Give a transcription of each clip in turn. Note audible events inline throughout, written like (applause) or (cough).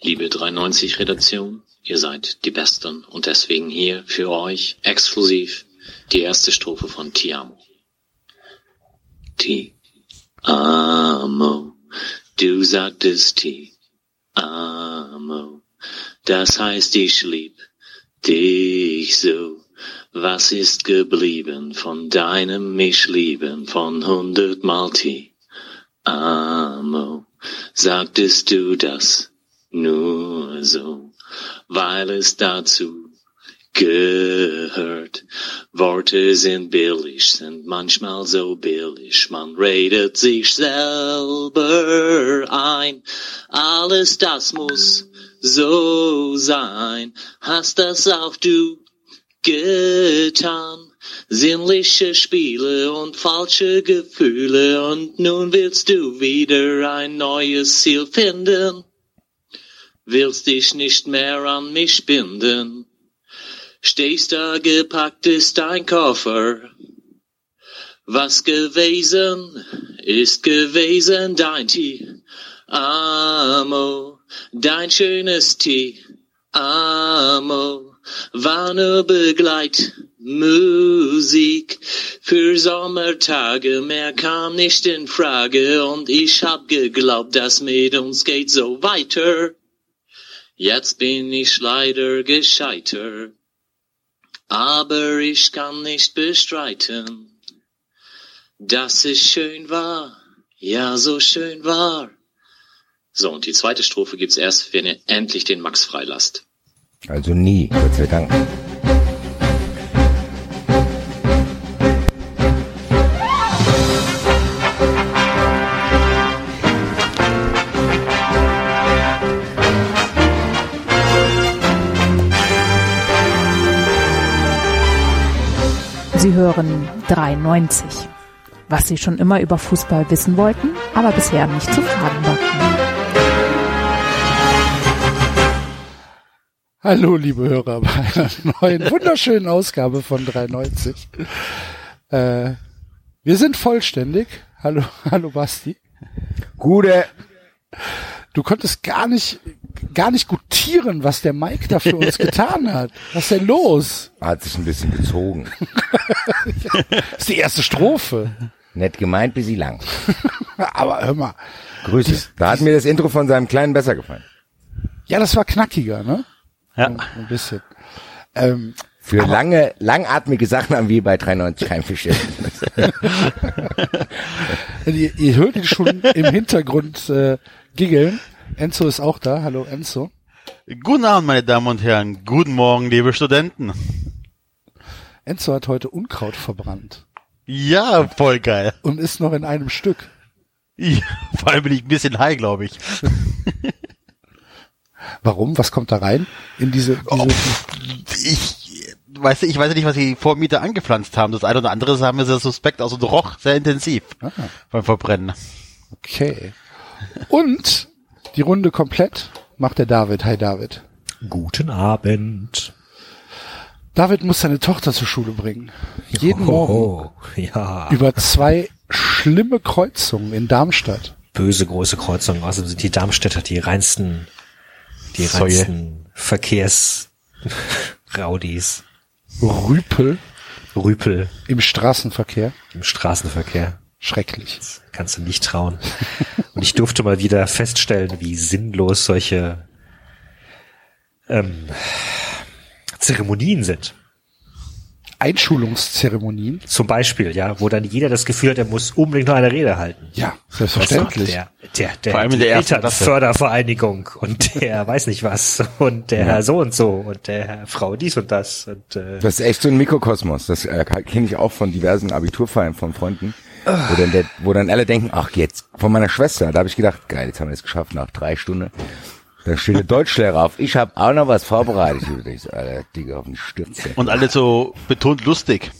Liebe 390 Redaktion, ihr seid die Besten und deswegen hier für euch exklusiv die erste Strophe von Ti Amo. Ti Amo, du sagtest Ti Amo, das heißt ich lieb dich so. Was ist geblieben von deinem mich lieben von hundertmal Ti Amo? Sagtest du das nur so, weil es dazu gehört. Worte sind billig, sind manchmal so billig, man redet sich selber ein. Alles das muss so sein, hast das auch du getan. Sinnliche Spiele und falsche Gefühle und nun willst du wieder ein neues Ziel finden. Willst dich nicht mehr an mich binden. Stehst da gepackt ist dein Koffer. Was gewesen ist gewesen dein Tee. Amo, dein schönes Tee. Amo, war nur Begleitmusik für Sommertage, mehr kam nicht in Frage und ich hab geglaubt, dass mit uns geht so weiter. Jetzt bin ich leider gescheitert, aber ich kann nicht bestreiten, dass es schön war, ja so schön war. So, und die zweite Strophe gibt's erst, wenn ihr endlich den Max freilasst. Also nie, Gott sei Dank. Sie hören 93. Was Sie schon immer über Fußball wissen wollten, aber bisher nicht zu fragen wagten. Hallo, liebe Hörer, bei einer neuen, wunderschönen Ausgabe von 93. Äh, wir sind vollständig. Hallo, hallo Basti. Gute. Du konntest gar nicht, gar nicht gutieren, was der Mike da für uns (laughs) getan hat. Was ist denn los? Hat sich ein bisschen gezogen. (laughs) Das ist die erste Strophe. Nett gemeint, bis sie lang. (laughs) Aber hör mal. Grüße. Da hat mir das Intro von seinem Kleinen besser gefallen. Ja, das war knackiger, ne? Ja. Ein bisschen. Ähm, Für lange, langatmige Sachen haben wir bei 93 kein Verständnis. ihr, ihr hört ihn schon im Hintergrund äh, giggeln. Enzo ist auch da. Hallo Enzo. Guten Abend, meine Damen und Herren. Guten Morgen, liebe Studenten. Enzo hat heute Unkraut verbrannt Ja, voll geil. und ist noch in einem Stück. Ja, vor allem bin ich ein bisschen high, glaube ich. Warum? Was kommt da rein? In diese, diese Oh. Ich weiß, ich weiß ja nicht, was die Vormieter angepflanzt haben. Das eine oder andere sah mir sehr suspekt aus und roch sehr intensiv Ah. beim Verbrennen. Okay. Und die Runde komplett macht der David. Hi David. Guten Abend. David muss seine Tochter zur Schule bringen. Jeden Morgen Oh, ja. über zwei schlimme Kreuzungen in Darmstadt. Böse große Kreuzung. Außerdem sind die Darmstädter die reinsten, die Säue. reinsten Verkehrsraudis. Rüpel Rüpel im Straßenverkehr. im Straßenverkehr. Schrecklich. Kannst du nicht trauen. (laughs) Und ich durfte mal wieder feststellen, wie sinnlos solche ähm, Zeremonien sind. Einschulungszeremonien. Zum Beispiel, ja, wo dann jeder das Gefühl hat, er muss unbedingt noch eine Rede halten. Ja, selbstverständlich. Der, der, der, Vor allem in der. Elternfördervereinigung und der (laughs) weiß nicht was und der Herr so und so und der Herr Frau dies und das und äh, Das ist echt so ein Mikrokosmos. Das äh, kenne ich auch von diversen Abiturfeiern von Freunden. Wo dann, der, wo dann alle denken, ach jetzt, von meiner Schwester, da habe ich gedacht, geil, jetzt haben wir es geschafft nach drei Stunden. Da steht der Deutschlehrer auf, ich habe auch noch was vorbereitet. Ich so, Alter, Digga, auf den Stürze. Und alle so betont lustig.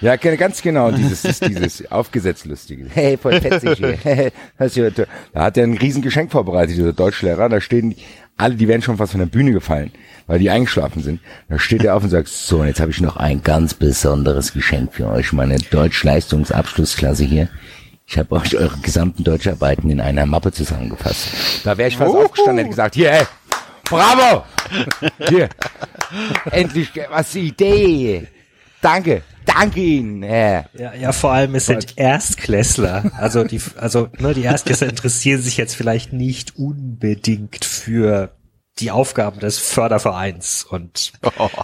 Ja, ganz genau, dieses, dieses aufgesetzt lustige. Hey, voll fetzig hier. (laughs) Da hat er ein riesen Geschenk vorbereitet, dieser Deutschlehrer. Da stehen alle, die werden schon fast von der Bühne gefallen, weil die eingeschlafen sind. Da steht er auf und sagt, so, und jetzt habe ich noch ein ganz besonderes Geschenk für euch, meine Deutsch-Leistungsabschlussklasse hier. Ich habe euch eure gesamten Deutscharbeiten in einer Mappe zusammengefasst. Da wäre ich fast aufgestanden und hätte gesagt, hier, ey, bravo! Hier, endlich was die Idee. Danke, danke Ihnen, Herr. Ja, ja, vor allem es sind Erstklässler. Also die, also ne, die Erstklässler interessieren sich jetzt vielleicht nicht unbedingt für die Aufgaben des Fördervereins und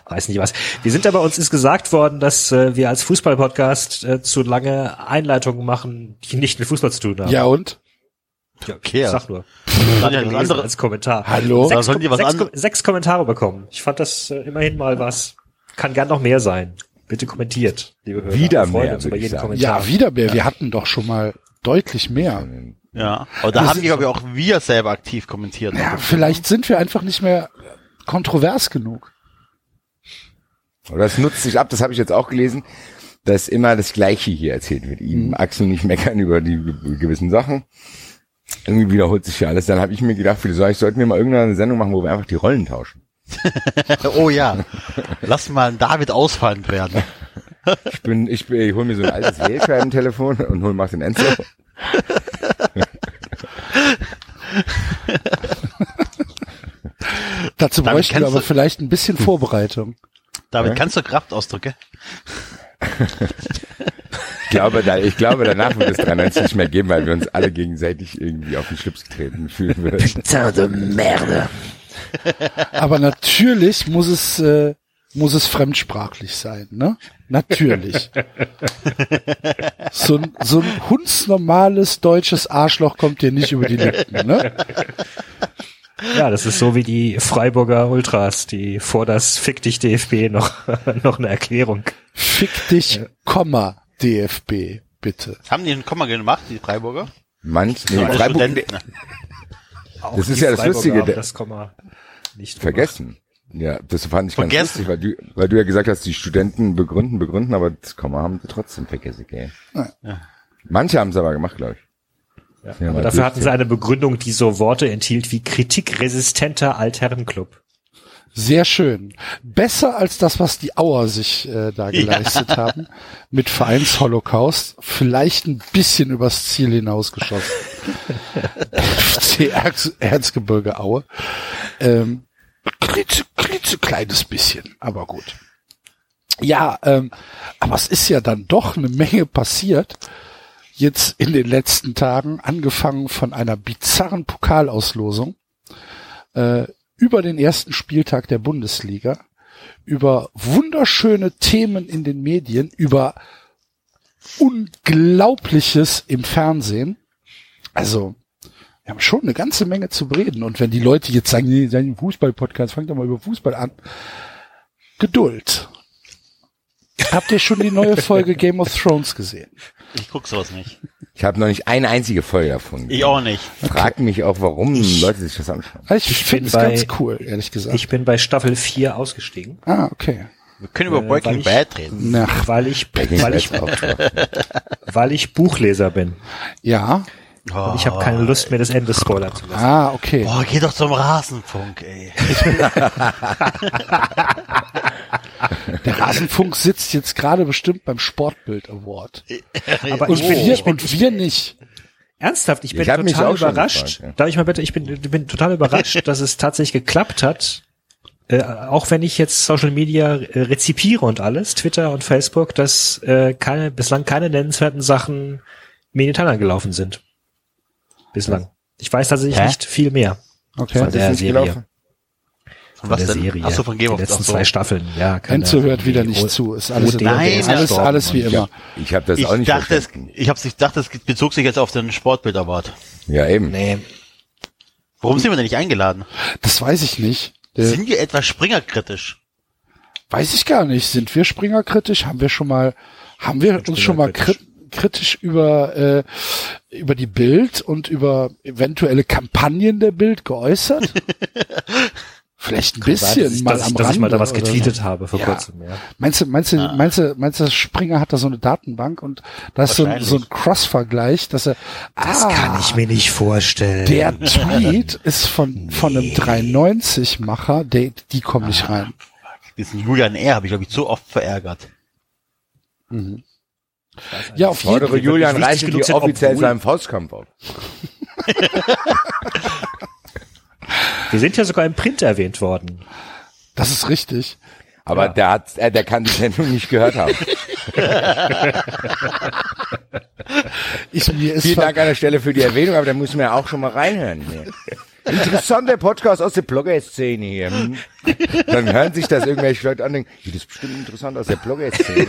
weiß nicht was. Wir sind aber uns ist gesagt worden, dass äh, wir als Fußballpodcast äh, zu lange Einleitungen machen, die nicht mit Fußball zu tun haben. Ja und? ja okay. Ich sag nur. Gelesen anderes- als Kommentar. Hallo? Sechs, Sollen die was sechs, sechs Kommentare bekommen. Ich fand das äh, immerhin mal was. Kann gern noch mehr sein. Bitte kommentiert, liebe Hörer. Wieder Wir freuen mehr, über jeden sagen. Kommentar. Ja, wieder mehr. Wir hatten doch schon mal deutlich mehr. Ja. Aber da Das haben glaube ich, auch wir selber aktiv kommentiert. Ja, vielleicht sind wir einfach nicht mehr kontrovers genug. Oder das nutzt sich ab, das habe ich jetzt auch gelesen, dass immer das Gleiche hier erzählt wird. Ihm Mhm. Axel nicht meckern über die ge- gewissen Sachen. Irgendwie wiederholt sich ja alles. Dann habe ich mir gedacht, vielleicht sollten wir mal irgendeine Sendung machen, wo wir einfach die Rollen tauschen. (laughs) Oh ja. Lass mal einen David ausfallend werden. Ich bin, ich, bin, ich hol mir so ein altes Wählscheibentelefon und hol Martin Enzo. (laughs) Dazu Damit bräuchten wir aber du- vielleicht ein bisschen Vorbereitung. David, Ja. kannst du Kraftausdrücke? Ich glaube, da, ich glaube, danach wird es 93 nicht mehr geben, weil wir uns alle gegenseitig irgendwie auf den Schlips getreten fühlen würden. Merde. Aber natürlich muss es, äh, muss es fremdsprachlich sein, ne? Natürlich. So ein, so ein hundsnormales deutsches Arschloch kommt dir nicht über die Lippen, ne? Ja, das ist so wie die Freiburger Ultras, die vor das Fick dich DFB noch, (laughs) noch eine Erklärung. Fick dich, Komma, DFB, bitte. Haben die einen Komma gemacht, die Freiburger? Manch, nee, Freiburg, Studenten. Auch Das ist ja das Freiburger Lustige, Das Komma nicht vergessen. Ja, das fand ich ganz Vergessen. lustig, weil du, weil du ja gesagt hast, die Studenten begründen, begründen, aber das Komma haben sie trotzdem vergessen, gell. Ja. Manche haben es aber gemacht, glaube ich. Ja, Ja, aber dafür hatten sie eine Begründung, die so Worte enthielt wie kritikresistenter Altherrenclub. Sehr schön. Besser als das, was die Auer sich äh, da geleistet haben. Mit Vereinsholocaust. Vielleicht ein bisschen übers Ziel hinausgeschossen. (laughs) (laughs) FC Erz, Erzgebirge Aue. Ähm, klitze, klitze, kleines bisschen, aber gut. Ja, ähm, aber es ist ja dann doch eine Menge passiert. Jetzt in den letzten Tagen, angefangen von einer bizarren Pokalauslosung äh, über den ersten Spieltag der Bundesliga, über wunderschöne Themen in den Medien, über Unglaubliches im Fernsehen. Also, wir haben schon eine ganze Menge zu bereden. Und wenn die Leute jetzt sagen, nee, sein Fußball-Podcast, fangt doch mal über Fußball an. Geduld. Habt ihr schon die neue Folge (laughs) Game of Thrones gesehen? Ich guck sowas nicht. Ich habe noch nicht eine einzige Folge davon. Ich auch nicht. Frag mich auch, warum Leute sich das anschauen. Ich, Ich finde es ganz cool, ehrlich gesagt. Ich bin bei Staffel 4 ausgestiegen, ah, okay. Wir können über Äh, Breaking ich- Bad reden. Na, weil ich, Breaking weil ich, (laughs) weil ich Buchleser bin. ja. Und ich habe keine Lust mehr, das Ende spoilern zu lassen. Ah, okay. Boah, geh doch zum Rasenfunk, ey. (laughs) Der Rasenfunk sitzt jetzt gerade bestimmt beim Sportbild Award. (laughs) Aber Und ich bin, wir, ich bin, und wir nicht. ernsthaft, ich bin Ich total überrascht. gefragt, ja. Darf ich mal bitte, ich bin, bin total überrascht, (laughs) dass es tatsächlich geklappt hat. Äh, auch wenn ich jetzt Social Media äh, rezipiere und alles, Twitter und Facebook, dass äh, keine, bislang keine nennenswerten Sachen mir in den Teil gelaufen sind. Bislang. Ich weiß tatsächlich Hä? nicht viel mehr Okay. von ist der Serie. gelaufen? Von Von was der denn? Serie. Ach so, von Game Die of letzten Ach so. zwei Staffeln, ja. keine- Enzo hört wieder nicht zu. Ist alles. Nein, alles, alles wie Ich immer. hab, ich hab das Ich auch nicht dachte, es, verstanden. ich, hab's, ich dachte, es bezog sich jetzt auf den Sportbild Award. Ja, eben. Nee, Warum sind wir denn nicht eingeladen? Das weiß ich nicht. Der, Sind wir etwas springerkritisch? weiß ich gar nicht. Sind wir Springerkritisch? Haben wir schon mal, haben wir uns schon mal krit kritisch über, äh, über die Bild und über eventuelle Kampagnen der Bild geäußert? (laughs) Vielleicht ein bisschen ich, mal dass, am ich, dass ich mal da was Rande getweetet so. habe vor Ja. kurzem, ja. Meinst du, meinst du, meinst du, meinst du, Springer hat da so eine Datenbank und da ist so ein, so ein Cross-Vergleich, dass er, Das ah, kann ich mir nicht vorstellen. Der Tweet (laughs) ist von, von einem 390-Macher, der, die kommen nicht rein. Diesen Julian R. habe ich, glaube ich, so oft verärgert. Ja, auf jeden Fordere wir Julian Reichel sind, offiziell seinem Faustkampf auf. (laughs) Wir sind ja sogar im Print erwähnt worden. Das ist richtig. Aber der hat, äh, der kann die Sendung nicht gehört haben. Ich, mir ist Vielen Dank an der Stelle für die Erwähnung, aber da muss man ja auch schon mal reinhören hier. Interessanter Podcast aus der Blogger-Szene hier. Hm. Dann hören sich das irgendwelche Leute an denken, "Ja, das ist bestimmt interessant aus der Blogger-Szene.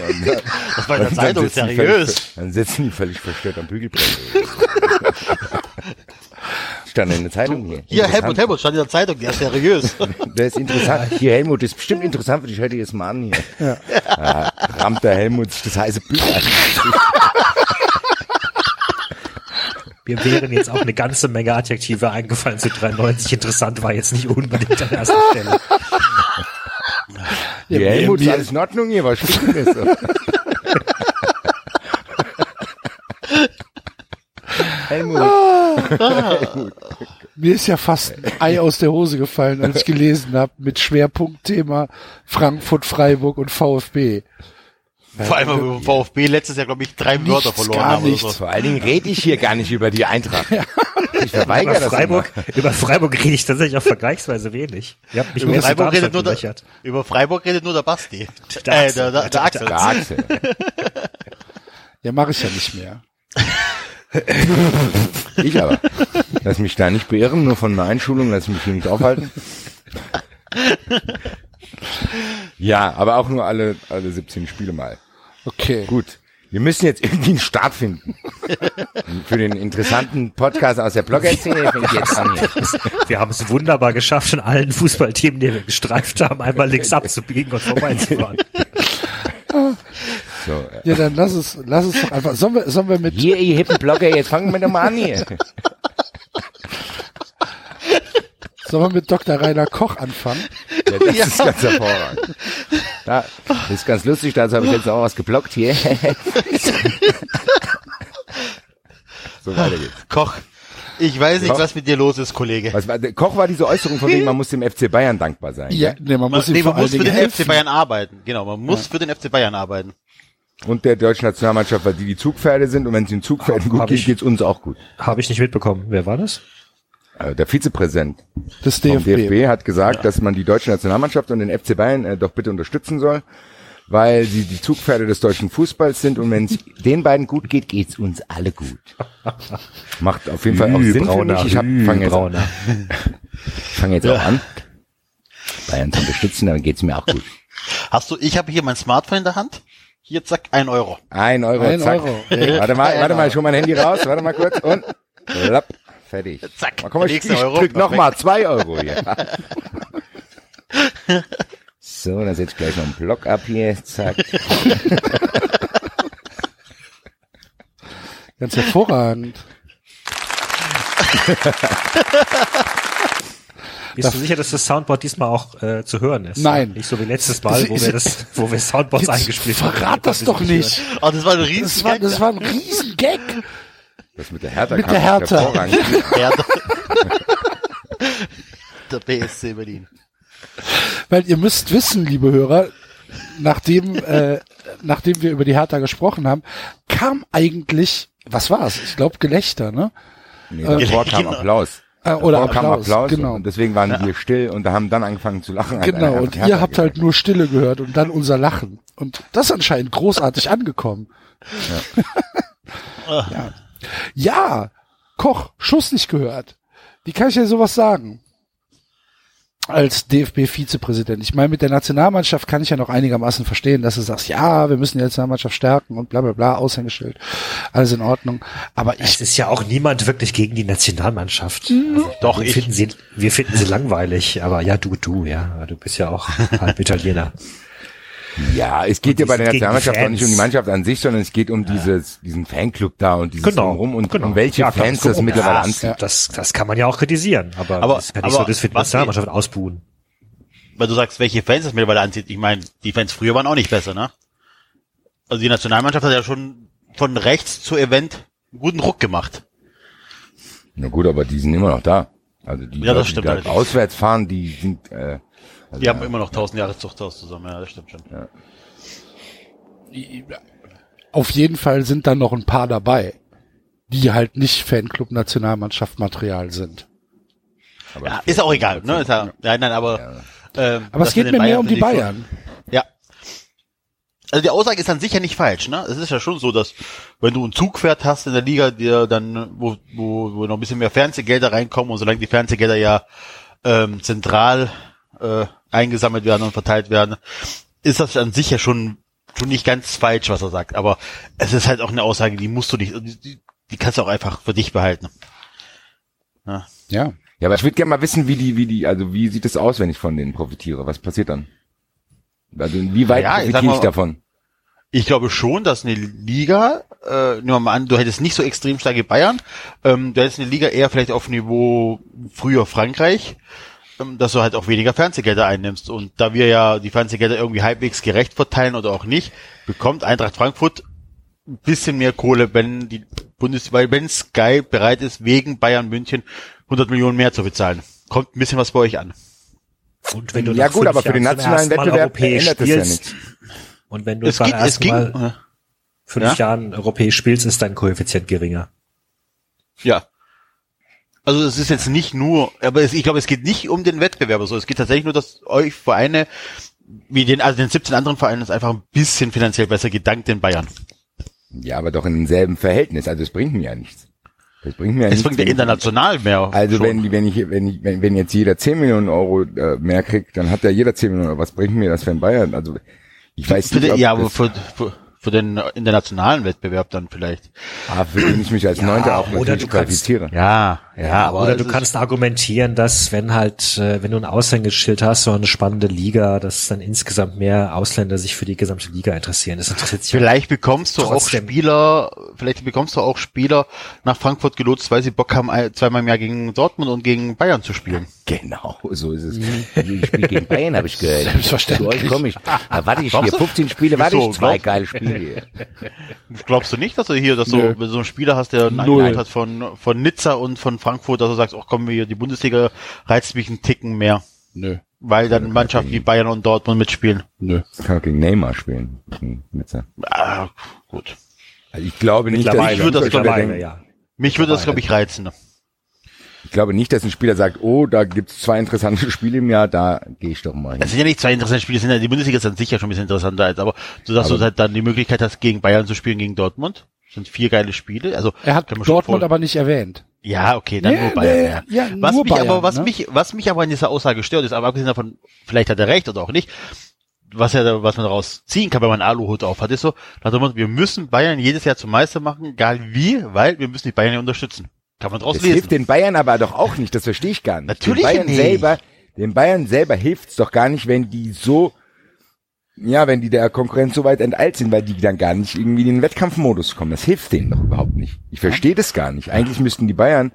Das war in der Zeitung seriös. Völlig, dann sitzen die völlig verstört am Bügelbrett. (laughs) Stand in der Zeitung hier. Hier. Helmut, Helmut, stand in der Zeitung, der ist seriös. (laughs) Der ist interessant. Hier, Helmut, das ist bestimmt interessant für dich. Hör dir das mal an hier. Ja. rammt der Helmut sich das heiße Bild an. (laughs) Mir wären jetzt auch eine ganze Menge Adjektive eingefallen zu 93. Interessant war jetzt nicht unbedingt an erster Stelle. Hier, mir- Helmut, ist alles in Ordnung hier? Was stimmt denn so? Helmut. Mir ist ja fast ein Ei aus der Hose gefallen, als ich gelesen habe, mit Schwerpunktthema Frankfurt, Freiburg und VfB. Vor allem, vom VfB letztes Jahr, glaube ich, drei Nichts, Wörter verloren gar haben oder nichts. so. Vor allen Dingen rede ich hier gar nicht über die Eintracht. Ich verweigere Über das Freiburg, immer. über Freiburg rede ich tatsächlich auch vergleichsweise wenig. Ihr habt mich Über Freiburg, redet nur der, über Freiburg redet nur der Basti. (laughs) Der äh, Axel. der, der, der Axel. Der Axel. (laughs) Ja, mache ich ja nicht mehr. (laughs) Ich aber. Lass mich da nicht beirren, nur von einer Einschulung, lass mich hier nicht aufhalten. Ja, aber auch nur alle, alle 17 Spiele mal. Okay. Gut. Wir müssen jetzt irgendwie einen Start finden. (laughs) Für den interessanten Podcast aus der Blogger-Szene fängt jetzt an. Wir haben es wunderbar geschafft, in allen Fußballthemen, die wir gestreift haben, einmal links abzubiegen und vorbeizufahren. So, äh, Ja, dann lass es, lass es doch einfach. Sollen wir, sollen wir mit, hier, ihr hippen Blogger, jetzt fangen wir doch mal an hier. sollen wir mit Dr. Rainer Koch anfangen? Ja, das ist ganz hervorragend. Da, das ist ganz lustig, dazu habe ich jetzt auch was geblockt hier. (laughs) so weiter geht's. Koch. Ich weiß nicht, Koch. was mit dir los ist, Kollege. Was war, Koch war diese Äußerung von wegen, man muss dem FC Bayern dankbar sein. Ja, gell? nee, man Man, muss ihm nee, man muss für den helfen. FC Bayern arbeiten. Genau, man muss für den FC Bayern arbeiten. Und der deutschen Nationalmannschaft, weil die die Zugpferde sind und wenn es den Zugpferden gut hab geht, ich- geht's uns auch gut. Habe ich nicht mitbekommen. Wer war das? Äh, Der Vizepräsident des vom DFB. DFB hat gesagt, dass man die deutsche Nationalmannschaft und den FC Bayern äh, doch bitte unterstützen soll, weil sie die Zugpferde des deutschen Fußballs sind und wenn es den beiden gut geht, geht's uns alle gut. Macht auf jeden Fall auch Sinn für Brauner, mich. Ich hab, fange jetzt, fang jetzt auch an, Bayern zu unterstützen, dann geht's mir auch gut. Hast du, ich habe hier mein Smartphone in der Hand. Hier, zack, ein Euro. Ein Euro, Ein zack. Euro. Warte mal, warte mal, ich hol mein Handy raus, warte mal kurz und lapp, fertig. Zack, Mal, komm, ich, nächste ich Euro. drück noch mal zwei Euro hier. (laughs) So, dann setz ich gleich noch einen Block ab hier, zack. (laughs) Ganz hervorragend. Bist du sicher, dass das Soundboard diesmal auch äh, zu hören ist? Nein. Nicht so wie letztes Mal, wo wir das, wo wir Soundboards Jetzt eingespielt haben. verrat das doch nicht. Oh, das war ein riesen Das war, das war ein Riesengag. Das mit der Hertha Mit der Hertha. Ja, (laughs) der BSC Berlin. Weil ihr müsst wissen, liebe Hörer, nachdem, äh, nachdem wir über die Hertha gesprochen haben, kam eigentlich, was war's? Ich glaube Gelächter, ne? Nee, davor kam Genau. Applaus. Äh, oder Davor kam Applaus, Applaus genau. und deswegen waren wir still und da haben dann angefangen zu lachen. Genau, und Hertha ihr habt halt gesagt nur Stille gehört und dann unser Lachen. Und das ist anscheinend großartig angekommen. Ja. (laughs) ja. Ja, Koch, Schuss nicht gehört. Wie kann ich dir sowas sagen? Als DFB-Vizepräsident. Ich meine, mit der Nationalmannschaft kann ich ja noch einigermaßen verstehen, dass du sagst, ja, wir müssen die Nationalmannschaft stärken und bla bla bla, Aushängeschild. Alles in Ordnung. Aber Es ich, ist ja auch niemand wirklich gegen die Nationalmannschaft. Also, Doch, wir ich. finden sie, wir finden sie langweilig, aber ja, du, du, ja, du bist ja auch (laughs) halb Italiener. Ja, es geht Und ja bei der Nationalmannschaft auch nicht um die. Mannschaft an sich, sondern es geht um dieses, diesen Fanclub da und dieses Genau, Drumherum und genau. um welche Ja, Fans das um- mittlerweile ja, anzieht. Das, das kann man ja auch kritisieren, aber, Aber- das ist ja nicht aber so, dass wir die Nationalmannschaft ausbuhen. Weil du sagst, welche Fans das mittlerweile anzieht. Ich meine, die Fans früher waren auch nicht besser, ne? Also die Nationalmannschaft hat ja schon von rechts zu Event einen guten Ruck gemacht. Na gut, aber die sind immer noch da. Also die Ja, das Leute, stimmt die da allerdings. auswärts fahren, die sind, äh, also Die haben immer noch tausend Jahre Zuchthaus zusammen, ja, das stimmt schon. auf jeden Fall sind dann noch ein paar dabei, die halt nicht Fanclub-Nationalmannschaft Material sind. Ja, ist auch egal, ne? Ist ja, nein, nein, aber. Ähm, Aber es geht mir mehr um die Bayern. Ja. Also die Aussage ist dann sicher nicht falsch, ne? Es ist ja schon so, dass wenn du ein Zugpferd hast in der Liga, dir dann, wo, wo, wo noch ein bisschen mehr Fernsehgelder reinkommen und solange die Fernsehgelder ja ähm, zentral äh, eingesammelt werden und verteilt werden, ist das an sich ja schon schon nicht ganz falsch, was er sagt. Aber es ist halt auch eine Aussage, die musst du nicht, die, die- kannst du auch einfach für dich behalten. Ja. Ja. Ja, aber ich würde gerne mal wissen, wie die, wie die, also wie sieht es aus, wenn ich von denen profitiere? Was passiert dann? Also wie weit Ja, ich profitiere ich mal- davon? Ich glaube schon, dass eine Liga, äh, nehmen wir mal an, du hättest nicht so extrem starke Bayern, ähm, du hättest eine Liga eher vielleicht auf Niveau früher Frankreich, dass du halt auch weniger Fernsehgelder einnimmst. Und da wir ja die Fernsehgelder irgendwie halbwegs gerecht verteilen oder auch nicht, bekommt Eintracht Frankfurt ein bisschen mehr Kohle, wenn die Bundes, weil wenn Sky bereit ist, wegen Bayern München 100 Millionen mehr zu bezahlen. Kommt ein bisschen was bei euch an. Und wenn du Ja gut, aber für den nationalen Wettbewerb europäisch ändert das ja nichts. Und wenn du Es geht, es ging, Mal äh, fünf Ja? Jahren europäisch spielst, ist dein Koeffizient geringer. Ja. Also es ist jetzt nicht nur, aber es, ich glaube, es geht nicht um den Wettbewerb oder so. Es geht tatsächlich nur, dass euch Vereine, wie den, also den 17 anderen Vereinen, es einfach ein bisschen finanziell besser geht, dank den Bayern. Ja, aber doch in demselben Verhältnis. Also es bringt mir ja nichts. Das bringt mir ja Es nichts. bringt ja international mehr. Also schon. wenn, wenn ich, wenn ich, wenn, wenn jetzt jeder 10 Millionen Euro äh, mehr kriegt, dann hat ja jeder 10 Millionen Euro. Was bringt mir das für ein Bayern? Also ich weiß für nicht, ob ja, aber das, für, für, für den internationalen Wettbewerb dann vielleicht. ah, für den ich mich als Neunter auch oder du kannst- qualifiziere. Ja, ja, aber Oder du kannst argumentieren, dass wenn halt, äh, wenn du ein Aushängeschild hast oder eine spannende Liga, dass dann insgesamt mehr Ausländer sich für die gesamte Liga interessieren. Das interessiert sich Vielleicht bekommst du auch Trotzdem. Spieler, vielleicht bekommst du auch Spieler nach Frankfurt gelotst, weil sie Bock haben, zweimal im Jahr gegen Dortmund und gegen Bayern zu spielen. Genau, so ist es. Ich spiele gegen Bayern, habe ich gehört. (laughs) Selbstverständlich. Zu euch komme ich. Da warte ich hier du? 15 Spiele, warte ich zwei geile Spiele. Hier. (laughs) Glaubst du nicht, dass du hier, dass Nö. du wenn du so einen Spieler hast, der einen. Einheit hat von, von Nizza und von Frankfurt, dass du sagst, ach komm, wir, die Bundesliga reizt mich einen Ticken mehr, Nö. weil dann Mannschaften wie Bayern und Dortmund mitspielen. Nö. Ich kann auch gegen Neymar spielen. gegen Nizza. Ah, gut. Also ich glaube nicht, dass Ich würde das, ja. Mich würde das, glaube ich, reizen. Ich glaube nicht, dass ein Spieler sagt, oh, da gibt's zwei interessante (laughs) Spiele im Jahr, da gehe ich doch mal Es hin. sind ja nicht zwei interessante Spiele, sind ja, die Bundesliga ist an sich ja schon ein bisschen interessanter als, aber so dass Aber- du halt dann die Möglichkeit hast, gegen Bayern zu spielen, gegen Dortmund. Das sind vier geile Spiele. Also Er hat Dortmund vor- aber nicht erwähnt. Ja, okay, dann Nee, nur Bayern. nee, ja. ja, was nur mich Bayern, aber, was ne? mich, was mich aber in dieser Aussage stört, ist, aber abgesehen davon, vielleicht hat er recht oder auch nicht, was ja, da- was man daraus ziehen kann, wenn man einen Aluhut auf hat, ist so, wir müssen Bayern jedes Jahr zum Meister machen, egal wie, weil wir müssen die Bayern ja unterstützen. Kann man draus Das lesen. hilft den Bayern aber doch auch nicht, das verstehe ich gar nicht. Natürlich den Bayern nicht. selber, den Bayern selber hilft's doch gar nicht, wenn die so, ja, wenn die der Konkurrenz so weit enteilt sind, weil die dann gar nicht irgendwie in den Wettkampfmodus kommen. Das hilft denen doch überhaupt nicht. Ich verstehe das gar nicht. Eigentlich müssten die Bayern,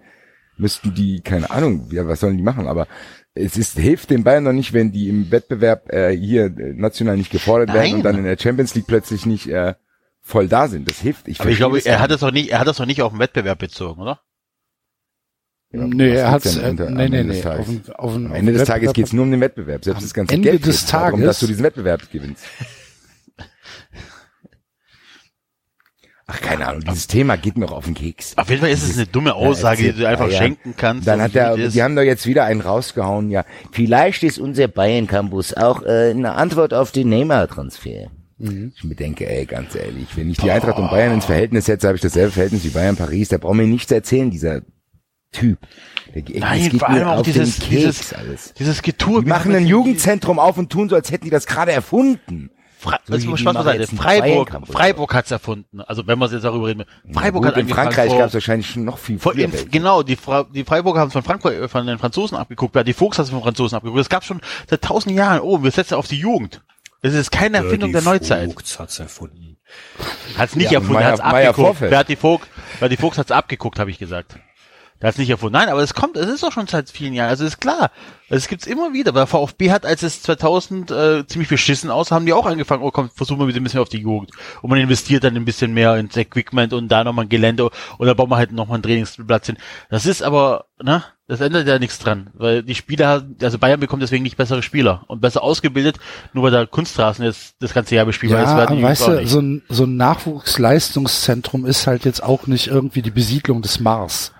müssten die, keine Ahnung, ja, was sollen die machen, aber es ist, hilft den Bayern doch nicht, wenn die im Wettbewerb äh, hier äh, national nicht gefordert werden Nein. und dann in der Champions League plötzlich nicht äh, voll da sind. Das hilft. Ich aber ich glaube, er hat das doch nicht, er hat das doch nicht auf den Wettbewerb bezogen, oder? Ja, nee, er hat geht's denn äh, nee, am nee, Ende des nee. Tages? Auf, auf, Am Ende des Tages geht's nur um den Wettbewerb. Selbst Am das ganze Ende Geld des geht darum, Tages- dass du diesen Wettbewerb gewinnst. Ach, keine Ahnung, dieses Thema geht mir auch auf den Keks. Auf jeden Fall ist es eine dumme Aussage, die du einfach Ja, ja. schenken kannst. Dann hat er, die haben doch jetzt wieder einen rausgehauen, ja. Vielleicht ist unser Bayern Campus auch äh, eine Antwort auf den Neymar-Transfer. Mhm. Ich mir denke, ey, ganz ehrlich, wenn ich die Eintracht und Bayern ins Verhältnis setze, habe ich dasselbe Verhältnis wie Bayern Paris. Da braucht mir nichts erzählen, dieser Typ. Der, geht- Nein, vor allem auch dieses, dieses, alles. dieses Getue. Die machen ein Jugendzentrum auf und tun so, als hätten die das gerade erfunden. Fre So also die einen Freiburg. Freiburg hat's erfunden. Also wenn wir jetzt darüber reden. Freiburg Gut, hat in Frankreich gab es wahrscheinlich schon noch viel vor, früher in, genau, die, Fra die Freiburger haben es von Frankreich, äh, von den Franzosen abgeguckt, ja, die Fuchs hat es von den Franzosen abgeguckt. Es gab schon seit tausend Jahren, oh, wir setzen auf die Jugend. Das ist keine Erfindung der Neuzeit. Vogts hat's erfunden. Hat's nicht Ja, erfunden, Meier- er hat's abgeguckt. Wer hat die Fuchs, wer hat die Fuchs hat's abgeguckt, habe ich gesagt. Es nicht erfunden. Nein, aber es kommt, es ist doch schon seit vielen Jahren. Also ist klar. Es gibt's immer wieder. Weil VfB hat, als es 2000 äh, ziemlich beschissen aus, haben die auch angefangen, oh komm, versuchen wir wieder ein bisschen auf die Jugend. Und man investiert dann ein bisschen mehr ins Equipment und da nochmal ein Gelände und dann bauen wir halt nochmal einen Trainingsplatz hin. Das ist aber, ne, das ändert ja nichts dran. Weil die Spieler, also Bayern bekommt deswegen nicht bessere Spieler und besser ausgebildet, nur weil der Kunstrasen jetzt das ganze Jahr bespielbar ist. Ja, werden die weißt du, so ein, so ein Nachwuchsleistungszentrum ist halt jetzt auch nicht irgendwie die Besiedlung des Mars.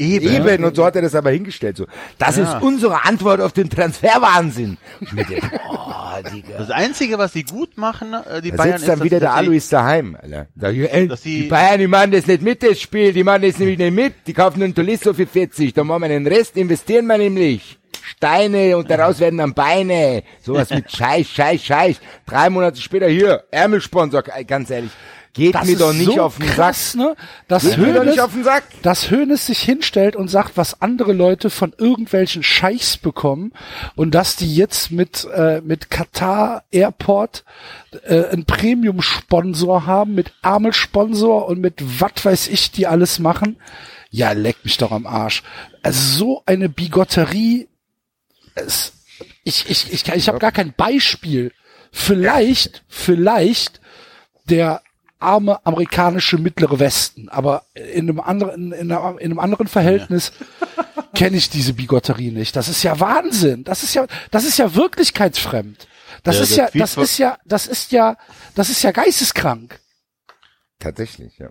Eben, und so hat er das aber hingestellt. So, das Ja. ist unsere Antwort auf den Transferwahnsinn. Denke, oh, Digga. Das Einzige, was sie gut machen, äh, die Da Bayern sitzt dann ist, wieder dass der Alois daheim, Alter. Da, ey, Dass die die- Bayern, die machen das nicht mit, das Spiel. Die machen das nämlich nicht mit. Die kaufen einen Tolisso für 40. Da machen wir den Rest, investieren wir nämlich. Steine und daraus werden dann Beine. Sowas mit (laughs) Scheiß, Scheiß, Scheiß. Drei Monate später hier, Ärmelsponsor, ganz ehrlich. Geht Das mir doch nicht so auf den krass, Sack. ne? Dass Geht mir doch nicht auf den Sack. dass Hoeneß sich hinstellt und sagt, was andere Leute von irgendwelchen Scheichs bekommen und dass die jetzt mit äh, mit Qatar Airport äh, einen Premium-Sponsor haben, mit Ärmelsponsor und mit was weiß ich, die alles machen. Ja, leck mich doch am Arsch. Also so eine Bigotterie. Es, ich ich ich, ich habe gar kein Beispiel. Vielleicht, vielleicht der arme amerikanische mittlere Westen, aber in einem anderen, in, einer, in einem anderen Verhältnis kenne ich diese Bigotterie nicht. Das ist ja Wahnsinn. Das ist ja, das ist ja wirklichkeitsfremd. Das Ja, ist ja, das ist ja, das ist ja, das ist ja geisteskrank. Tatsächlich, ja.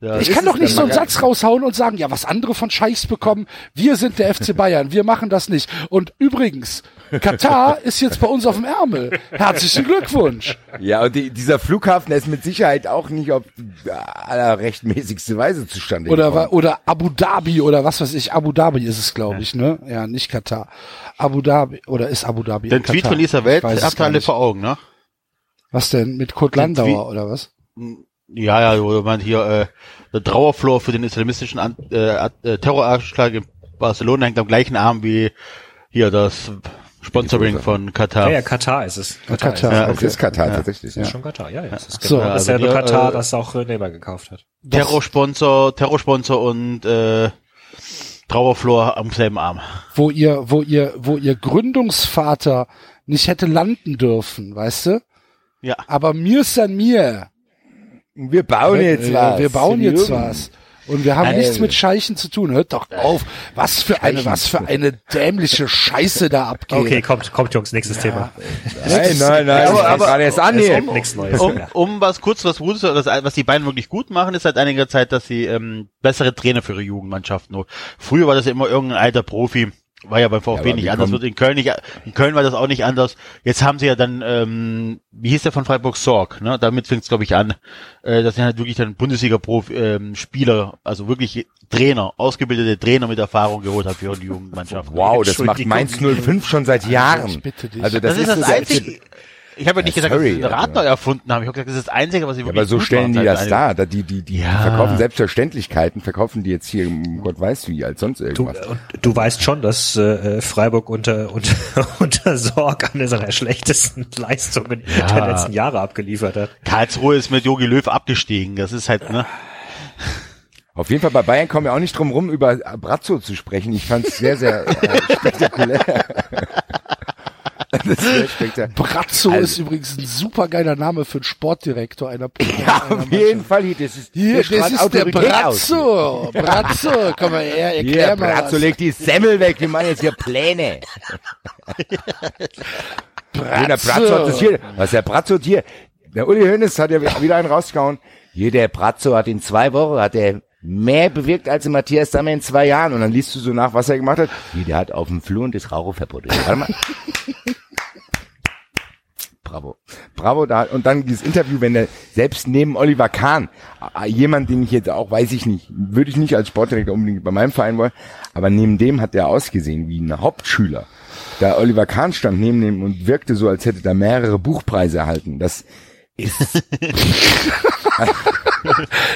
Ja, Ich kann doch nicht so einen Satz raushauen und sagen, ja, was andere von Scheichs bekommen, wir sind der FC Bayern, wir machen das nicht. Und übrigens, Katar ist jetzt bei uns auf dem Ärmel. Herzlichen Glückwunsch. Ja, und die, dieser Flughafen ist mit Sicherheit auch nicht auf allerrechtmäßigste Weise zustande Oder, gekommen. oder Abu Dhabi oder was weiß ich. Abu Dhabi ist es, glaube ich, ne? Ja, nicht Katar. Abu Dhabi oder ist Abu Dhabi? Den Tweet Katar? von dieser Welt habt ihr gar alle nicht. vor Augen, ne? Was denn mit Kurt Den Landauer Tweet- oder was? Ja, ja, wo man hier äh, der Trauerflor für den islamistischen An äh, äh, Terroranschlag in Barcelona hängt am gleichen Arm wie hier das Sponsoring von Katar. Ja, ja, Katar ist es. Katar. ist es. Ja, Das ist Katar tatsächlich. Das ist Ja. schon Katar, ja, ja. Das ist, So, genau also dasselbe die, Katar, äh, das auch Neymar gekauft hat. Terrorsponsor, Terrorsponsor und äh, Trauerflor am selben Arm. Wo ihr, wo ihr, wo ihr Gründungsvater nicht hätte landen dürfen, weißt du? Ja. Aber mir ist an mir. Wir bauen jetzt Äh, was. Wir bauen jetzt was. Und wir haben Geil. nichts mit Scheichen zu tun. Hört doch auf. Was für eine, was für eine dämliche Scheiße da abgeht. Okay, kommt, kommt Jungs, nächstes Thema. Nein, nein, nein. Aber- Aber, aber- gerade erst an hier. kommt nichts Neues Um, um was kurz was Gutes, was die beiden wirklich gut machen, ist seit einiger Zeit, dass sie ähm, bessere Trainer für ihre Jugendmannschaften. holen. Früher war das ja immer irgendein alter Profi, war ja beim VfB aber nicht anders, wird in Köln nicht, in Köln war das auch nicht anders. Jetzt haben sie ja dann, ähm, wie hieß der von Freiburg Sorg, ne? Damit fängt es glaube ich an, äh, dass sie halt wirklich dann Bundesliga-Profi, ähm, Spieler, also wirklich Trainer, ausgebildete Trainer mit Erfahrung geholt hat für ihre Jugendmannschaft. Wow, das macht. Mainz 05 schon seit Jahren. ich bitte dich. Also das, Das, ist das der- einzige. Ich habe ja nicht Ja, gesagt, dass sorry, sie den Rad neu erfunden haben. Ich habe gesagt, das ist das Einzige, was sie Ja, wirklich aber so gut stellen die das dar. Da die, die, die Ja. verkaufen Selbstverständlichkeiten, verkaufen die jetzt hier, Gott weiß wie, als sonst Du, irgendwas. und du weißt schon, dass äh, Freiburg unter, unter, (laughs) unter Sorg eine seiner schlechtesten Leistungen Ja. der letzten Jahre abgeliefert hat. Karlsruhe ist mit Jogi Löw abgestiegen. Das ist halt, ne? Auf jeden Fall bei Bayern kommen wir auch nicht drum rum, über Brazzo zu sprechen. Ich fand es sehr, sehr äh, (laughs) spektakulär. das ist sehr spektakulär. Brazzo Also- ist übrigens ein super geiler Name für einen Sportdirektor einer Ja, auf jeden Fall. Hier, das ist, Hier, der das ist der Autorität aus. Brazzo. Brazzo, komm mal her, Hier, erklär mal Brazzo legt die Semmel weg. Wir machen jetzt hier Pläne. Nee, der Brazzo hat das hier, was der Brazzo hat hier, der Uli Hoeneß hat ja wieder einen rausgehauen. Hier, der Brazzo hat in zwei Wochen, hat er mehr bewirkt als Matthias Sammer in zwei Jahren. Und dann liest du so nach, was er gemacht hat. Hier, der hat auf dem Flur und das Raucherverbot. Warte mal. (laughs) Bravo. Bravo da. Und dann dieses Interview, wenn er selbst neben Oliver Kahn, jemand, den ich jetzt auch, weiß ich nicht, würde ich nicht als Sportdirektor unbedingt bei meinem Verein wollen, aber neben dem hat der ausgesehen wie ein Hauptschüler. Da Oliver Kahn stand neben dem und wirkte so, als hätte er mehrere Buchpreise erhalten. Das ist, (laughs) (laughs)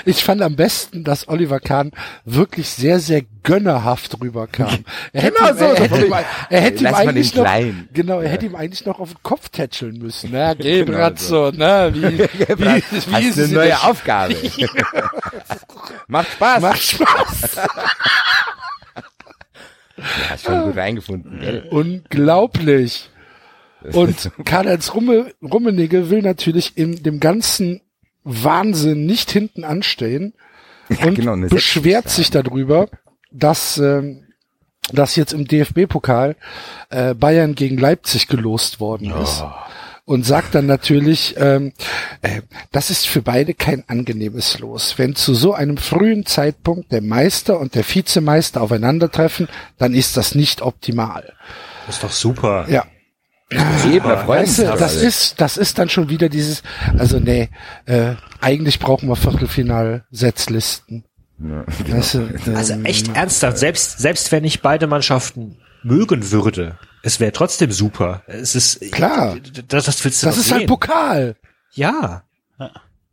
Ich fand am besten, dass Oliver Kahn wirklich sehr, sehr gönnerhaft rüberkam. Er hätte, Genau ihm, so, er so hätte, ihm, er hätte ihm eigentlich noch, Kleinen. genau, er hätte ihm eigentlich noch auf den Kopf tätscheln müssen. Na, (laughs) geh, Genau Brazzo, na, wie, (laughs) wie, wie hast ist eine neue der Aufgabe. Macht Spaß. Macht Spaß. Ja, hast schon gut reingefunden, gell? Unglaublich. Und so- Karl-Heinz Rumme, Rummenigge will natürlich in dem ganzen Wahnsinn nicht hinten anstehen und genau, beschwert sich darüber, dass, ähm, dass jetzt im DFB-Pokal äh, Bayern gegen Leipzig gelost worden ist. Und sagt dann natürlich, ähm, äh, das ist für beide kein angenehmes Los. Wenn zu so einem frühen Zeitpunkt der Meister und der Vizemeister aufeinandertreffen, dann ist das nicht optimal. Das ist doch super. Ja, Eben, da freuen Weißt du, doch das ist, das ist dann schon wieder dieses, also nee, äh, eigentlich brauchen wir Viertelfinal-Setzlisten. Ja, (laughs) Weißt du, Also ähm, echt ernsthaft, selbst, selbst wenn ich beide Mannschaften mögen würde, es wäre trotzdem super. Es ist Klar. Das, das willst du Das doch ist halt sehen. Pokal. Ja.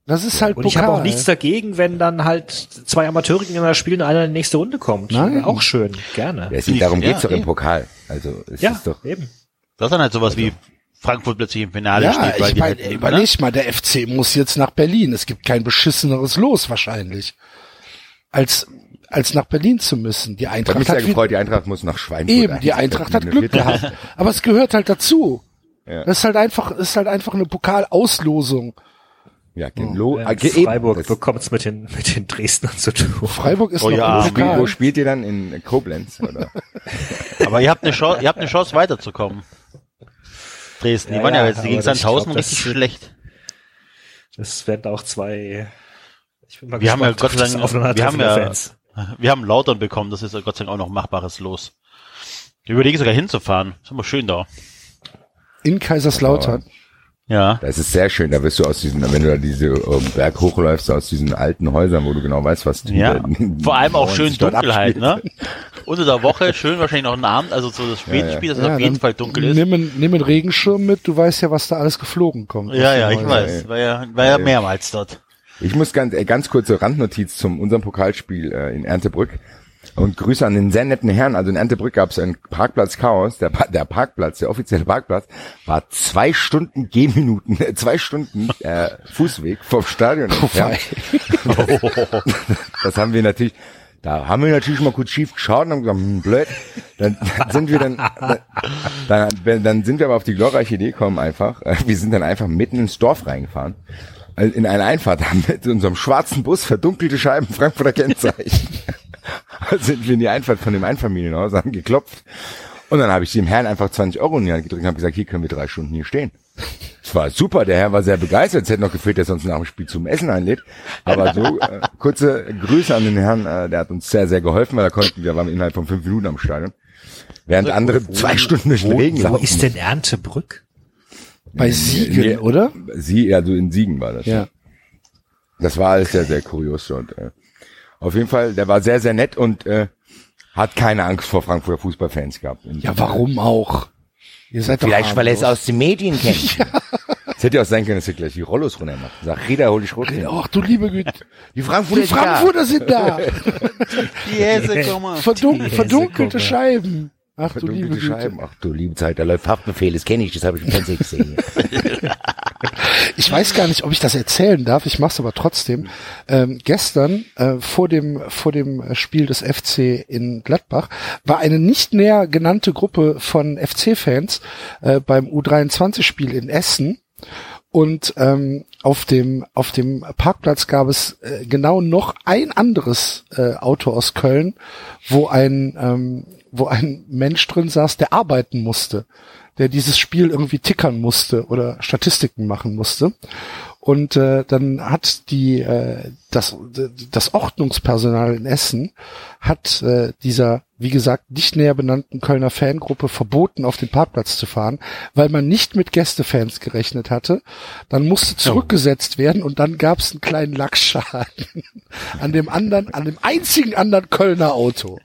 Das ist halt Und Pokal. ich habe auch nichts dagegen, wenn dann halt zwei Amateure gegeneinander spielen und einer in die nächste Runde kommt. Nein. Auch schön, gerne. Ja, darum Ja, geht's doch im eben. Pokal. Also, es Ja, ist doch, eben. Das ist dann halt sowas wie Frankfurt plötzlich im Finale ja, steht, weil ich meine, halt, überleg mal, der FC muss jetzt nach Berlin. Es gibt kein beschisseneres Los wahrscheinlich, als, als nach Berlin zu müssen. Die ich habe Eintracht mich hat sehr wieder- gefreut, die Eintracht muss nach Schweinfurt. Eben, die. Eintracht hat Glück gehabt. Aber es gehört halt dazu. Ja. Das ist halt einfach, ist halt einfach eine Pokalauslosung. Ja, gegen Lo, Ja, ah, ge- eben, Freiburg das- bekommt's mit den, mit den Dresdnern zu tun. Freiburg ist Oh noch ja, Spiel, Pokal. wo spielt ihr dann? In Koblenz, oder? aber ihr habt eine Chance, ihr habt eine Chance weiterzukommen. Dresden, die Ja, waren ja ja, jetzt gegen Sandhausen richtig wird- schlecht. Das werden auch zwei. Ich bin mal Wir haben ja gespannt Gott sei Dank, wir haben ja, Fans. wir haben Lautern bekommen, das ist ja Gott sei Dank auch noch machbares Los. Ich überlege sogar hinzufahren. Ist immer schön da. In Kaiserslautern. Ja. Das ist sehr schön. Da wirst du aus diesen, wenn du da diese ähm, Berg hochläufst, aus diesen alten Häusern, wo du genau weißt, was die Ja. die- Vor allem auch (laughs) die schön sich dort dunkel halt, ne? Unter der Woche schön wahrscheinlich noch ein Abend, also so das späte Ja, ja. Spiel, dass es auf jeden Fall dunkel ist. Nimm, einen- nimm einen Regenschirm mit, du weißt ja, was da alles geflogen kommt. Ja, ja, ich weiß. War ja, war ja mehrmals dort. Ich muss ganz, äh, ganz kurze Randnotiz zum unserem Pokalspiel äh, in Erntebrück. Und Grüße an den sehr netten Herrn. Also in Erntebrück gab es ein Parkplatz-Chaos. Der, Pa- der Parkplatz, der offizielle Parkplatz, war zwei Stunden Gehminuten, äh, zwei Stunden äh, Fußweg vom Stadion (laughs) entfernt. (laughs) Das haben wir natürlich, da haben wir natürlich mal kurz schief geschaut und haben gesagt, hm, blöd. Dann, dann sind wir dann, dann, dann, sind wir aber auf die glorreiche Idee gekommen einfach. Wir sind dann einfach mitten ins Dorf reingefahren. Also In eine Einfahrt haben mit unserem schwarzen Bus verdunkelte Scheiben Frankfurter Kennzeichen. Dann (laughs) sind wir in die Einfahrt von dem Einfamilienhaus, haben geklopft. Und dann habe ich dem Herrn einfach 20 Euro in die Hand gedrückt und habe gesagt, hier können wir drei Stunden hier stehen. Es war super, der Herr war sehr begeistert. Es hätte noch gefehlt, dass er uns nach dem Spiel zum Essen einlädt. Aber so, äh, kurze Grüße an den Herrn, äh, der hat uns sehr, sehr geholfen, weil er konnte, wir waren innerhalb von fünf Minuten am Stadion. Während andere zwei Stunden durch den Regen Wo laufen. ist denn Erntebrück? Bei Siegen, Nee, oder? Sie, also in Siegen war das. Ja. Das war alles sehr, sehr kurios dort. Äh. Auf jeden Fall, der war sehr, sehr nett und äh, hat keine Angst vor Frankfurter Fußballfans gehabt. Und Ja, warum auch? Ihr seid doch Vielleicht, weil er es aus den Medien (laughs) kennt. Es hätte ja auch sein können, dass er gleich die Rollos runter macht. Sag, Reda, hol dich runter. Ach du liebe Güte. Die Frankfurter, Die Frankfurter sind da. Die Häse. Verdun Die verdunkelte. Scheiben. Ach du liebe Verdunkelte Güte. Scheiben. Ach du liebe Zeit, da läuft Haftbefehl, das kenne ich, das habe ich im Fernsehen gesehen. (laughs) Ich weiß gar nicht, ob ich das erzählen darf. Ich mache es aber trotzdem. Ähm, gestern äh, vor dem vor dem Spiel des FC in Gladbach war eine nicht näher genannte Gruppe von FC-Fans äh, beim U23-Spiel in Essen. Und ähm, auf dem auf dem Parkplatz gab es äh, genau noch ein anderes äh, Auto aus Köln, wo ein ähm, wo ein Mensch drin saß, der arbeiten musste, der dieses Spiel irgendwie tickern musste oder Statistiken machen musste. Und äh, dann hat die äh, das das Ordnungspersonal in Essen hat äh, dieser wie gesagt nicht näher benannten Kölner Fangruppe verboten auf den Parkplatz zu fahren, weil man nicht mit Gästefans gerechnet hatte. Dann musste zurückgesetzt werden und dann gab es einen kleinen Lackschaden (laughs) an dem anderen an dem einzigen anderen Kölner Auto.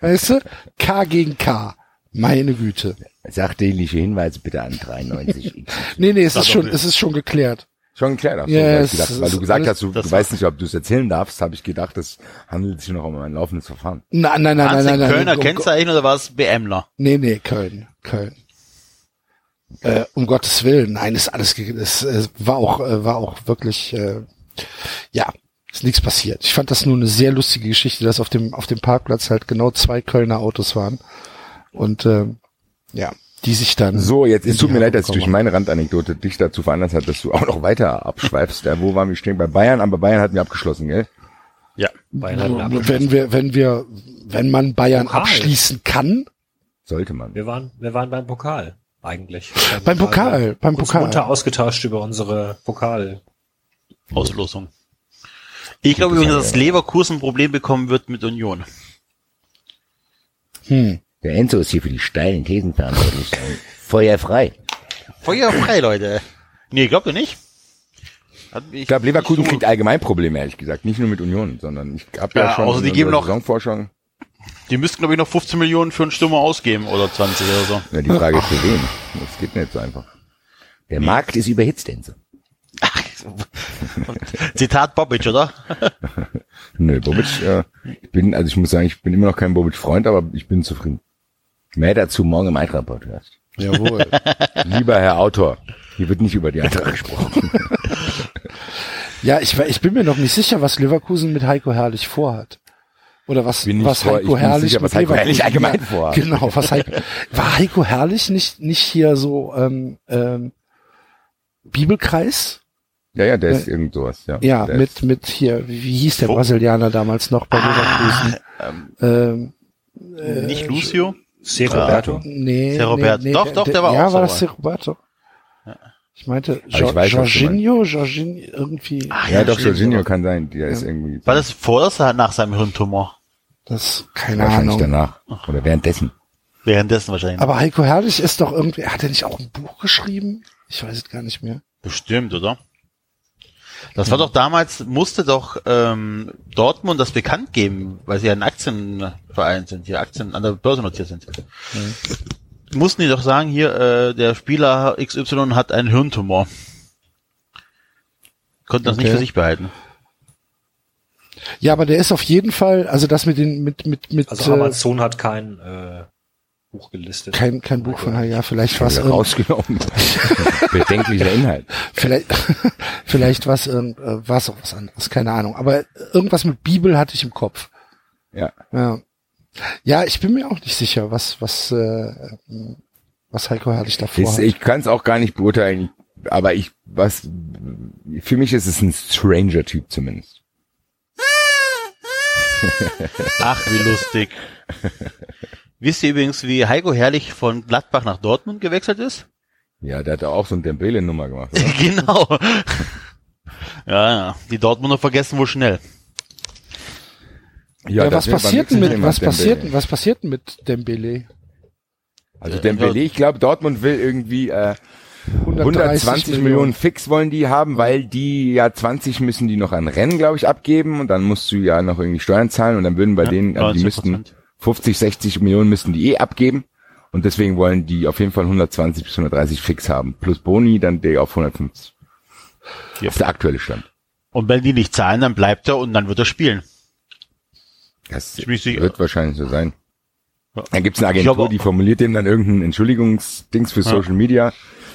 Weißt du? K gegen K. Meine Güte. Sachdienliche Hinweise bitte an 93. (laughs) Nee, nee, es ist schon, es ist schon geklärt. Schon geklärt. Ach so, Ja, weil, es ich gedacht, weil du gesagt hast, du, du weißt nicht, ob du es erzählen darfst, habe ich gedacht, das handelt sich noch um ein laufendes Verfahren. Nein, nein, nein, nein, nein, nein. Kölner um, Kennzeichen oder war es BMler? Nee, nee, Köln, Köln. Äh, um Gottes Willen, nein, ist alles, es, es war auch, äh, war auch wirklich, äh, ja, ist nichts passiert. Ich fand das nur eine sehr lustige Geschichte, dass auf dem auf dem Parkplatz halt genau zwei Kölner Autos waren und ähm, ja, die sich dann So, jetzt, es tut mir leid, dass ich durch meine Randanekdote dich dazu veranlasst hat, dass du auch noch weiter abschweifst. Ja, wo waren wir stehen? Bei Bayern, aber Bayern hatten wir abgeschlossen, gell? Ja. Bayern hatten wir abgeschlossen. wenn wir wenn wir wenn man Bayern Pokal. abschließen kann, Sollte man. Wir waren, wir waren beim Pokal eigentlich. Beim Pokal, Wir beim uns Pokal. munter ausgetauscht über unsere Pokal. Auslosung. Ich glaube übrigens, dass Leverkusen ein Problem bekommen wird mit Union. hm. Der Enzo ist hier für die steilen Thesen verantwortlich. Feuer frei. Feuer frei, Leute. Nee, glaubt ihr nicht? Ich glaube, Leverkusen kriegt allgemein Probleme, ehrlich gesagt. Nicht nur mit Union, sondern ich habe ja, Ja, schon außer die geben noch- Saisonvorschau. Die müssten, glaube ich, noch 15 Millionen für einen Stürmer ausgeben oder 20 oder so. Ja, die Frage ist für wen. Das geht nicht so einfach. Der Markt ist überhitzt, Enzo. (laughs) Zitat Bobic, oder? (laughs) Nö, Bobic, äh, ich bin, also ich muss sagen, ich bin immer noch kein Bobic-Freund, aber ich bin zufrieden. Mehr dazu morgen im Eintracht-Podcast. Jawohl. (laughs) Lieber Herr Autor, hier wird nicht über die Eintracht gesprochen. (laughs) ja, ich, ich bin mir noch nicht sicher, was Leverkusen mit Heiko Herrlich vorhat. Oder was, was vor- Heiko Herrlich sicher, was mit Heiko Herrlich Leverkusen- allgemein vorhat. (laughs) Genau, was Heiko, war Heiko Herrlich nicht, nicht hier so, ähm, ähm, Bibelkreis? Ja, ja, der ist irgend sowas, ja. Ja, der mit, ist, mit hier, wie, hieß der Brasilianer damals noch bei Leverkusen? Ähm, Ähm, nicht Lucio? C. Roberto. nee, Ser Roberto. nee, nee, Doch, doch, der war Ja, auch war so das Ser Roberto? Ich meinte, ich weiß, Jorginho, Jorginho, irgendwie, Ah, ja, doch, Jorginho aber- kann sein, der ist irgendwie, War das vor oder nach seinem Hirntumor? das, keine wahrscheinlich Ahnung. danach. Oder währenddessen. Währenddessen wahrscheinlich. Aber Heiko Herrlich ist doch irgendwie, hat er nicht auch ein Buch geschrieben? Ich weiß es gar nicht mehr. Bestimmt, oder? Das war doch damals, musste doch ähm, Dortmund das bekannt geben, weil sie ja ein Aktienverein sind, hier Aktien an der Börse notiert sind. Mussten die doch sagen, hier, äh, der Spieler XY hat einen Hirntumor. Konnten das nicht Okay. für sich behalten. Ja, aber der ist auf jeden Fall, also das mit den, mit, mit, mit, Also äh, Amazon hat kein äh, Buch gelistet. kein, kein Buch von, ja, vielleicht was, Wieder rausgenommen. (laughs) Bedenklicher Inhalt. vielleicht, (laughs) vielleicht was, äh, was auch was anderes, keine Ahnung. Aber irgendwas mit Bibel hatte ich im Kopf. Ja. Ja. Ja, ich bin mir auch nicht sicher, was, was, äh, was Heiko Herrlich davor Ist, hat. ich kann es auch gar nicht beurteilen, aber ich, was, für mich ist es ein Stranger-Typ zumindest. Ach, wie lustig. (laughs) Wisst ihr übrigens, wie Heiko Herrlich von Gladbach nach Dortmund gewechselt ist? Ja, der hat da auch so ein Dembele-Nummer gemacht, oder? (laughs) genau. ja, ja. Die Dortmunder vergessen wohl schnell. Ja, das was passiert denn mit, was Dembele. passiert denn, was passiert denn mit Dembele? Also Dembele, ich glaube, Dortmund will irgendwie äh, 130 120 Millionen. fix wollen die haben, weil die ja 20 müssen die noch an Rennen, glaube ich, abgeben und dann musst du ja noch irgendwie Steuern zahlen und dann würden bei Ja, denen, also die 19%. müssten 50, 60 Millionen müssten die eh abgeben und deswegen wollen die auf jeden Fall 120 bis 130 fix haben. Plus Boni, dann der auf 150. Ja. Das ist der aktuelle Stand. Und wenn die nicht zahlen, dann bleibt er und dann wird er spielen. Das Ich bin sicher. wird wahrscheinlich so sein. Ja. Dann gibt's eine Agentur, die formuliert dem dann irgendein Entschuldigungsdings für Social Media.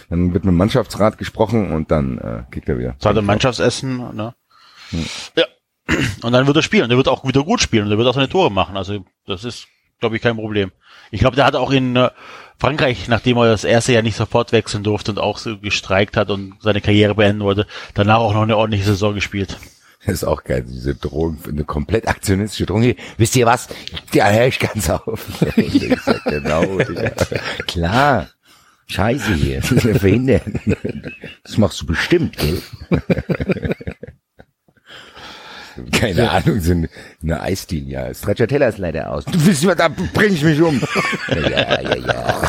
Dann wird mit dem Mannschaftsrat gesprochen und dann äh, kriegt er wieder. Zahlt er Mannschaftsessen, ne? Ja. Und dann wird er spielen. Der wird auch wieder gut spielen und der wird auch seine Tore machen. Also das ist, glaube ich, kein Problem. Ich glaube, der hat auch in äh, Frankreich, nachdem er das erste Jahr nicht sofort wechseln durfte und auch so gestreikt hat und seine Karriere beenden wollte, danach auch noch eine ordentliche Saison gespielt. Das ist auch geil, diese Drohung, eine komplett aktionistische Drohung. Hier, wisst ihr was? Ja, hör ich ganz auf. (laughs) Ich sag, genau. Klar. Scheiße hier. (laughs) Das ist mir verhindern. Das machst du bestimmt, gell? (laughs) (laughs) Keine Ahnung, so eine, eine Eisdeal, ja. Stracciatella ist leider aus. Du willst mir, da bring ich mich um. (laughs) Ja, ja, ja.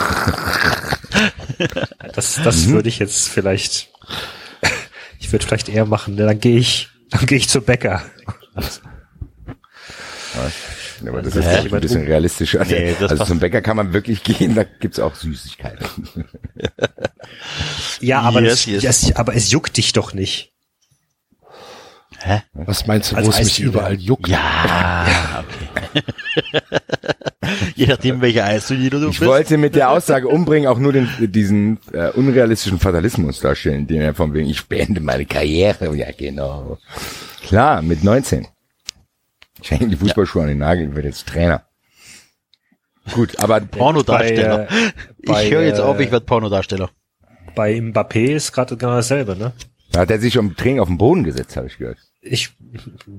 (laughs) Das, das Mhm. würde ich jetzt vielleicht, ich würde vielleicht eher machen, ne, dann gehe ich, dann gehe ich zum Bäcker. Aber das ist ich, ein bisschen realistischer. Nee, das also zum Bäcker kann man wirklich gehen, da gibt's auch Süßigkeiten. Ja, aber, Yes, das, yes. Das, aber es juckt dich doch nicht. Hä? Was meinst du, wo es mich überall juckt? Ja, okay. (laughs) Je nachdem, welche Eisturnier du Ich bist. wollte mit der Aussage umbringen auch nur den, diesen äh, unrealistischen Fatalismus darstellen, den er von wegen, ich beende meine Karriere. Ja, genau. Klar, mit 19. Ich hänge die Fußballschuhe an den Nagel, ich werde jetzt Trainer. Gut, aber (laughs) Pornodarsteller. Bei, äh, bei, ich höre jetzt äh, auf, ich werde Pornodarsteller. Bei Mbappé ist gerade genau dasselbe, ne? Da hat er sich um Training auf den Boden gesetzt, habe ich gehört. Ich,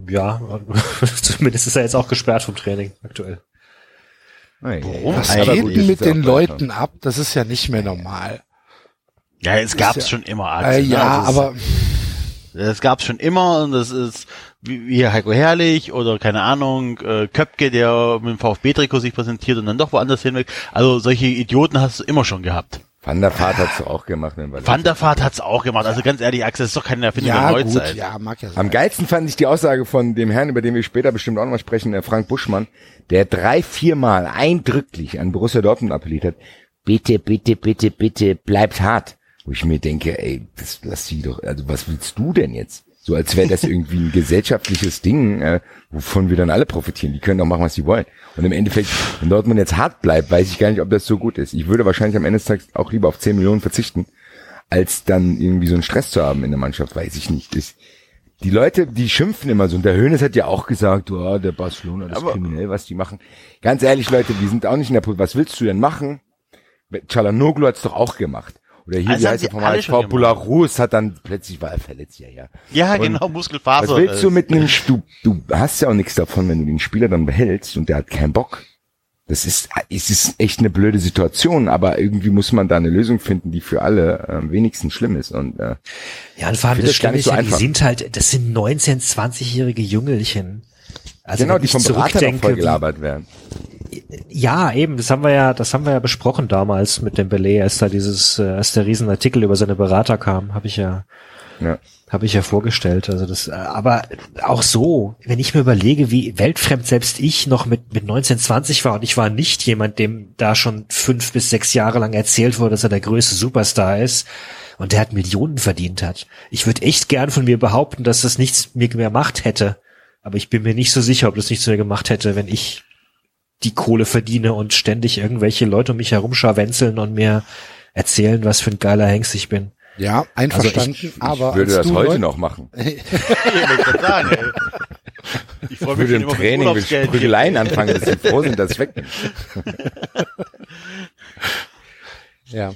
ja, (laughs) zumindest ist er jetzt auch gesperrt vom Training aktuell. Warum? Was Aber geht gut, mit den Leuten ab? Das ist ja nicht mehr normal. Ja, es gab's ja- schon immer. Äh, Axel, ne? ja, Das ist- aber Das gab's schon immer und das ist wie, wie Heiko Herrlich oder keine Ahnung, äh, Köpke, der mit dem VfB-Trikot sich präsentiert und dann doch woanders hinweg. Also solche Idioten hast du immer schon gehabt. Van der Vaart hat's auch gemacht. Wenn wir Van der Vaart hat's auch gemacht. Also ganz ehrlich, Axel, das ist doch keine Erfindung ja, der gut, Neuzeit. ja, mag ja sein. Am geilsten fand ich die Aussage von dem Herrn, über den wir später bestimmt auch nochmal sprechen, der Frank Buschmann, der drei, viermal eindrücklich an Borussia Dortmund appelliert hat, bitte, bitte, bitte, bitte, bleibt hart. Wo ich mir denke, ey, das lass sie doch, also was willst du denn jetzt? So als wäre das irgendwie ein gesellschaftliches Ding, äh, wovon wir dann alle profitieren. Die können doch machen, was sie wollen. Und im Endeffekt, wenn Dortmund jetzt hart bleibt, weiß ich gar nicht, ob das so gut ist. Ich würde wahrscheinlich am Ende des Tages auch lieber auf 10 Millionen verzichten, als dann irgendwie so einen Stress zu haben in der Mannschaft, weiß ich nicht. Ist, die Leute, die schimpfen immer so. Und der Hönes hat ja auch gesagt, oh, der Barcelona, das ist kriminell, was die machen. Ganz ehrlich, Leute, wir sind auch nicht in der Position. Was willst du denn machen? Chalanoglu hat's doch auch gemacht. Oder hier, Also wie heißt der vom HSV? Bularus hat dann, plötzlich war er verletzt, ja, ja. Ja, Und genau, Muskelfaser. Was willst du äh, mit einem, du, du hast ja auch nichts davon, wenn du den Spieler dann behältst und der hat keinen Bock. Das ist, es ist echt eine blöde Situation, aber irgendwie muss man da eine Lösung finden, die für alle äh, wenigstens schlimm ist. Und äh, Ja, und vor allem das Schlimme nicht ist so ja, die einfach. sind halt, das sind 19, 20-jährige Jüngelchen. Also genau, die vom Berater noch zurückdenke, voll wie- gelabert werden. Ja, eben, das haben wir ja, das haben wir ja besprochen damals mit dem Belay, als da dieses, äh, als der Riesenartikel über seine Berater kam, habe ich ja, Ja. habe ich ja vorgestellt. Also das, äh, aber auch so, wenn ich mir überlege, wie weltfremd selbst ich noch mit mit 19, 20 war und ich war nicht jemand, dem da schon fünf bis sechs Jahre lang erzählt wurde, dass er der größte Superstar ist und der hat Millionen verdient hat. Ich würde echt gern von mir behaupten, dass das nichts mir mehr macht hätte, aber ich bin mir nicht so sicher, ob das nichts mehr gemacht hätte, wenn ich die Kohle verdiene und ständig irgendwelche Leute um mich herum scharwenzeln und mir erzählen, was für ein geiler Hengst ich bin. Ja, einverstanden, aber ich würde das du heute noch machen. (laughs) ich. Ich freue Ich mich würde im Training mit Urlaubsgeld gibt. Prügeleien anfangen, dass sie froh sind, dass ich weg bin. (laughs) Ja.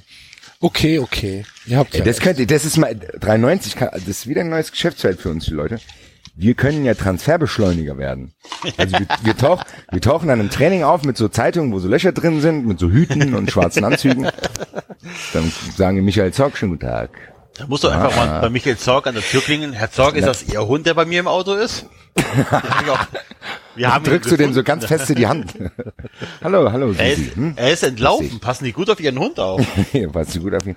Okay, okay. Ihr habt ja das könnte, das ist mal 93, kann- das ist wieder ein neues Geschäftsfeld für uns, die Leute. Wir können ja Transferbeschleuniger werden. Also wir, wir, tauch, wir tauchen dann im Training auf mit so Zeitungen, wo so Löcher drin sind, mit so Hüten und schwarzen Anzügen. Dann sagen wir Michael Zock, schönen guten Tag. Da musst du einfach mal bei Michael Zorg an der Tür klingeln. Herr Zorg, ist das Ihr Hund, der bei mir im Auto ist? Wir haben Drückst du dem so ganz fest in die Hand. hallo, hallo, Er ist, Hm? er ist entlaufen. Passen die gut auf Ihren Hund auf? (laughs) Passt du gut auf ihn.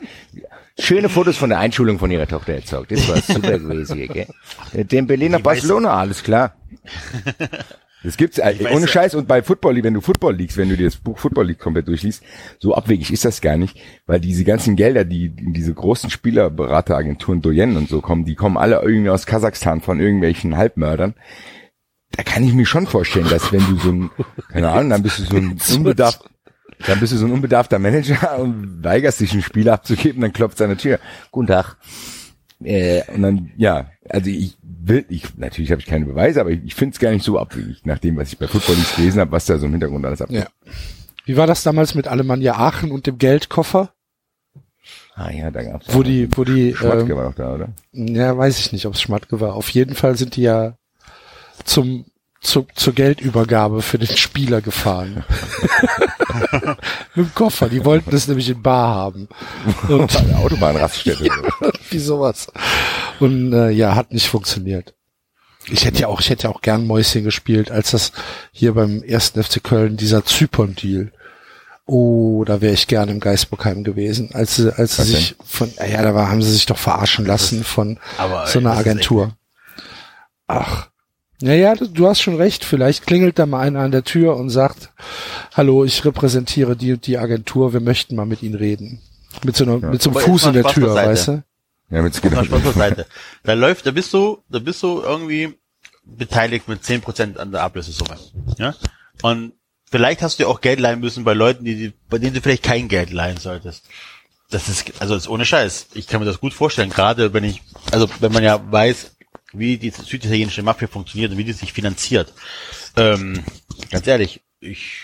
Schöne Fotos von der Einschulung von ihrer Tochter erzeugt. Das war super (laughs) gewesen hier, gell? Dem Berlin nach Die weiß- Barcelona, alles klar. Das gibt's äh, weiß ohne Scheiß und bei Football League, wenn du Football Leagues, wenn du dir das Buch Football League komplett durchliest, so abwegig ist das gar nicht, weil diese ganzen Gelder, die in diese großen Spielerberateragenturen Doyen und so kommen, die kommen alle irgendwie aus Kasachstan von irgendwelchen Halbmördern. Da kann ich mir schon vorstellen, dass wenn du so ein, keine Ahnung, dann bist du so ein (laughs) unbedarft, dann bist du so ein unbedarfter Manager und weigerst dich, einen Spieler abzugeben, dann klopft an der Tür. Guten Tag. Äh, und dann, ja, also ich will, ich, natürlich habe ich keine Beweise, aber ich, ich finde es gar nicht so abwegig, nach dem, was ich bei Football League gelesen habe, was da so im Hintergrund alles abgeht. Ja. Wie war das damals mit Alemannia Aachen und dem Geldkoffer? Ah ja, da gab's Wo die, wo die, Schmatke ähm, war doch da, oder? ja, weiß ich nicht, ob es Schmatke war. Auf jeden Fall sind die ja zum, zu, zur Geldübergabe für den Spieler gefahren. (laughs) Mit dem Koffer. Die wollten das nämlich in Bar haben. Und Eine Autobahnraststätte. (laughs) oder? wie sowas. Und äh, ja, hat nicht funktioniert. Ich hätte ja auch, ich hätte ja auch gern Mäuschen gespielt, als das hier beim ersten FC Köln dieser Zypern-Deal. Oh, da wäre ich gern im Geisbockheim gewesen, als sie, als sie Was sich von, ja, da war, haben sie sich doch verarschen lassen von Aber, so einer Agentur. Ach. Naja, du, du hast schon recht. Vielleicht klingelt da mal einer an der Tür und sagt, hallo, ich repräsentiere die und die Agentur, wir möchten mal mit Ihnen reden. Mit so, einer, mit so einem Aber Fuß in der Spaß Tür, weißt du? Ja, mit Mal Spaß genau. beiseite. Da läuft, da bist du, da bist du irgendwie beteiligt mit 10% an der Ablösesumme. Ja? Und vielleicht hast du ja auch Geld leihen müssen bei Leuten, die, die, bei denen du vielleicht kein Geld leihen solltest. Das ist, also das ist ohne Scheiß. Ich kann mir das gut vorstellen, gerade wenn ich, also wenn man ja weiß, wie die süditalienische Mafia funktioniert und wie die sich finanziert. Ähm, ganz ehrlich, ich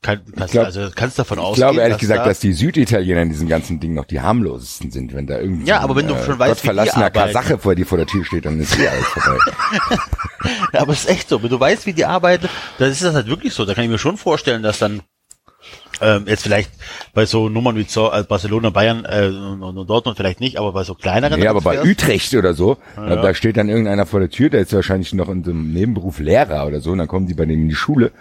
kann, kannst, glaub- also kannst davon Ich ausgehen, glaube ehrlich dass gesagt, da, dass die Süditaliener in diesem ganzen Ding noch die harmlosesten sind, wenn da irgendwie Ja, aber wenn du ein, schon weißt, wie die gottverlassener arbeiten. Kasache vor dir vor der Tür steht, dann ist eh alles vorbei. (laughs) Ja, aber es ist echt so. Wenn du weißt, wie die arbeiten, dann ist das halt wirklich so. Da kann ich mir schon vorstellen, dass dann ähm, jetzt vielleicht bei so Nummern wie so, äh, Barcelona, Bayern äh, und, und Dortmund vielleicht nicht, aber bei so kleineren Ja, aber bei Utrecht oder so, da, da steht dann irgendeiner vor der Tür, der ist wahrscheinlich noch in so einem Nebenberuf Lehrer oder so, und dann kommen die bei dem in die Schule.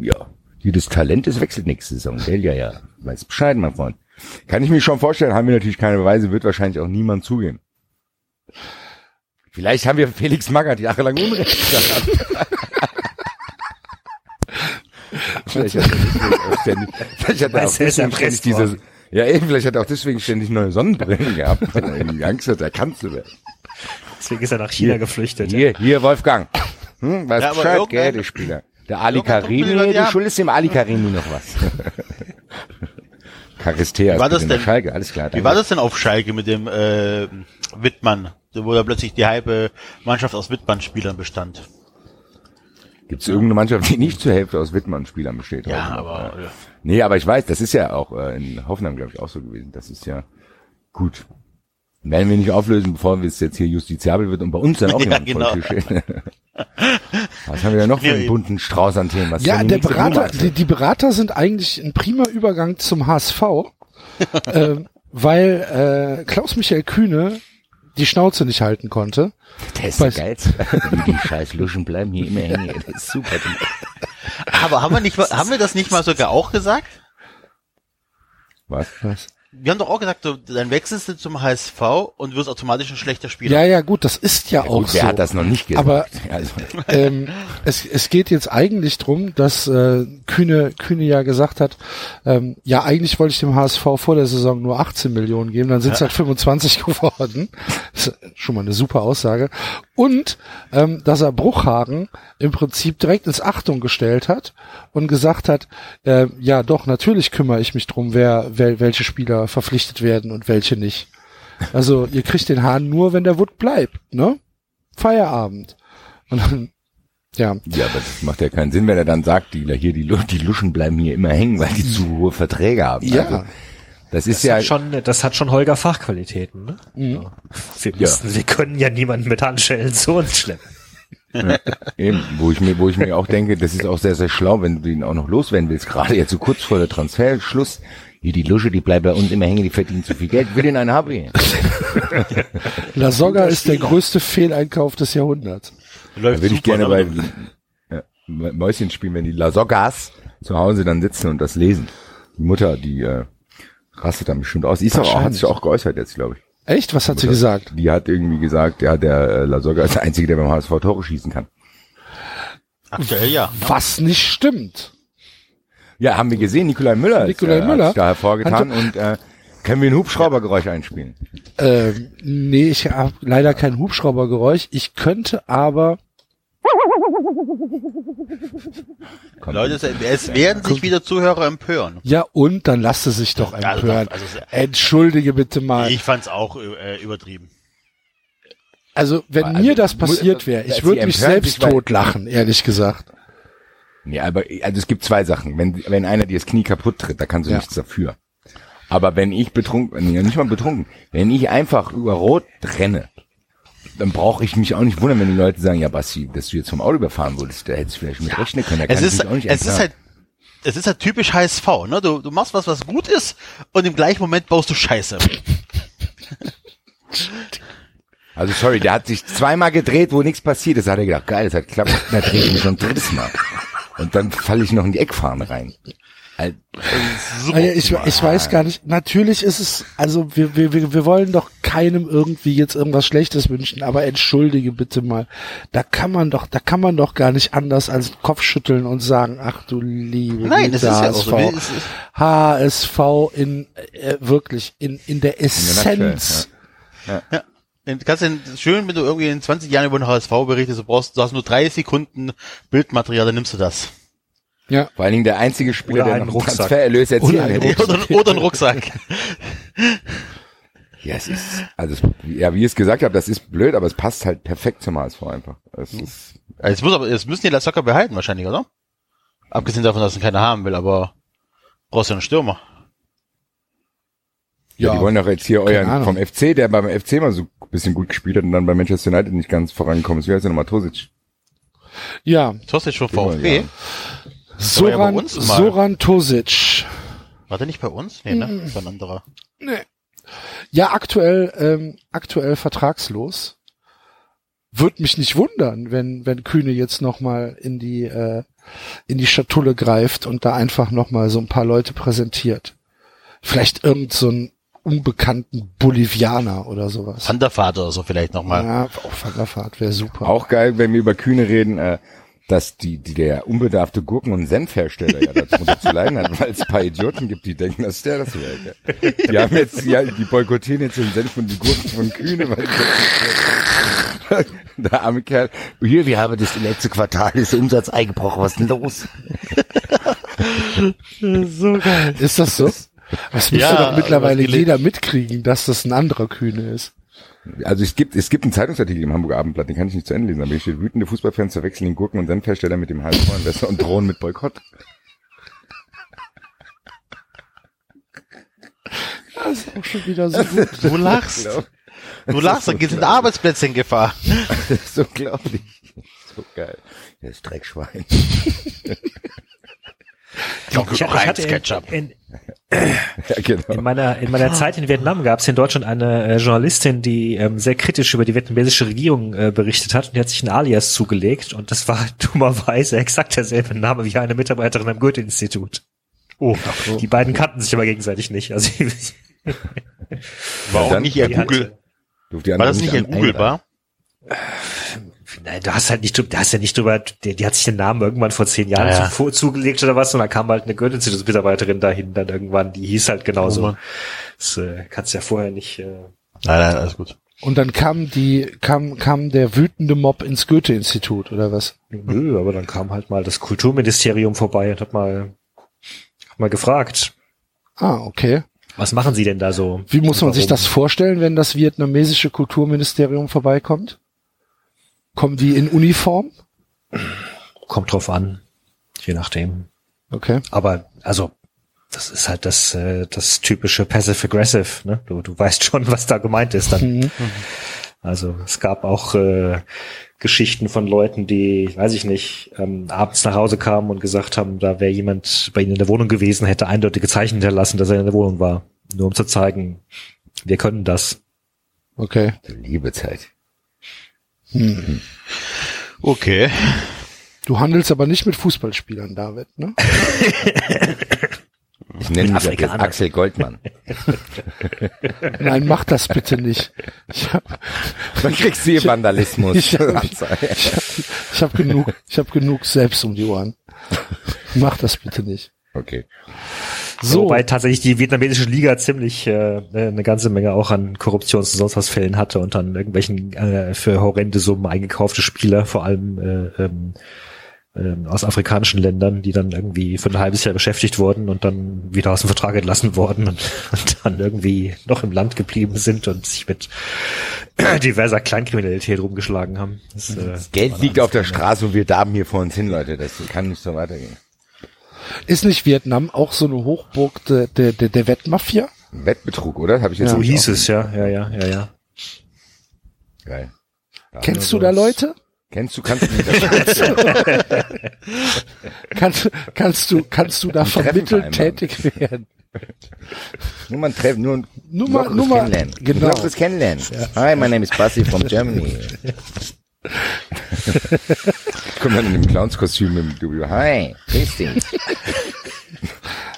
Ja, jedes Talent, es wechselt nächste Saison, gell? Ja, ja. Weiß Bescheid, mein Freund. Kann ich mir schon vorstellen, haben wir natürlich keine Beweise, wird wahrscheinlich auch niemand zugeben. Vielleicht haben wir Felix Magath jahrelang Unrecht gehabt. (laughs) vielleicht hat er deswegen auch (laughs) ständig, vielleicht hat er auch er ständig erpresst diese, worden. ja eben, vielleicht hat er auch deswegen ständig neue Sonnenbrillen gehabt, weil er irgendwie Angst hat, erkannt zu werden. Deswegen ist er nach China geflüchtet. Hier, hier, Wolfgang. Hm, weiß Ja, Bescheid, gell, der Spieler. Der Ali Karimi, du ja. schuldest dem Ali Karimi noch was. (laughs) Charistea Wie war das denn? Schalke, alles klar. Wie war das denn auf Schalke mit dem äh, Wittmann, wo da plötzlich die halbe Mannschaft aus Wittmann-Spielern bestand? Gibt es irgendeine Mannschaft, die nicht zur Hälfte aus Wittmann-Spielern besteht? Ja, aber Ja. Nee, aber ich weiß, das ist ja auch äh, in Hoffenheim, glaube ich, auch so gewesen. Das ist ja gut. Werden wir nicht auflösen, bevor es jetzt hier justiziabel wird und bei uns dann auch (laughs) Ja, jemand genau. (laughs) Was haben wir da noch für einen bunten Strauß an Themen? Was Ja, denn der Berater, die, die Berater sind eigentlich ein prima Übergang zum HSV, (laughs) äh, weil äh, Klaus-Michael Kühne die Schnauze nicht halten konnte. Der ist Weiß- geil. Die scheiß Luschen bleiben hier immer hängen. Das ist super. aber haben wir nicht, haben wir das nicht mal sogar auch gesagt? Was? Was? Wir haben doch auch gesagt, du, dann wechselst du zum HSV und wirst automatisch ein schlechter Spieler. Ja, ja, gut, das ist ja, auch Gut, so. wer hat das noch nicht gesagt? Aber (laughs) also, ähm, es, es geht jetzt eigentlich drum, dass äh, Kühne, Kühne ja gesagt hat, ähm, ja, eigentlich wollte ich dem HSV vor der Saison nur 18 Millionen geben, dann sind es halt 25 (laughs) geworden. Das ist schon mal eine super Aussage. Und ähm, dass er Bruchhagen im Prinzip direkt ins Achtung gestellt hat und gesagt hat, äh, ja doch, natürlich kümmere ich mich drum, wer, wer welche Spieler verpflichtet werden und welche nicht. Also ihr kriegt den Hahn nur, wenn der Wood bleibt, ne? Feierabend. Und dann, ja, ja, aber das macht ja keinen Sinn, wenn er dann sagt, die, hier, die, die Luschen bleiben hier immer hängen, weil die zu hohe Verträge haben. Ja. Also, das ist Das, ja, hat schon, das hat schon Holger Fachqualitäten. Ne? Mhm. Wir, müssen, wir können ja niemanden mit Handschellen zu uns schleppen. eben, wo ich mir, wo ich mir auch denke, das ist auch sehr, sehr schlau, wenn du ihn auch noch loswerden willst, gerade jetzt so kurz vor der Transferschluss. Hier, die Lusche, die bleibt bei uns immer hängen, die verdienen zu viel Geld. Will den einen haben? (laughs) La Soga ist der größte Fehleinkauf des Jahrhunderts. Läuft Da würde ich gerne ne? bei ja, Mäuschen spielen, wenn die Lasogas zu Hause dann sitzen und das lesen. Die Mutter, die äh, rastet dann bestimmt aus. Die ist auch, hat sich auch geäußert jetzt, glaube ich. Echt? Was hat sie gesagt? Die hat irgendwie gesagt, ja, der äh, Lasoga ist der Einzige, der beim HSV Tore schießen kann. Aktuell ja. Was nicht stimmt. Ja, haben wir gesehen, Nikolai Müller, Nikolai ist, äh, Müller hat sich da hervorgetan und äh, können wir ein Hubschraubergeräusch einspielen? Ähm, nee, ich habe leider kein Hubschraubergeräusch. Ich könnte aber. Komm, Leute, es, werden sich wieder Zuhörer empören. Ja, und dann lasst es sich doch Also, empören. also, Entschuldige bitte mal. Ich fand's auch äh, übertrieben. Also, wenn Also, mir das passiert wäre, ich sie würde mich selbst totlachen, ehrlich gesagt. Nee, aber also es gibt zwei Sachen. Wenn, wenn einer dir das Knie kaputt tritt, da kannst du Ja. nichts dafür. Aber wenn ich betrunken, nee, nicht mal betrunken, wenn ich einfach über Rot renne, dann brauche ich mich auch nicht wundern, wenn die Leute sagen, ja Basti, dass du jetzt vom Auto überfahren wurdest, da hättest du vielleicht mit rechnen können. Da Es ist, auch nicht es ist halt, es ist halt typisch HSV, ne? Du, du machst was, was gut ist und im gleichen Moment baust du Scheiße. (laughs) Also sorry, der hat sich zweimal gedreht, wo nichts passiert ist. Da hat er gedacht, geil, das hat geklappt. Da drehe ich mich schon ein drittes Mal. Und dann falle ich noch in die Eckfahne rein. Al- Super. Also ich, ich weiß gar nicht. Natürlich ist es, also wir, wir, wir wir wollen doch keinem irgendwie jetzt irgendwas Schlechtes wünschen, aber entschuldige bitte mal. Da kann man doch, da kann man doch gar nicht anders als Kopf schütteln und sagen, ach du liebe Nein, das ist ja auch so. HSV. HSV in äh, wirklich in in der Essenz. Nutshell, Ja. Du kannst denn schön, wenn du irgendwie in 20 Jahren über den HSV berichtest, du brauchst, du hast nur drei Sekunden Bildmaterial, dann nimmst du das. Ja. Vor allen Dingen der einzige Spieler, Oder der einen Rucksack. Transfererlös erzielen Oder einen hätte. Oder, oder ein Rucksack. (laughs) Ja, es ist, also, es, ja, wie ich es gesagt habe, das ist blöd, aber es passt halt perfekt zum HSV einfach. Es ist, Jetzt muss aber, jetzt müssen die Lassocker behalten wahrscheinlich, oder? Abgesehen davon, dass ihn keiner haben will, aber brauchst du einen Stürmer. ja, die wollen doch jetzt hier euren Ahnung. vom FC, der beim FC mal so ein bisschen gut gespielt hat und dann bei Manchester United nicht ganz vorangekommen ist. Wie heißt der nochmal? Tosic. Ja, Tosic wir VfB. ja Soran, mal. Soran Tosic. War der nicht bei uns? Nee, ne? Das war ein anderer. Ja, aktuell, ähm, aktuell vertragslos. Würde mich nicht wundern, wenn, wenn Kühne jetzt nochmal in die, äh, in die Schatulle greift und da einfach nochmal so ein paar Leute präsentiert. Vielleicht irgend so einen unbekannten Bolivianer oder sowas. Van der Vaart oder so vielleicht nochmal. Ja, auch Van der Vaart wäre super. Auch geil, wenn wir über Kühne reden, äh, dass die, die der unbedarfte Gurken- und Senfhersteller ja darunter (laughs) zu leiden hat, weil es ein paar Idioten gibt, die denken, dass der das wäre. gell? Die haben jetzt, ja, die boykottieren jetzt den Senf und die Gurken von Kühne, weil die (laughs) der arme Kerl, hier, wir haben das letzte Quartal, ist der Umsatz eingebrochen, was ist denn los? (laughs) so geil. Ist das so? Das müsste Ja, doch mittlerweile jeder mitkriegen, dass das ein anderer Kühne ist. Also es gibt, es gibt einen Zeitungsartikel im Hamburger Abendblatt, den kann ich nicht zu Ende lesen, aber hier steht, wütende Fußballfans verwechseln den Gurken- und Senfhersteller mit dem HSV-Investor und drohen mit Boykott. Das ist auch schon wieder so gut. (laughs) Du lachst. Du lachst, dann sind Arbeitsplätze in Gefahr. (laughs) Das ist unglaublich. So geil. Das Dreckschwein. (laughs) Doch, Ich, ich hatte in, in, (laughs) Ja, genau. in meiner in meiner Zeit in Vietnam gab es in Deutschland eine äh, Journalistin, die ähm, sehr kritisch über die vietnamesische Regierung äh, berichtet hat und die hat sich ein Alias zugelegt und das war (laughs) dummerweise exakt derselbe Name wie eine Mitarbeiterin am Goethe-Institut. Oh, Die beiden kannten sich aber gegenseitig nicht. Also war auch nicht ihr Google. hatte- War das nicht ihr an- Google war? Nein, du hast halt nicht, du hast ja nicht drüber, die, die hat sich den Namen irgendwann vor zehn Jahren Ja, ja. zuvor zugelegt oder was und dann kam halt eine Goethe-Institutsmitarbeiterin dahin dann irgendwann, die hieß halt genauso. Oh das äh, kannst du ja vorher nicht. Äh, Nein, nein, alles gut. Und dann kam die, kam, kam der wütende Mob ins Goethe-Institut, oder was? Nö, aber dann kam halt mal das Kulturministerium vorbei und hat mal, hat mal gefragt, Ah, okay. was machen Sie denn da so? Wie muss man sich das vorstellen, wenn das vietnamesische Kulturministerium vorbeikommt? Kommen die in Uniform? Kommt drauf an, je nachdem. Okay. Aber also, das ist halt das, äh, das typische Passive-Aggressive. Ne? Du, du weißt schon, (laughs) was da gemeint ist. Dann. Mhm. Also es gab auch äh, Geschichten von Leuten, die, weiß ich nicht, ähm, abends nach Hause kamen und gesagt haben, da wäre jemand bei ihnen in der Wohnung gewesen, hätte eindeutige Zeichen hinterlassen, dass er in der Wohnung war. Nur um zu zeigen, wir können das. Okay. Liebe Zeit. Okay. Du handelst aber nicht mit Fußballspielern, David, ne? (laughs) Ich nenne mich jetzt. Axel Goldmann. (laughs) Nein, mach das bitte nicht. Ich habe Dann kriegst du hier Vandalismus. ich hab, (laughs) ich hab, ich hab genug, ich habe genug selbst um die Ohren. Mach das bitte nicht. okay. So, Wobei tatsächlich die vietnamesische Liga ziemlich äh, eine ganze Menge auch an Korruptions- und sonst was Fällen hatte und dann irgendwelchen äh, für horrende Summen eingekaufte Spieler, vor allem äh, ähm, ähm, aus afrikanischen Ländern, die dann irgendwie für ein halbes Jahr beschäftigt wurden und dann wieder aus dem Vertrag entlassen worden und, (laughs) und dann irgendwie noch im Land geblieben sind und sich mit (clears throat) diverser Kleinkriminalität rumgeschlagen haben. Das, äh, Das Geld liegt auf der Straße und wir darben hier vor uns hin, Leute. Das kann nicht so weitergehen. Ist nicht Vietnam auch so eine Hochburg der, der, der, der Wettmafia? Wettbetrug, oder? Habe ich jetzt so nicht hieß es, ja, ja, ja, ja, ja. Geil. Ja, Kennst du da so- Leute? Kennst du, kannst du (laughs) nicht Kannst, kannst du, kannst du da vermittelt tätig werden? Nur mal ein Treffen, nur ein Nur mal- nur mal- Kennenlernen. genau. Lockeres Kennenlernen. Hi, my name is Basti from Germany. (laughs) Kommt dann in dem Clownskostüm im Dubio. Hi, grüß dich.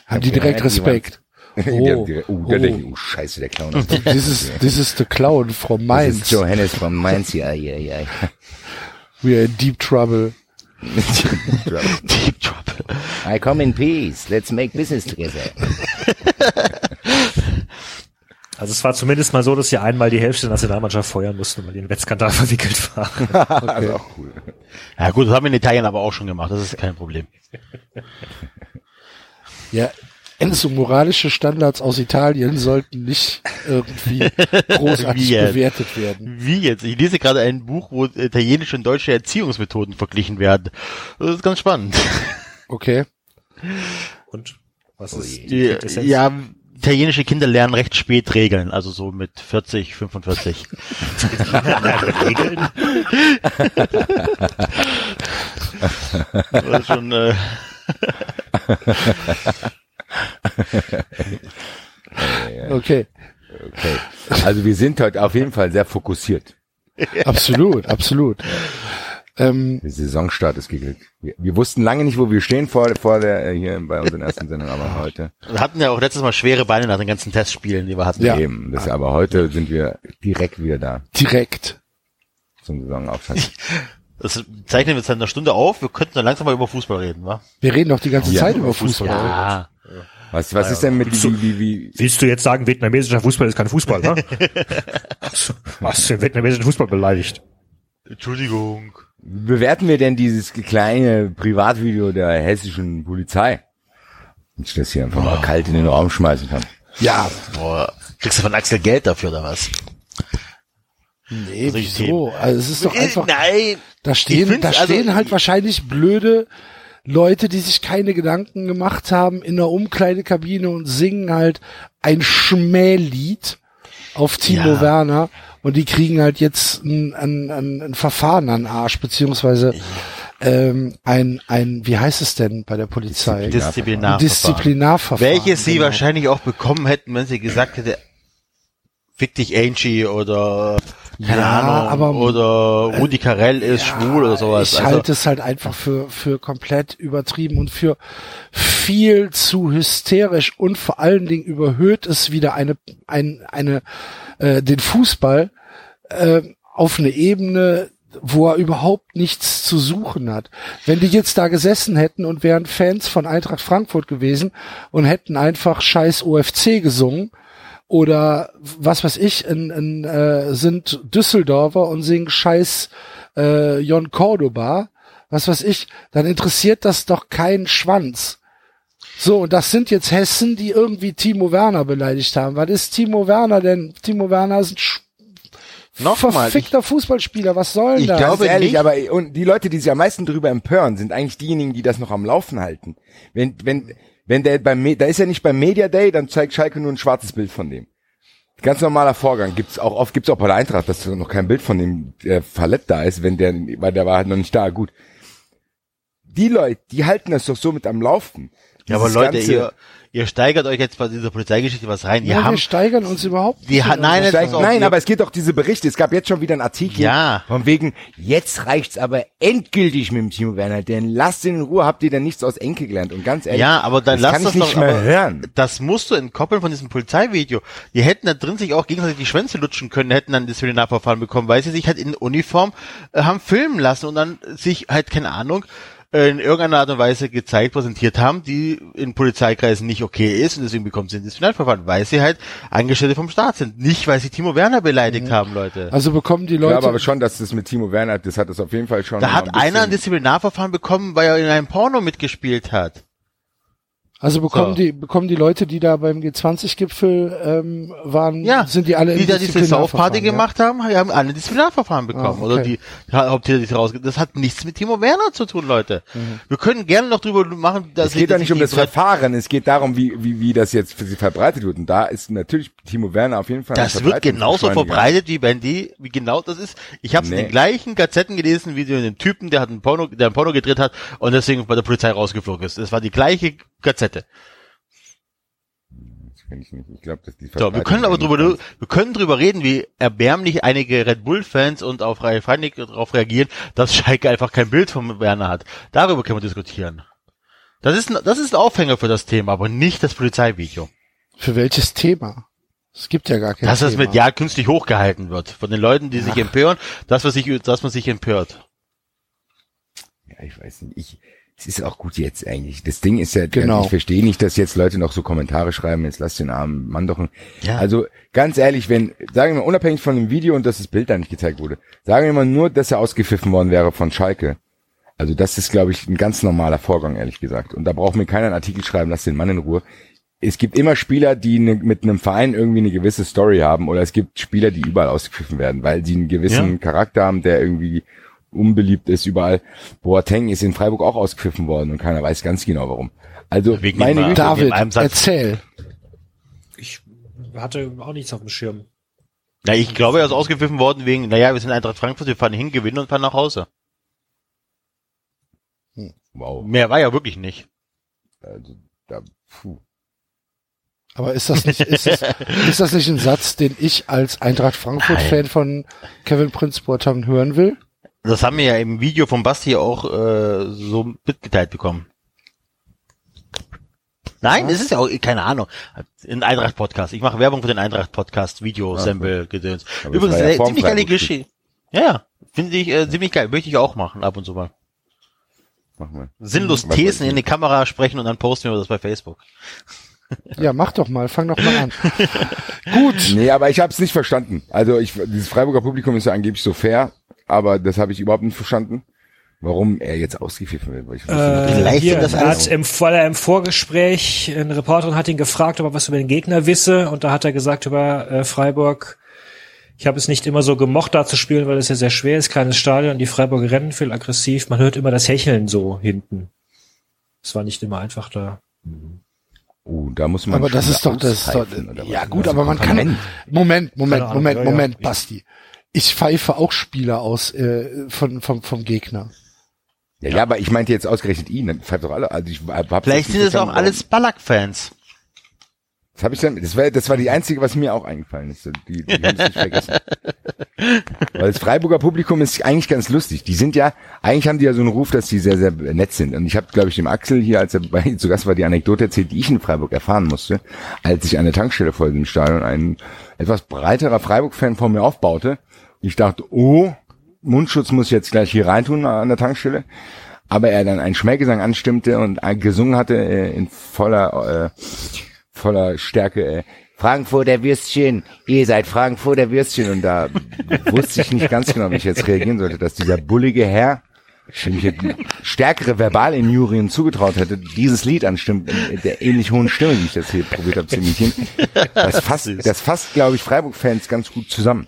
Haben die direkt Respekt. (laughs) Oh, direkt- oh, der oh. denkt, oh, scheiße, der Clown ist (laughs) This is, this is the clown from Das ist Mainz. Johannes von Mainz, ja, ja, ja. We are in (laughs) deep trouble. Deep Trouble. I come in peace. Let's make business together. Also es war zumindest mal so, dass sie einmal die Hälfte der Nationalmannschaft feuern mussten, weil die in den Wettskandal (laughs) verwickelt waren. Also (laughs) auch cool. Ja gut, das haben wir in Italien aber auch schon gemacht, das ist kein Problem. Ja, so moralische Standards aus Italien sollten nicht irgendwie großartig (laughs) bewertet werden. Wie jetzt? Ich lese gerade ein Buch, wo italienische und deutsche Erziehungsmethoden verglichen werden. Das ist ganz spannend. Okay. Und was ist die Die, ja, italienische Kinder lernen recht spät Regeln, also so mit 40, 45. Regeln? Schon, äh, Okay. Okay. Also wir sind heute auf jeden Fall sehr fokussiert. Absolut, absolut. Ähm, Der Saisonstart ist geglückt. Wir, wir wussten lange nicht, wo wir stehen vor, vor der, äh, hier bei unseren ersten (laughs) Sendungen, aber heute wir hatten ja auch letztes Mal schwere Beine nach den ganzen Testspielen, die wir hatten. Ja. eben. Das, aber heute sind wir direkt wieder da direkt. zum Saisonauftakt. Das zeichnen wir jetzt seit einer Stunde auf. Wir könnten dann langsam mal über Fußball reden, wa? Wir reden doch die ganze Ja, Zeit über Fußball. Ja. Was, was ist denn mit wie, wie, wie, Willst du jetzt sagen, vietnamesischer Fußball ist kein Fußball, ne? (laughs) Was den vietnamesischen Fußball beleidigt? Entschuldigung. Bewerten wir denn dieses kleine Privatvideo der hessischen Polizei? Wenn ich das hier einfach mal kalt in den Raum schmeißen kann. Ja, Boah, kriegst du von Axel Geld dafür oder was? nee, Solche wieso? Also es ist doch einfach, Nein. da stehen, da stehen also- halt wahrscheinlich blöde Leute, die sich keine Gedanken gemacht haben in der Umkleidekabine und singen halt ein Schmählied auf Timo Ja. Werner und die kriegen halt jetzt ein, ein, ein, ein Verfahren an den Arsch, beziehungsweise ähm, ein, ein, wie heißt es denn bei der Polizei? Ein Disziplinarverfahren. Disziplinarverfahren. Welches sie genau. wahrscheinlich auch bekommen hätten, wenn sie gesagt hätte, fick dich Angie oder keine Ja, Ahnung aber- oder Rudi Carell ist schwul oder sowas. Ich Also, halte es halt einfach für, für komplett übertrieben und für viel zu hysterisch und vor allen Dingen überhöht es wieder eine, ein, eine, äh, den Fußball äh, auf eine Ebene, wo er überhaupt nichts zu suchen hat. Wenn die jetzt da gesessen hätten und wären Fans von Eintracht Frankfurt gewesen und hätten einfach scheiß OFC gesungen, oder was weiß ich, in, in, äh, sind Düsseldorfer und singen scheiß äh, Jon Cordoba, was weiß ich, dann interessiert das doch keinen Schwanz. So, und das sind jetzt Hessen, die irgendwie Timo Werner beleidigt haben. Was ist Timo Werner denn? Timo Werner ist ein Sch Nochmal, verfickter Fußballspieler, was soll denn ich das? glaube Ganz ehrlich, nicht. aber und die Leute, die sich am meisten drüber empören, sind eigentlich diejenigen, die das noch am Laufen halten. Wenn wenn wenn der beim da ist ja nicht beim Media Day, dann zeigt Schalke nur ein schwarzes Bild von dem. Ganz normaler Vorgang gibt's auch oft gibt's auch bei der Eintracht, dass noch kein Bild von dem der verletzt da ist, wenn der weil der war halt noch nicht da. Gut. Die Leute, die halten das doch so mit am Laufen. ja, aber Leute, ganze- ihr, ihr steigert euch jetzt bei dieser Polizeigeschichte was rein. Ihr ja, wir habt, steigern uns überhaupt Die ha- in nein, das nein, wir- aber es geht doch diese Berichte. Es gab jetzt schon wieder einen Artikel Ja. von wegen, jetzt reicht's aber endgültig mit dem Timo Werner, denn lasst ihn in Ruhe, habt ihr denn nichts aus Enkel gelernt? Und ganz ehrlich, ja, aber dann das lass kann das ich nicht doch, mehr hören. Das musst du entkoppeln von diesem Polizeivideo. Die hätten da drin sich auch gegenseitig die Schwänze lutschen können, hätten dann das Disziplinarverfahren bekommen, weil sie sich halt in Uniform äh, haben filmen lassen und dann sich halt, keine Ahnung, in irgendeiner Art und Weise gezeigt, präsentiert haben, die in Polizeikreisen nicht okay ist und deswegen bekommen sie ein Disziplinarverfahren, weil sie halt Angestellte vom Staat sind. Nicht, weil sie Timo Werner beleidigt haben, Leute. Also bekommen die Ich Leute, glaube aber schon, dass das mit Timo Werner, das hat das auf jeden Fall schon. Da hat ein einer ein Disziplinarverfahren bekommen, weil er in einem Porno mitgespielt hat. Also bekommen So. die, bekommen die Leute, die da beim G20-Gipfel ähm, waren, Ja, sind die alle die da diese Disziplinarverfahren, Saufparty ja? gemacht haben, haben alle ein Disziplinarverfahren bekommen. Ah, Oder okay. die Haupttäter, die. Das hat nichts mit Timo Werner zu tun, Leute. Wir können gerne noch drüber machen, dass Es geht doch nicht um das Verfahren. Es geht darum, wie, wie, wie das jetzt für sie verbreitet wird. Und da ist natürlich Timo Werner auf jeden Fall. Das wird genauso verbreitet wie wenn die, wie genau das ist. Ich habe Nee. in den gleichen Gazetten gelesen, wie den Typen, der hat einen Porno, der ein Porno gedreht hat und deswegen bei der Polizei rausgeflogen ist. Das war die gleiche Gazette. Das kenn ich nicht. Ich glaube, dass die So, wir können aber drüber, wir können drüber reden, wie erbärmlich einige Red Bull-Fans und auch Freie Freinig darauf reagieren, dass Schalke einfach kein Bild von Werner hat. Darüber können wir diskutieren. Das ist, ein, das ist ein Aufhänger für das Thema, aber nicht das Polizeivideo. Für welches Thema? Es gibt ja gar kein Dass Thema. das medial künstlich hochgehalten wird. Von den Leuten, die sich empören, dass man sich, dass man sich empört. Ja, ich weiß nicht. Ich, es ist auch gut jetzt eigentlich. Das Ding ist ja, Genau. ich verstehe nicht, dass jetzt Leute noch so Kommentare schreiben, jetzt lass den armen Mann doch. ein- Ja. Also ganz ehrlich, wenn, sagen wir mal, unabhängig von dem Video und dass das Bild da nicht gezeigt wurde, sagen wir mal nur, dass er ausgepfiffen worden wäre von Schalke. Also das ist, glaube ich, ein ganz normaler Vorgang, ehrlich gesagt. Und da braucht mir keiner einen Artikel schreiben, lass den Mann in Ruhe. Es gibt immer Spieler, die ne, mit einem Verein irgendwie eine gewisse Story haben, oder es gibt Spieler, die überall ausgepfiffen werden, weil sie einen gewissen Ja. Charakter haben, der irgendwie unbeliebt ist überall. Boateng ist in Freiburg auch ausgepfiffen worden und keiner weiß ganz genau warum. Also Wegen meine Güte, Da- David, in einem Satz. erzähl. Ich hatte auch nichts auf dem Schirm. Ja, ich glaube, er ist ausgepfiffen worden wegen, naja, wir sind Eintracht Frankfurt, wir fahren hin, gewinnen und fahren nach Hause. wow. Mehr war ja wirklich nicht. Also, da, puh. Aber ist das nicht, ist das, (laughs) ist das nicht ein Satz, den ich als Eintracht Frankfurt-Fan von Kevin Prince Boateng hören will? Das haben wir ja im Video von Basti auch äh, so mitgeteilt bekommen. Nein, es ist ja auch, keine Ahnung, ein Eintracht-Podcast. Ich mache Werbung für den Eintracht-Podcast, Video, Sample, Gedöns. Aber das Übrigens, ja äh, ziemlich geile. Geschichte. Ja, ja, finde ich äh, ziemlich geil. Möchte ich auch machen, ab und zu mal. Mach mal. Sinnlos Was Thesen in die Kamera sprechen und dann posten wir das bei Facebook. (laughs) Ja, mach doch mal, fang doch mal an. (laughs) Gut. Nee, aber ich habe es nicht verstanden. Also ich, dieses Freiburger Publikum ist ja angeblich so fair, aber das habe ich überhaupt nicht verstanden, warum er jetzt ausgepfiffen wird. Weil ich nicht, Vielleicht hier, das er hat im, weil er im Vorgespräch, eine Reporterin hat ihn gefragt, ob er was über den Gegner wisse und da hat er gesagt über äh, Freiburg, ich habe es nicht immer so gemocht, da zu spielen, weil es ja sehr schwer ist, kleines Stadion, die Freiburger rennen viel aggressiv, man hört immer das Hecheln so hinten. Es war nicht immer einfach da. oh, da muss man Aber das ist doch, das ist doch, auspfeifen, oder was? ja gut, ist aber man kann. Moment, Moment, Moment. Moment, Basti. Ich pfeife auch Spieler aus, äh, von, vom, vom Gegner. Ja, ja, aber ich meinte jetzt ausgerechnet ihn, dann pfeift doch alle. Also ich hab, hab Vielleicht sind es auch alles Ballack-Fans. Das habe ich dann, das war, das war die einzige, was mir auch eingefallen ist. Die, die haben es nicht vergessen. (laughs) Weil das Freiburger Publikum ist eigentlich ganz lustig. Die sind ja, eigentlich haben die ja so einen Ruf, dass die sehr, sehr nett sind. Und ich habe, glaube ich, dem Axel hier, als er bei (laughs) zu Gast war, die Anekdote erzählt, die ich in Freiburg erfahren musste, als ich an der Tankstelle vor dem Stadion ein etwas breiterer Freiburg-Fan vor mir aufbaute. Ich dachte, oh, Mundschutz muss ich jetzt gleich hier reintun an der Tankstelle. Aber er dann einen Schmähgesang anstimmte und gesungen hatte äh, in voller äh, voller Stärke. Äh, Frankfurter Würstchen, ihr seid Frankfurter Würstchen. Und da (laughs) wusste ich nicht ganz genau, wie ich jetzt reagieren sollte, dass dieser bullige Herr, dem ich jetzt stärkere Verbalinjurien zugetraut hätte, dieses Lied anstimmt, in der ähnlich hohen Stimme, wie ich das hier probiert habe zu imitieren. Das fasst, das fasst, glaube ich, Freiburg-Fans ganz gut zusammen.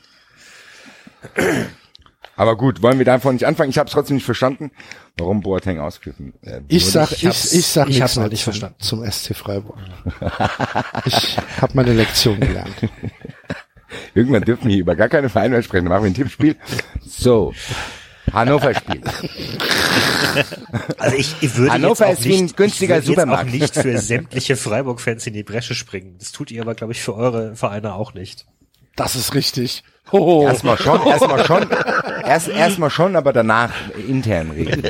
Aber gut, wollen wir davon nicht anfangen? Ich habe es trotzdem nicht verstanden, warum Boateng ausgriffen äh, Ich sag, ich ich, ich sag ich hab's noch mehr nicht verstanden. zum SC Freiburg. (laughs) Ich habe meine Lektion gelernt. (laughs) Irgendwann dürfen wir hier über gar keine Vereine mehr sprechen. Dann machen wir ein Tippspiel. So. Hannover Spiel. (laughs) Also ich, ich würde Hannover jetzt auch ist wie ein nicht, günstiger ich würde auch nicht für sämtliche Freiburg-Fans in die Bresche springen. Das tut ihr aber, glaube ich, für eure Vereine auch nicht. Das ist richtig. Hoho. Erstmal schon, erstmal schon, (laughs) erst erstmal schon, aber danach intern regeln.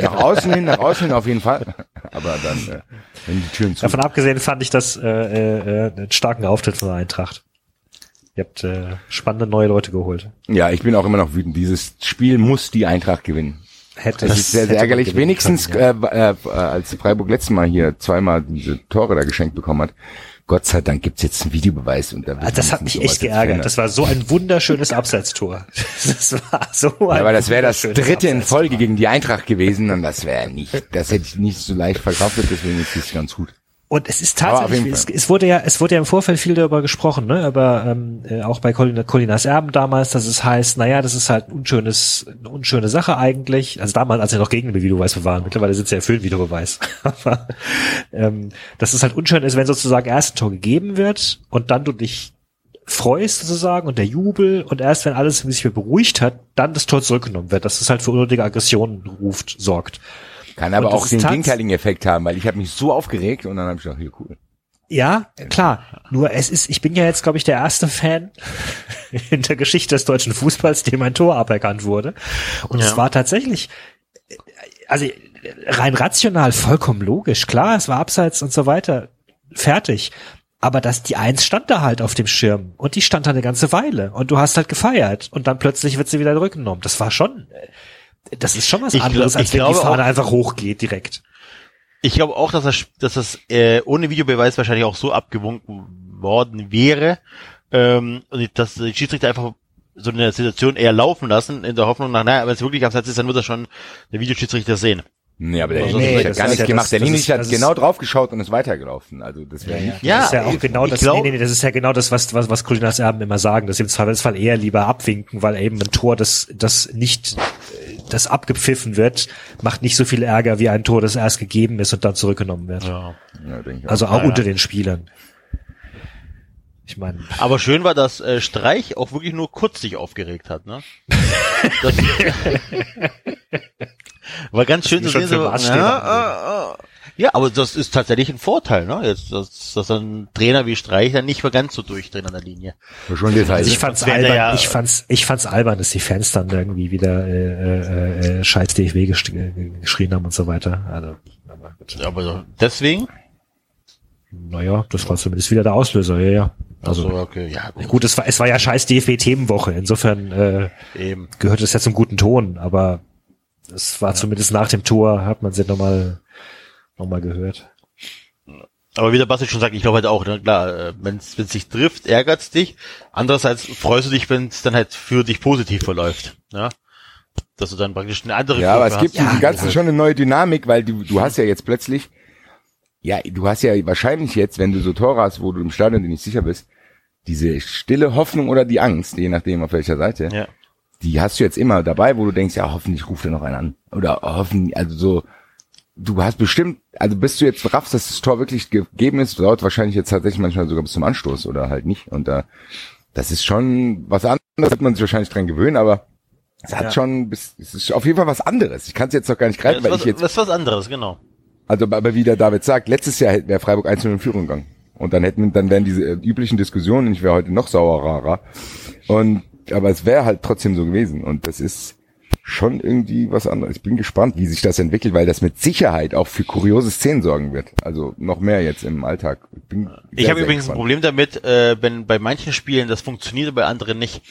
Nach außen hin, nach außen hin auf jeden Fall. Aber dann, äh, wenn die Türen zu. Davon abgesehen fand ich das äh, äh, äh, einen starken Auftritt von der Eintracht. Ihr habt äh, spannende neue Leute geholt. Ja, ich bin auch immer noch wütend. Dieses Spiel muss die Eintracht gewinnen. Hätte Das ist sehr, sehr ärgerlich. Wenigstens, können, ja. äh, äh, als Freiburg letztes Mal hier zweimal diese Tore da geschenkt bekommen hat. Gott sei Dank gibt's jetzt einen Videobeweis. Und da wird das hat mich echt geärgert. Das war so ein wunderschönes Abseitstor. (laughs) Das war so ein Ja, aber das wäre das dritte in. Folge gegen die Eintracht gewesen und das wäre nicht, das hätte ich nicht so leicht verkraftet, deswegen ist es ganz gut. Und es ist tatsächlich, es, es wurde ja, es wurde ja im Vorfeld viel darüber gesprochen, ne, aber ähm, äh, auch bei Colin, Colinas Erben damals, dass es heißt, naja, das ist halt ein unschönes, eine unschöne Sache eigentlich. Also damals, als er noch gegen den Videobeweis waren, mittlerweile sitzt er ja für den Videobeweis. (laughs) aber ähm, dass es halt unschön ist, wenn sozusagen erst ein Tor gegeben wird und dann du dich freust sozusagen und der Jubel und erst wenn alles sich wieder beruhigt hat, dann das Tor zurückgenommen wird, dass es halt für unnötige Aggressionen ruft, sorgt. Kann aber auch den gegenteiligen Effekt haben, weil ich habe mich so aufgeregt und dann habe ich gedacht, hier cool. Ja, klar. Nur es ist, ich bin ja jetzt, glaube ich, der erste Fan (laughs) in der Geschichte des deutschen Fußballs, dem ein Tor aberkannt wurde. Und Ja. es war tatsächlich, also rein rational vollkommen logisch. Klar, es war abseits und so weiter. Fertig. Aber dass die Eins stand da halt auf dem Schirm und die stand da eine ganze Weile und du hast halt gefeiert und dann plötzlich wird sie wieder zurückgenommen. Das war schon, äh, das ist schon was Ich glaub- anderes, als ich wenn die glaube Fahne auch- einfach hochgeht direkt. Ich glaube auch, dass das, dass das äh, ohne Videobeweis wahrscheinlich auch so abgewunken worden wäre, ähm, und dass die Schiedsrichter einfach so eine Situation eher laufen lassen, in der Hoffnung nach, naja, wenn es wirklich abseits ist, dann wird das schon der Videoschiedsrichter sehen. Nee, aber der Nee, Linich hat das gar nichts ja gemacht. das- der ist- hat genau draufgeschaut und ist weitergelaufen. Also das wäre nicht. Ja, das ist ja auch genau das, glaub- nee, nee, nee, das ist ja genau das, was, was, was Colinas Erben immer sagen, dass sie im Zweifelsfall eher lieber abwinken, weil eben ein Tor, das, das nicht, äh, das abgepfiffen wird, macht nicht so viel Ärger wie ein Tor, das erst gegeben ist und dann zurückgenommen wird. Ja. Ja, denke ich auch. Also auch Ja, unter den Spielern. Ich meine, Aber schön war, dass äh, Streich auch wirklich nur kurz sich aufgeregt hat, ne? Das, (laughs) war ganz schön zu sehen. So, ja, äh, äh. Ja, aber das ist tatsächlich ein Vorteil, ne? Jetzt, dass, dass ein Trainer wie Streich dann nicht mehr ganz so durchdreht an der Linie. Ja, schon heißt. ich fand's albern, ja- ich fand's, ich fand's albern, dass die Fans dann irgendwie wieder äh, äh, äh, scheiß DFW äh, geschrien haben und so weiter. Also, aber deswegen? naja, das war zumindest wieder der Auslöser, ja, ja. Also Also, okay, ja, gut, gut, es war, es war ja scheiß DFB-Themenwoche. Insofern äh, eben. gehört es ja zum guten Ton, aber es war zumindest nach dem Tor, hat man sie nochmal noch mal gehört. Aber wie der Basti schon sagt, ich glaube halt auch, ne, klar, äh, wenn es sich trifft, ärgert's dich. Andererseits freust du dich, wenn es dann halt für dich positiv verläuft. Ja? Dass du dann praktisch eine andere Ja, aber Gruppe es gibt hast. im Ganzen schon eine neue Dynamik, weil du, du hast ja jetzt plötzlich, ja, du hast ja wahrscheinlich jetzt, wenn du so Tore hast, wo du im Stadion dir nicht sicher bist, diese stille Hoffnung oder die Angst, je nachdem auf welcher Seite, Ja. die hast du jetzt immer dabei, wo du denkst, ja, hoffentlich ruft er noch einen an. Oder hoffentlich, also so, du hast bestimmt, also bis du jetzt raffst, dass das Tor wirklich gegeben ist, dauert wahrscheinlich jetzt tatsächlich manchmal sogar bis zum Anstoß oder halt nicht. Und da, das ist schon was anderes, wird man sich wahrscheinlich dran gewöhnen, aber es hat Ja. schon, bis- es ist auf jeden Fall was anderes. Ich kann es jetzt noch gar nicht Ja, greifen, das, weil was, ich jetzt, das ist was anderes, genau. also aber wie der David sagt, letztes Jahr wäre Freiburg 1 in Führung gegangen. Und dann hätten, dann wären diese äh, üblichen Diskussionen, ich wäre heute noch sauerer. Und, aber es wäre halt trotzdem so gewesen. Und das ist schon irgendwie was anderes. Ich bin gespannt, wie sich das entwickelt, weil das mit Sicherheit auch für kuriose Szenen sorgen wird. Also noch mehr jetzt im Alltag. Ich, bin Ich habe übrigens ein. Problem damit, äh, wenn bei manchen Spielen das funktioniert, bei anderen nicht.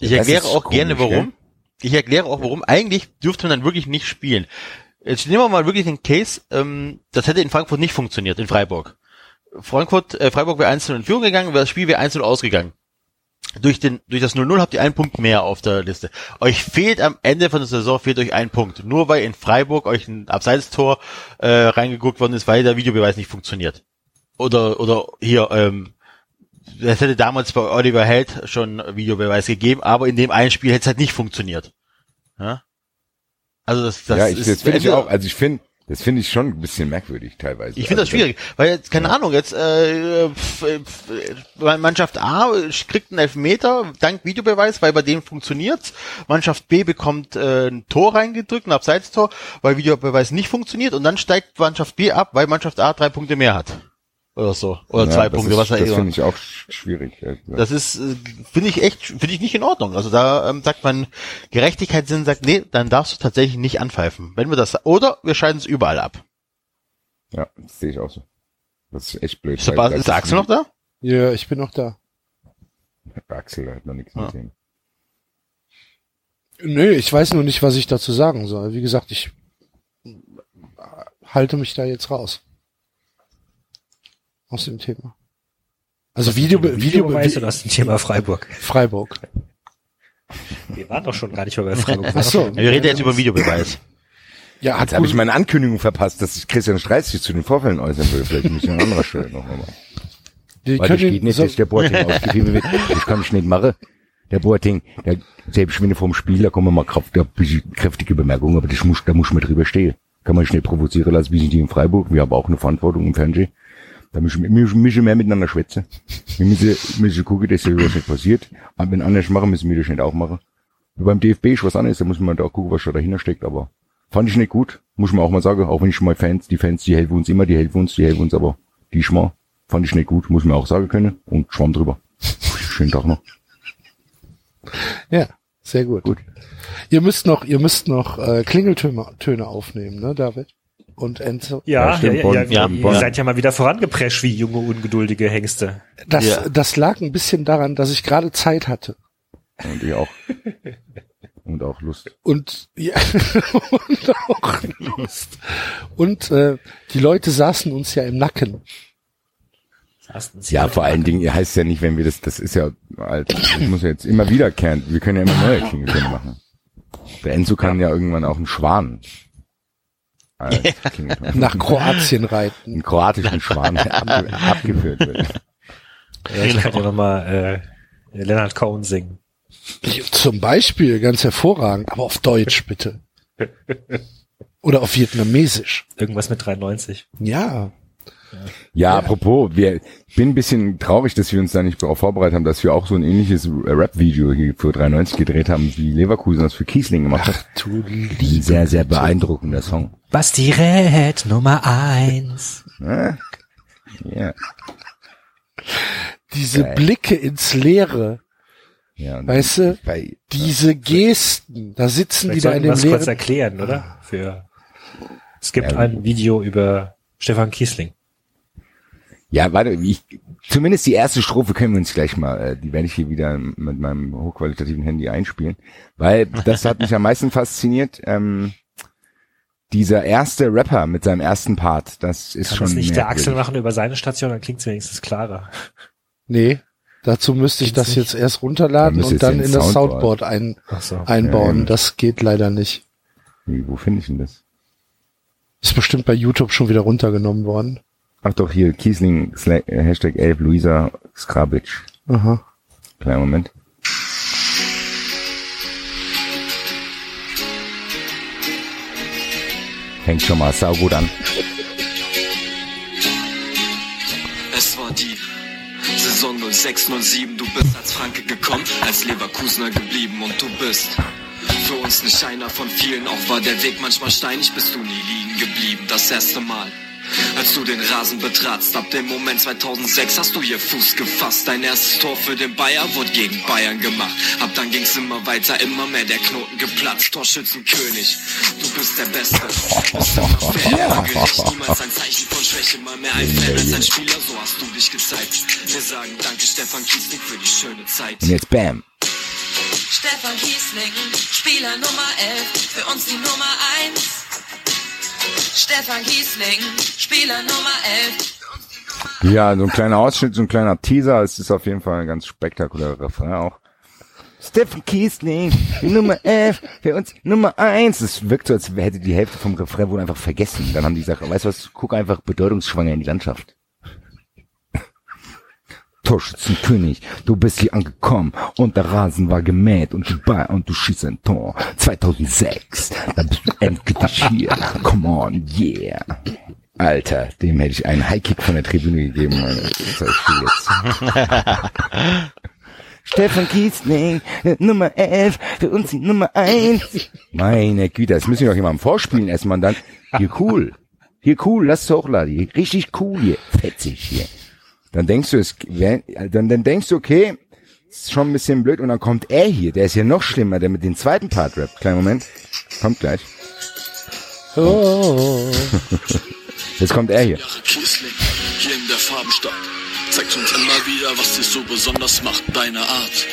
Ich Ja, das erkläre auch gerne komisch, warum. Ich erkläre auch warum. Eigentlich dürfte man dann wirklich nicht spielen. Jetzt nehmen wir mal wirklich den Case, ähm, das hätte in Frankfurt nicht funktioniert, in Freiburg. Frankfurt, äh, Freiburg wäre 1 in Führung gegangen, das Spiel wäre 1 ausgegangen. Durch den, durch das 0-0 habt ihr einen Punkt mehr auf der Liste. Euch fehlt am Ende von der Saison fehlt euch ein Punkt. Nur weil in Freiburg euch ein Abseitstor äh, reingeguckt worden ist, weil der Videobeweis nicht funktioniert. Oder, oder hier, ähm, es hätte damals bei Oliver Held schon Videobeweis gegeben, aber in dem einen Spiel hätte es halt nicht funktioniert. Ja? Also das, das ja, ich, ist das finde ich auch, also ich finde, das finde ich schon ein bisschen merkwürdig teilweise. ich finde das Also schwierig, weil jetzt, keine Ahnung, jetzt äh, pf, pf, äh, Mannschaft A kriegt einen Elfmeter dank Videobeweis, weil bei dem funktioniert's. Mannschaft B bekommt äh, ein Tor reingedrückt, ein Abseitstor, weil Videobeweis nicht funktioniert und dann steigt Mannschaft B ab, weil Mannschaft A drei Punkte mehr hat. Oder so. Oder ja, zwei das Punkte, ist, was da Das finde ich auch sch- schwierig. Das ist, äh, finde ich echt, finde ich nicht in Ordnung. Also da ähm, sagt man, Gerechtigkeitssinn sagt, nee, dann darfst du tatsächlich nicht anpfeifen. Wenn wir das, oder wir scheiden es überall ab. Ja, das sehe ich auch so. Das ist echt blöd. Ist, das ist Axel noch da? Ja, ich bin noch da. Axel hat noch nichts Ja. gesehen. Nö, ich weiß nur nicht, was ich dazu sagen soll. Wie gesagt, ich halte mich da jetzt raus. Aus dem Thema. Also Video, Video, Videobeweis Video oder aus dem Thema Freiburg? Freiburg. Wir waren doch schon gar nicht mehr bei (laughs) Freiburg. Ach so. Wir reden jetzt über Videobeweis. Ja, hat Jetzt habe ich meine Ankündigung verpasst, dass sich Christian Streich sich zu den Vorfällen äußern will. Vielleicht muss ich an anderer Stelle noch mal. wir Weil das geht nicht, so, dass der Boating (laughs) ausgefieben wird. Das kann ich nicht machen. Der Boating, der, selbst wenn er vom Spiel, da kommen mal Kraft, da kräftige Bemerkungen, aber das muss, da muss man drüber stehen. Kann man nicht provozieren lassen, wie sind die in Freiburg. Wir haben auch eine Verantwortung im Fernsehen. Da müssen wir müssen, mehr miteinander schwätzen. Wir müssen, müssen gucken, dass hier was nicht passiert. Aber wenn andere machen, müssen wir das nicht auch machen. Wie beim DFB ist was anderes, da muss man da auch gucken, was da dahinter steckt, aber fand ich nicht gut, muss man auch mal sagen, auch wenn ich mal Fans, die Fans, die helfen uns immer, die helfen uns, die helfen uns, aber die Schmarr fand ich nicht gut, muss man auch sagen können und schwamm drüber. Schönen Tag noch. ja, sehr gut. Gut. Ihr müsst noch, ihr müsst noch äh, Klingeltöne Töne aufnehmen, ne, David? Und Enzo. Ja, Ja, ja, ja, ja, ihr seid ja mal wieder vorangeprescht wie junge, ungeduldige Hengste. Das, Ja. das lag ein bisschen daran, dass ich gerade Zeit hatte. Und ich auch. (laughs) Und auch Lust. Und ja, (laughs) und auch Lust. Und äh, die Leute saßen uns ja im Nacken. Ja, vor allen Dingen, ihr heißt ja nicht, wenn wir das, das ist ja, halt, das muss ja jetzt immer wiederkehrend. Wir können ja immer neue Klingeltöne machen. Der Enzo kann ja irgendwann auch einen Schwan. Als Klingelton. Nach Kroatien reiten. einen kroatischen Schwan, der abge abgeführt wird. Ja, ich kann ja nochmal äh, Leonard Cohen singen. Zum Beispiel, ganz hervorragend, aber auf Deutsch bitte. Oder auf Vietnamesisch. Irgendwas mit 93. Ja. Ja, apropos, wir, ich bin ein bisschen traurig, dass wir uns da nicht darauf vorbereitet haben, dass wir auch so ein ähnliches Rap-Video hier für 93 gedreht haben, wie Leverkusen das für Kiesling gemacht hat. Ach du Ein liebe sehr, sehr beeindruckender Song. Basti Red Nummer eins. Ja. Ja. Diese Geil. Blicke ins Leere, ja und weißt du, bei, diese Gesten, da sitzen die da in dem das kurz leeren. erklären, oder? Für es gibt Ja. ein Video über Stefan Kiesling. Ja, warte, ich, zumindest die erste Strophe können wir uns gleich mal, äh, die werde ich hier wieder mit meinem hochqualitativen Handy einspielen, weil das hat mich am meisten fasziniert. Ähm, dieser erste Rapper mit seinem ersten Part, das ist Kann schon das nicht der Axel machen über seine Station, dann klingt es wenigstens klarer. Nee, dazu müsste ich das nicht? jetzt erst runterladen Dann und dann in das Soundboard. Soundboard ein, so. einbauen. Ähm. Das geht leider nicht. Wie, wo finde ich denn das? Ist bestimmt bei YouTube schon wieder runtergenommen worden. Ach doch, hier, Kiesling, Hashtag 11, Luisa Skrabic. Aha. Kleinen Moment. Fängt schon mal saugut an. Es war die Saison 06, 07. Du bist als Franke gekommen, als Leverkusener geblieben und du bist für uns nicht einer von vielen. Auch war der Weg manchmal steinig, bist du nie liegen geblieben. Das erste Mal. Als du den Rasen betratst, ab dem Moment 2006 hast du hier Fuß gefasst. Dein erstes Tor für den Bayer wurde gegen Bayern gemacht. Ab dann ging's immer weiter, immer mehr der Knoten geplatzt. Torschützenkönig, du bist der Beste. Bist immer fair, gerecht, niemals ein Zeichen von Schwäche, mal mehr ein Fan als ein Spieler, so hast du dich gezeigt. Wir sagen danke Stefan Kiesling für die schöne Zeit. Und jetzt Bam. Stefan Kiesling, Spieler Nummer 11, für uns die Nummer 1. Stefan Kiesling, Spieler Nummer 11. Ja, so ein kleiner Ausschnitt, so ein kleiner Teaser. Es ist auf jeden Fall ein ganz spektakulärer Refrain auch. Stephen Kiesling, die Nummer 11, für uns Nummer 1. Es wirkt so, als hätte die Hälfte vom Refrain wohl einfach vergessen. Dann haben die gesagt, weißt du was, guck einfach bedeutungsschwanger in die Landschaft. Torschützenkönig, du bist hier angekommen und der Rasen war gemäht und du bei und du schießt ein Tor. 2006, da bist du endgültig hier. Come on, yeah. Alter, dem hätte ich einen Highkick von der Tribüne gegeben. Alter. Das war ich jetzt. (laughs) Stefan Kiesling, Nummer 11, für uns die Nummer 1. Meine Güte, das müssen wir doch jemandem vorspielen erstmal dann. Hier cool. Hier cool, lass es hochladen. Hier, richtig cool hier. Fetzig hier. Dann denkst du, es, dann, dann denkst du, okay, ist schon ein bisschen blöd und dann kommt er hier, der ist ja noch schlimmer, der mit dem zweiten Part rappt. Kleinen Moment. Kommt gleich. Oh. (laughs) Jetzt kommt er hier. Hier in der Farbenstadt. Zeigt uns immer wieder, was dich so besonders macht, deine Art.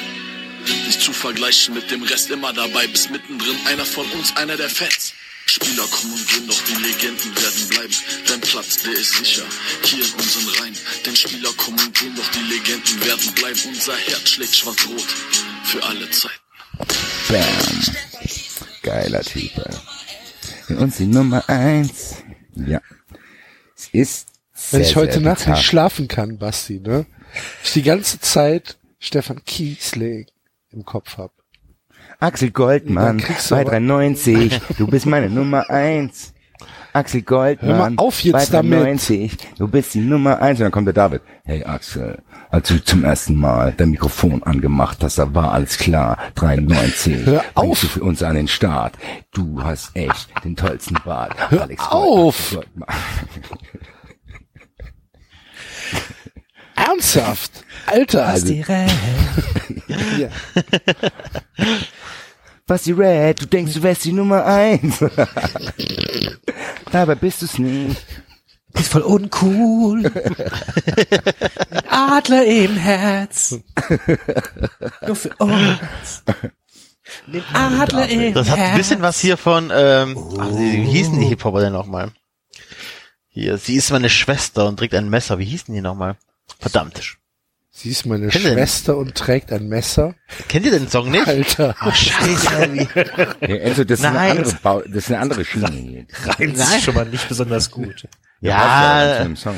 Nicht zu vergleichen mit dem Rest, immer dabei, bist mittendrin, einer von uns, einer der Fans. Spieler kommen und gehen, doch die Legenden werden bleiben. Dein Platz, der ist sicher, hier in unseren Reihen. Denn Spieler kommen und gehen, doch die Legenden werden bleiben. Unser Herz schlägt schwarz-rot für alle Zeiten. Bam. Geiler Typ, ey. Uns die Nummer 1. Ja. Es ist Wenn sehr, ich heute sehr Nacht nicht schlafen kann, Basti, ne? Ich die ganze Zeit Stefan Kiesling im Kopf hab. Axel Goldmann, Dann kriegst du bei aber- 93, (laughs) du bist meine Nummer eins. Axel Goldmann, Hör mal auf jetzt bei damit. 93, du bist die Nummer eins. Und dann kommt der David. Hey Axel, als du zum ersten Mal dein Mikrofon angemacht hast, da war alles klar. 93, Hör auf. du für uns an den Start. Du hast echt den tollsten Bart. Hör Alex auf. Goldmann. (laughs) Ernsthaft? Alter, Basti Red. ja. Basti Red, du denkst, du wärst die Nummer eins. Dabei bist du's nicht. Ist voll uncool. Ein Adler im Herz. Nur für uns. Den Adler im Das hat ein bisschen was hier von, ähm, ach, wie wie hießen die Hip-Hopper denn nochmal? Hier, sie ist meine Schwester und trägt ein Messer. Wie hießen die nochmal? Verdammt. Sie ist meine Kennt? Schwester und trägt ein Messer. Kennt ihr den Song nicht? Alter. Oh, scheiße. Hey, Enzo, das ist, eine Nein. andere Bau, das ist eine andere Schiene hier. reimt sich schon mal nicht besonders gut. Ja. Ja.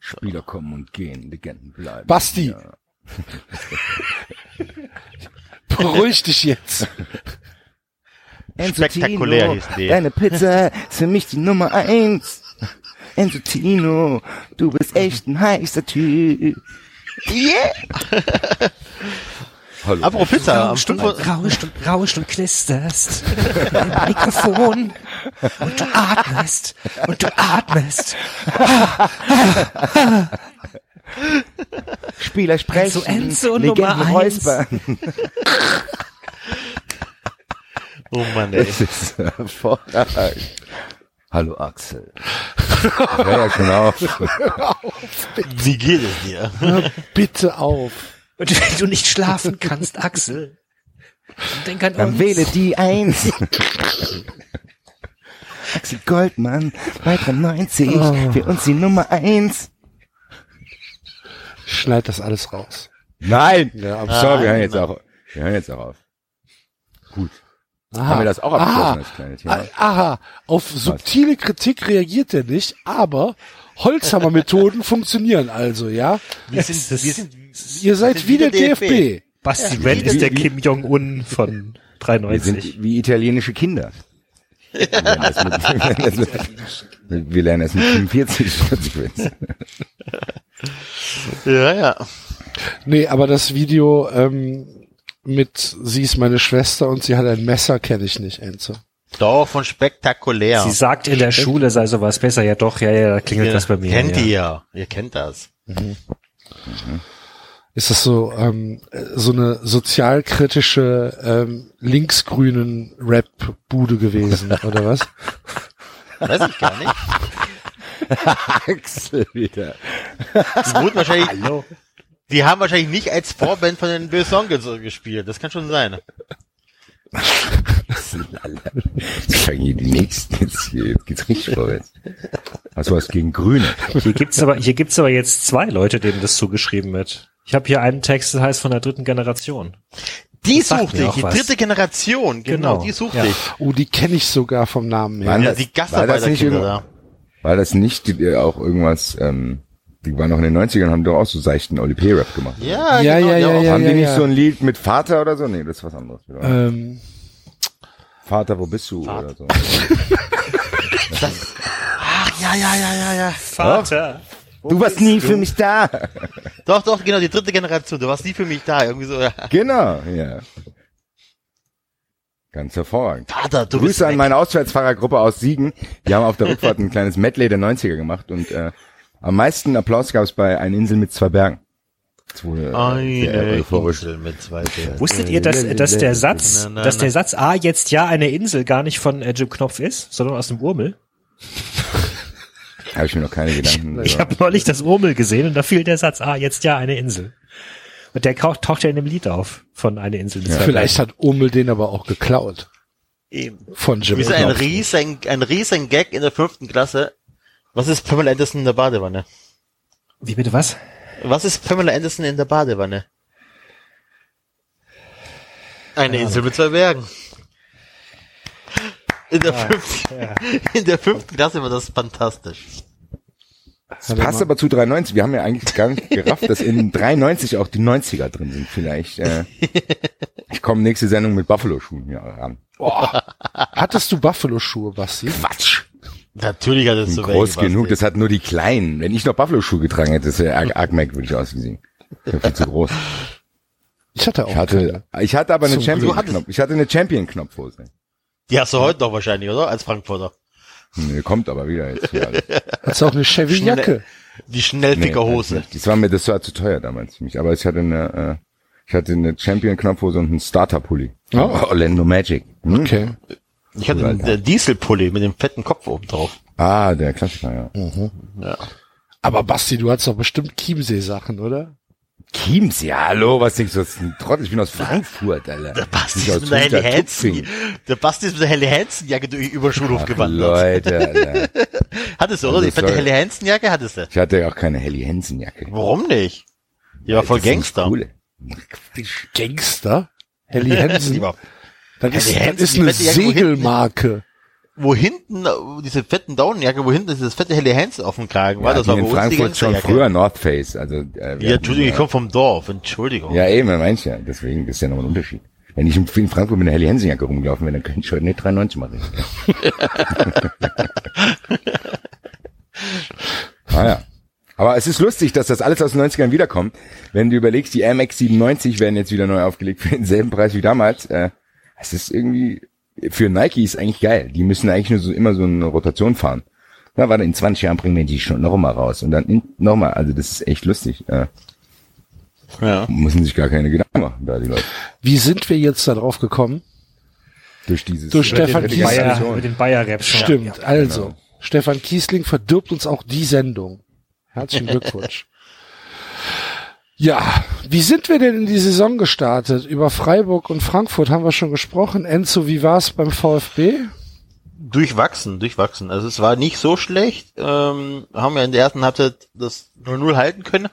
Spieler kommen und gehen, Legenden bleiben. Basti. Ja. (laughs) Beruhig dich jetzt. Enzo Spektakulär hießen die. Deine Pizza ist für mich die Nummer eins. Enzo Tino, du bist echt ein heißer Typ. yeah. (laughs) Hallo. Apropos Pizza, am Rauscht und, 5 rauscht und, rauscht und knisterst im Mikrofon und du atmest und du atmest. Spieler sprechen, Enzo, Enzo Legenden Nummer eins. räuspern. Oh Mann, ey. Das ist hervorragend. Hallo Axel. Hör ja schon auf. (laughs) Wie geht es dir? Hör bitte auf. Und wenn du nicht schlafen kannst, Axel, dann denk an Dann uns. wähle die Eins. Axel Goldmann, bei 93, für uns die Nummer eins. Schneid das alles raus. Nein! Ja, aber so, wir hören jetzt auch, wir hören jetzt auch auf. Gut. Haben wir das auch abgeschlossen, Aha. das kleine Thema? Ah, Aha, auf subtile Kritik reagiert er nicht, aber Holzhammer-Methoden (laughs) funktionieren also, ja? Wir sind, wir sind, Ihr seid sind wie der wieder DFB. Basti Red ist der Kim Jong-un von Wir 93. sind wie italienische Kinder. (laughs) Wir lernen das mit, wir lernen das mit, wir lernen das mit 45 Konsequenzen. ja, ja. Nee, aber das Video ähm, mit Sie ist meine Schwester und sie hat ein Messer kenne ich nicht, Enzo. Doch, von spektakulär. Sie sagt in der Schule sei sowas besser. Ja doch, ja, ja, da klingelt Ihr das bei mir. Kennt ja. ihr. Ihr kennt das. Ist das so ähm, äh, so eine sozialkritische ähm, linksgrünen Rap-Bude gewesen (laughs) oder was? Weiß ich gar nicht. (laughs) Axel wieder. Die wurden wahrscheinlich, Hallo. Die haben wahrscheinlich nicht als Vorband von den Bill Songles gespielt. Das kann schon sein. Jetzt fangen hier die nächsten. Jetzt, hier, jetzt geht's richtig vorwärts. Hast du was gegen Grüne? Hier gibt's aber, hier gibt's aber jetzt zwei Leute, denen das zugeschrieben wird. Ich habe hier einen Text, der heißt von der dritten Generation. Die Das suchte ich, auch die was. dritte Generation, genau, Genau, die suchte ja. ich. Oh, die kenne ich sogar vom Namen her. Ja, das- die war das nicht Gastarbeiterkinder da. War das nicht die, die auch irgendwas, ähm, die waren noch in den 90ern und haben doch auch so seichten Oli P-Rap gemacht. Ja, Ja, genau, ja, ja, ja. haben die nicht so ein Lied mit Vater oder so? Nee, das ist was anderes. wieder. Ähm, Vater, wo bist du? Oder so. (laughs) Ach, ja, ja, ja, ja, ja. Vater. Du warst nie für mich da. Doch, doch, genau, die dritte Generation. Du warst nie für mich da. Irgendwie so, ja. Genau, ja. Ganz hervorragend. Vater, du bist Grüße an weg. meine Auswärtsfahrergruppe aus Siegen. Die haben auf der Rückfahrt ein kleines Medley der 90er gemacht und äh, am meisten Applaus gab es bei Eine Insel mit zwei Bergen. Äh, Eine. Insel mit zwei Bergen. Wusstet ihr, dass, dass der Satz, Na, na, dass der. Satz A jetzt ja eine Insel gar nicht von äh, Jim Knopf ist, sondern aus dem Urmel? (laughs) Habe ich mir noch keine Gedanken. Ich über- habe neulich das Urmel gesehen und da fiel der Satz A jetzt ja eine Insel. Und der taucht, taucht ja in dem Lied auf von eine Insel mit zwei vielleicht hat Omel den aber auch geklaut. Eben. Von Jim Wie so ein Knopf. riesen, ein riesen Gag in der fünften Klasse. Was ist Pamela Anderson in der Badewanne? Wie bitte was? Was ist Pamela Anderson in der Badewanne? Eine Insel mit zwei Bergen. In der, fünften, in der fünften Klasse war das fantastisch. Das passt aber zu 93. Wir haben ja eigentlich gar nicht gerafft, dass in 93 auch die 90er drin sind. Vielleicht. Äh, (laughs) ich komme nächste Sendung mit Buffalo-Schuhen hier ran. Hattest du Buffalo-Schuhe, Basti? Quatsch. Natürlich hat es so Groß genug, das hat nur die kleinen. Wenn ich noch Buffalo-Schuhe getragen hätte, das wäre arg, arg merkwürdig ausgesehen. Das wär viel zu groß. Ich hatte auch Ich hatte, ich hatte aber eine. Champion-Knopf. Ich hatte eine Champion-Knopfhose. Die hast du heute noch wahrscheinlich, oder? Als Frankfurter. Nee, kommt aber wieder jetzt. Hast du auch eine Chevy-Jacke? Die Nee, Schnellfickerhose. das, das war mir, das war zu teuer damals für mich. Aber ich hatte eine, äh, ich hatte eine Champion-Knopfhose und einen Starter-Pulli. Oh. Orlando Magic. Hm? Okay. Ich hatte einen äh, Dieselpulli mit dem fetten Kopf oben drauf. Ah, der Klassiker, ja. Ja. Aber Basti, du hattest doch bestimmt Chiemsee-Sachen, oder? Chiemsee, hallo, was denkst du, das ist ein Trottel? Ich bin aus Frankfurt, Alter. Der Basti ist mit der Helly Hansen, der Basti ist mit der Helly Hansen Jacke durch über den Schulhof Ach, gewandert. Leute, Alter. (laughs) Hattest du, oder? Also Die fette soll- Helly Hansen Jacke hattest du. Ich hatte ja auch keine Helly Hansen Jacke. Warum nicht? Die war voll Das ist Gangster. Gangster? Helly (laughs) Hansen? Die war- Das ist, das Hansen, ist eine wo hinten- Segelmarke. Wo hinten, äh, diese fetten Daunenjacke, wo hinten dieses fette Helly Hansen auf dem Kragen war, Ja, das die war in Frankfurt schon früher North Face. Also, äh, Ja, Entschuldigung, ich komme vom Dorf, Entschuldigung. Ja, eben, meinst ja. Deswegen ist ja nochmal ein Unterschied. Wenn ich in Frankfurt mit einer Helly Hansen Jacke rumgelaufen wäre, dann könnte ich heute nicht 93 machen. (laughs) ah ja. Aber es ist lustig, dass das alles aus den 90ern wiederkommt. Wenn du überlegst, die Max 97 werden jetzt wieder neu aufgelegt für denselben Preis wie damals. Äh, es ist irgendwie, für Nike ist eigentlich geil. Die müssen eigentlich nur so immer so eine Rotation fahren. Na, warte, in 20 Jahren bringen wir die schon noch mal raus. Und dann in, noch mal, also das ist echt lustig. Äh, Ja. müssen sich gar keine Gedanken machen, da die Leute. Wie sind wir jetzt da drauf gekommen? Durch dieses Durch Stefan die Kiesling. Bayer, mit den Bayer-Raps. Stimmt, also. genau. Stefan Kiesling verdirbt uns auch die Sendung. Herzlichen Glückwunsch. Ja, wie sind wir denn in die Saison gestartet? Über Freiburg und Frankfurt haben wir schon gesprochen. Enzo, wie war's beim VfB? Durchwachsen, durchwachsen. Also es war nicht so schlecht. Ähm, haben wir in der ersten Halbzeit das 0-0 halten können.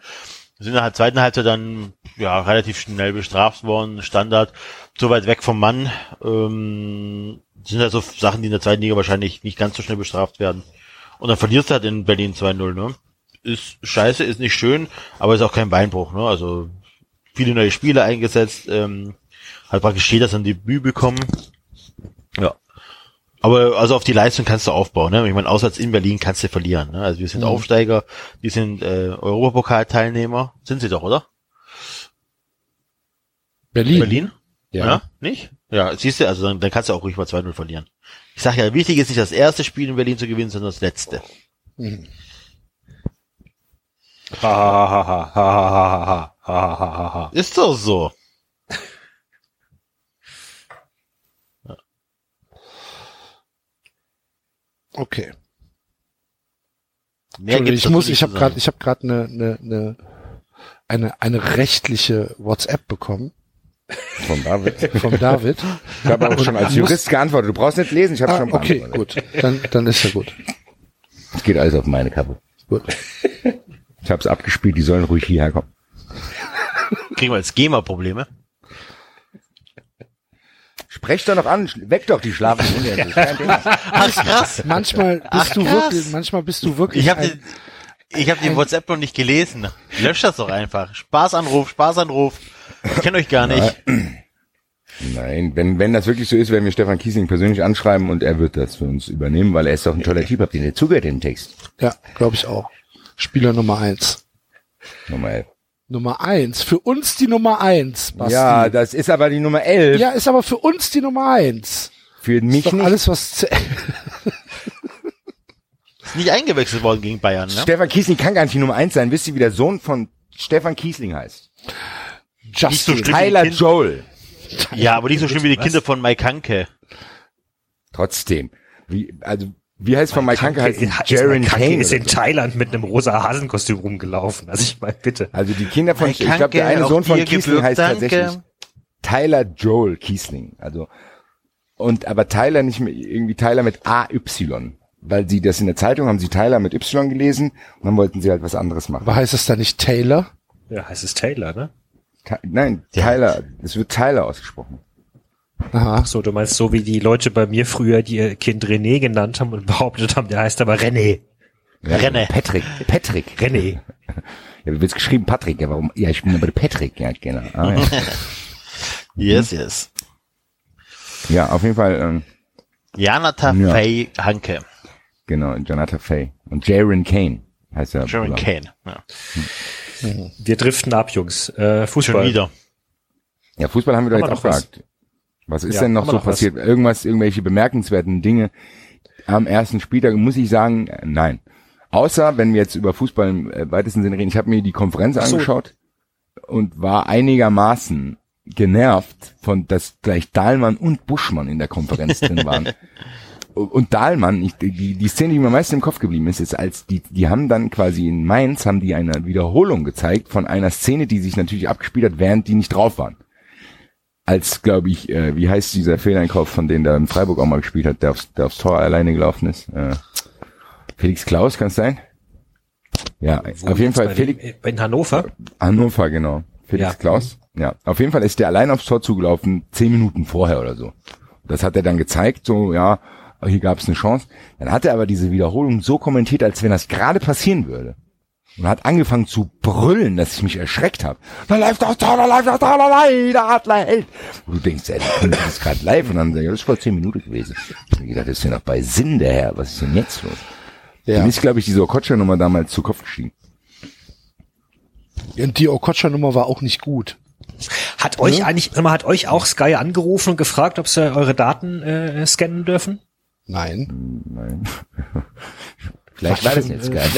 Sind in der zweiten Halbzeit dann ja relativ schnell bestraft worden. Standard, so weit weg vom Mann. Ähm, sind halt so Sachen, die in der zweiten Liga wahrscheinlich nicht ganz so schnell bestraft werden. Und dann verlierst du halt in Berlin 2-0, ne? Ist scheiße, ist nicht schön, aber ist auch kein Beinbruch, ne? Also viele neue Spieler eingesetzt, ähm, hat praktisch jeder sein Debüt bekommen. Ja. Aber also auf die Leistung kannst du aufbauen. Ne? Ich meine, auswärts in Berlin kannst du verlieren. Ne? Also wir sind Aufsteiger, die sind äh, Europapokalteilnehmer. Sind sie doch, oder? Berlin. Berlin? Ja. Nicht? Ja, siehst du, also dann, dann kannst du auch ruhig mal 2-0 verlieren. Ich sag ja, wichtig ist nicht das erste Spiel in Berlin zu gewinnen, sondern das letzte. Ha, Ist doch so. Okay. Mehr ich muss, ich habe gerade, ich habe gerade eine, eine, eine, eine, eine rechtliche WhatsApp bekommen Von David. vom David. Ich habe auch schon als Jurist geantwortet. Du brauchst nicht lesen, ich habe Ah, schon okay, gut. Dann, dann ist ja gut. Es geht alles auf meine Kappe. Gut. Ich habe es abgespielt, die sollen ruhig hierher kommen. Kriegen wir jetzt GEMA-Probleme? Sprecht doch noch an, weck doch die schlafenden Hunde. (laughs) Ach krass. Manchmal bist du krass. wirklich, manchmal bist du wirklich. Ich habe die, ich hab die WhatsApp noch nicht gelesen. Löscht das doch einfach. Spaßanruf, Spaßanruf. Ich kenne euch gar nicht. Nein, wenn, wenn das wirklich so ist, werden wir Stefan Kiesling persönlich anschreiben und er wird das für uns übernehmen, weil er ist doch ein toller Typ. Habt ihr nicht zugehört, den Text? ja, glaube ich auch. Spieler Nummer eins. Nummer 11. Nummer eins. Für uns die Nummer eins, Basti. Ja, das ist aber die Nummer 11. ja, ist aber für uns die Nummer eins. Für mich Ist doch nicht. alles, was (laughs) Ist nicht eingewechselt worden gegen Bayern, ne? Stefan Kiesling kann gar nicht die Nummer 1 sein. Wisst ihr, wie der Sohn von Stefan Kiesling heißt? So Justin. schlimm. Tyler Joel. Ja, aber nicht so schlimm wie die Kinder von Mike Hanke. Trotzdem. Wie, also, wie heißt von Mike Hanke? Heißt ist, Jaron Kane. ist in so. Thailand mit einem rosa Hasenkostüm rumgelaufen. Also ich meine, bitte. Also die Kinder von, ich glaube, der eine Sohn von Kiesling heißt Danke. tatsächlich Tyler Joel Kiesling. Also, und aber Tyler nicht mehr, irgendwie Tyler mit AY. Weil sie das in der Zeitung haben sie Tyler mit Y gelesen und dann wollten sie halt was anderes machen. Aber heißt es da nicht Taylor? Ja, heißt es Taylor, ne? Ty- Nein, Tyler, es wird Tyler ausgesprochen. Aha. So, du meinst so wie die Leute bei mir früher, die ihr Kind René genannt haben und behauptet haben, der heißt aber René. Ja, Renne. Patrick, Patrick. René. Ja, wie wird's geschrieben? Patrick, ja, warum? Ja, ich bin aber Patrick, ja, genau. Ah, ja. (laughs) Yes, yes. ja, auf jeden Fall, ähm, Janata Ja. Fay Hanke. genau, Jonathan Fay. Und Jaron Kane heißt er. Sharon Kane. Ja. Wir driften ab, Jungs. Äh, Fußball. Schon wieder. Ja, Fußball haben wir doch jetzt was? abgehakt. Was ist Ja, denn noch so noch was? passiert? Irgendwas, irgendwelche bemerkenswerten Dinge am ersten Spieltag? Muss ich sagen, äh, nein. Außer, wenn wir jetzt über Fußball im äh, weitesten Sinne reden. Ich habe mir die Konferenz so. angeschaut und war einigermaßen genervt von, dass gleich Dahlmann und Buschmann in der Konferenz drin waren. (laughs) und Dahlmann, ich, die, die Szene, die mir am meisten im Kopf geblieben ist, ist als die, die haben dann quasi in Mainz, haben die eine Wiederholung gezeigt von einer Szene, die sich natürlich abgespielt hat, während die nicht drauf waren. Als, glaube ich, äh, wie heißt dieser Fehleinkauf, von denen der in Freiburg auch mal gespielt hat, der aufs, der aufs Tor alleine gelaufen ist? Äh, Felix Klaus, kann es sein? Ja, Wo auf jeden Fall Felix, dem- In Hannover? Hannover, genau. Felix Ja. Klaus. Ja, auf jeden Fall ist der allein aufs Tor zugelaufen, zehn Minuten vorher oder so. Das hat er dann gezeigt, so, ja, hier gab es eine Chance. Dann hat er aber diese Wiederholung so kommentiert, als wenn das gerade passieren würde. Und hat angefangen zu brüllen, dass ich mich erschreckt habe. Da läuft das Tor, da läuft das Tor, da läuft der Adler hält. Und du denkst, ey, das ist gerade live. Und dann, ja, das ist vor zehn Minuten gewesen. Ich hab mir gedacht, das ist ja noch bei Sinn, der Herr. Was ist denn jetzt los? Ja. Dem ist, glaube ich, diese Okocha-Nummer damals zu Kopf gestiegen. Und die Okocha-Nummer war auch nicht gut. Hat euch eigentlich, sag mal, hat euch auch Sky angerufen und gefragt, ob sie eure Daten äh, scannen dürfen? Nein. Nein. Vielleicht war das jetzt (laughs) geil.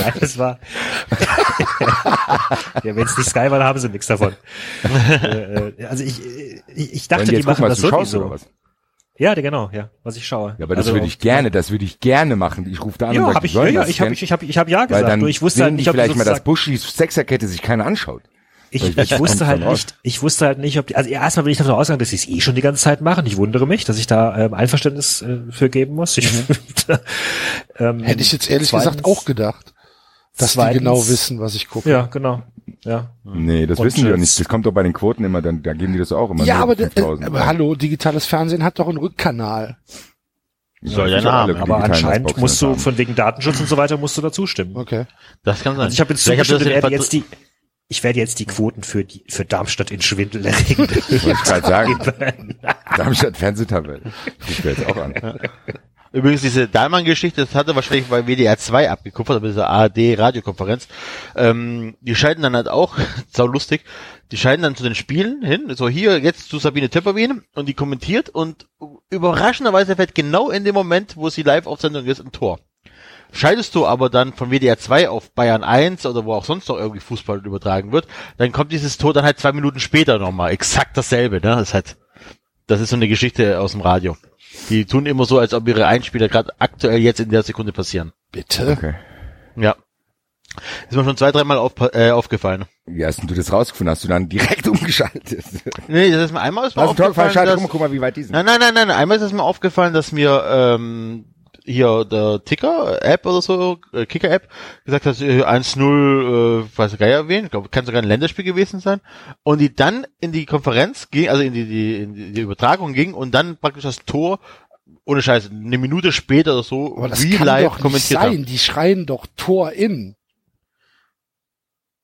Nein, das war. (laughs) ja, wenn es nicht Sky war, dann haben sie nichts davon. äh, äh, also ich, ich, ich dachte, die machen gucken, das sowieso. Ja, genau, ja, was ich schaue. Ja, aber das Also würde ich gerne, das würde ich gerne machen. Ich rufe da an und Ja, sage, habe ich, ja, das ich habe ich, ich hab, ich hab ja gesagt. nur ich wusste halt nicht, ob vielleicht mal, dass Buschis Sechserkette sich keiner anschaut. Ich, ich wusste halt nicht, ich wusste halt nicht, ob die, also erstmal bin ich davon ausgegangen, dass sie es eh schon die ganze Zeit machen. Ich wundere mich, dass ich da ähm, Einverständnis äh, für geben muss. Ich, (laughs) ähm, Hätte ich jetzt ehrlich gesagt zweitens- auch gedacht, dass zweitens- die genau wissen, was ich gucke. Ja, genau. Ja. Nee, das Und wissen die doch jetzt- nicht. Das kommt doch bei den Quoten immer, dann, da geben die das auch immer. Ja, aber, der- 5000. äh, aber hallo, digitales Fernsehen hat doch einen Rückkanal. Soll ja haben, Aber anscheinend musst du haben. von wegen Datenschutz und so weiter musst du dazu stimmen. Okay. Das kann sein. Also ich habe jetzt in jetzt die, ich werde jetzt die Quoten für die, für Darmstadt in Schwindel erregen. (laughs) Wollte ich gerade (laughs) sagen. Darmstadt Fernsehtabelle. Ich jetzt auch an. Übrigens, diese Dahlmann-Geschichte, das hatte wahrscheinlich bei WDR 2 abgekupfert, aber diese ARD-Radiokonferenz. Ähm, die schalten dann halt auch, (laughs) sau lustig, die schalten dann zu den Spielen hin, so hier, jetzt zu Sabine Töpperwien und die kommentiert und überraschenderweise fällt genau in dem Moment, wo sie live auf Sendung ist, ein Tor. Schaltest du aber dann von WDR 2 auf Bayern 1 oder wo auch sonst noch irgendwie Fußball übertragen wird, dann kommt dieses Tor dann halt zwei Minuten später nochmal. Exakt dasselbe, ne? Das ist halt, das ist so eine Geschichte aus dem Radio. Die tun immer so, als ob ihre Einspieler gerade aktuell jetzt in der Sekunde passieren. Bitte. Okay. Ja. Ist mir schon zwei, dreimal auf, äh, aufgefallen. Wie hast denn du das rausgefunden? Hast du dann direkt (laughs) umgeschaltet? Nee, das ist mir einmal ist mir aufgefallen, Schade, dass, guck mal, guck mal, wie weit die sind. nein, nein, nein, nein, einmal ist es mir aufgefallen, dass mir ähm, hier der Ticker-App oder so, äh, Kicker-App, gesagt hat, äh, 1-0, äh, weiß gar nicht wen, ich glaube, kann sogar ein Länderspiel gewesen sein, und die dann in die Konferenz ging, also in die, die, in die, Übertragung ging und dann praktisch das Tor, ohne Scheiße, eine Minute später oder so, Aber das real kann live doch nicht kommentiert sein. haben. Die schreien doch Tor in.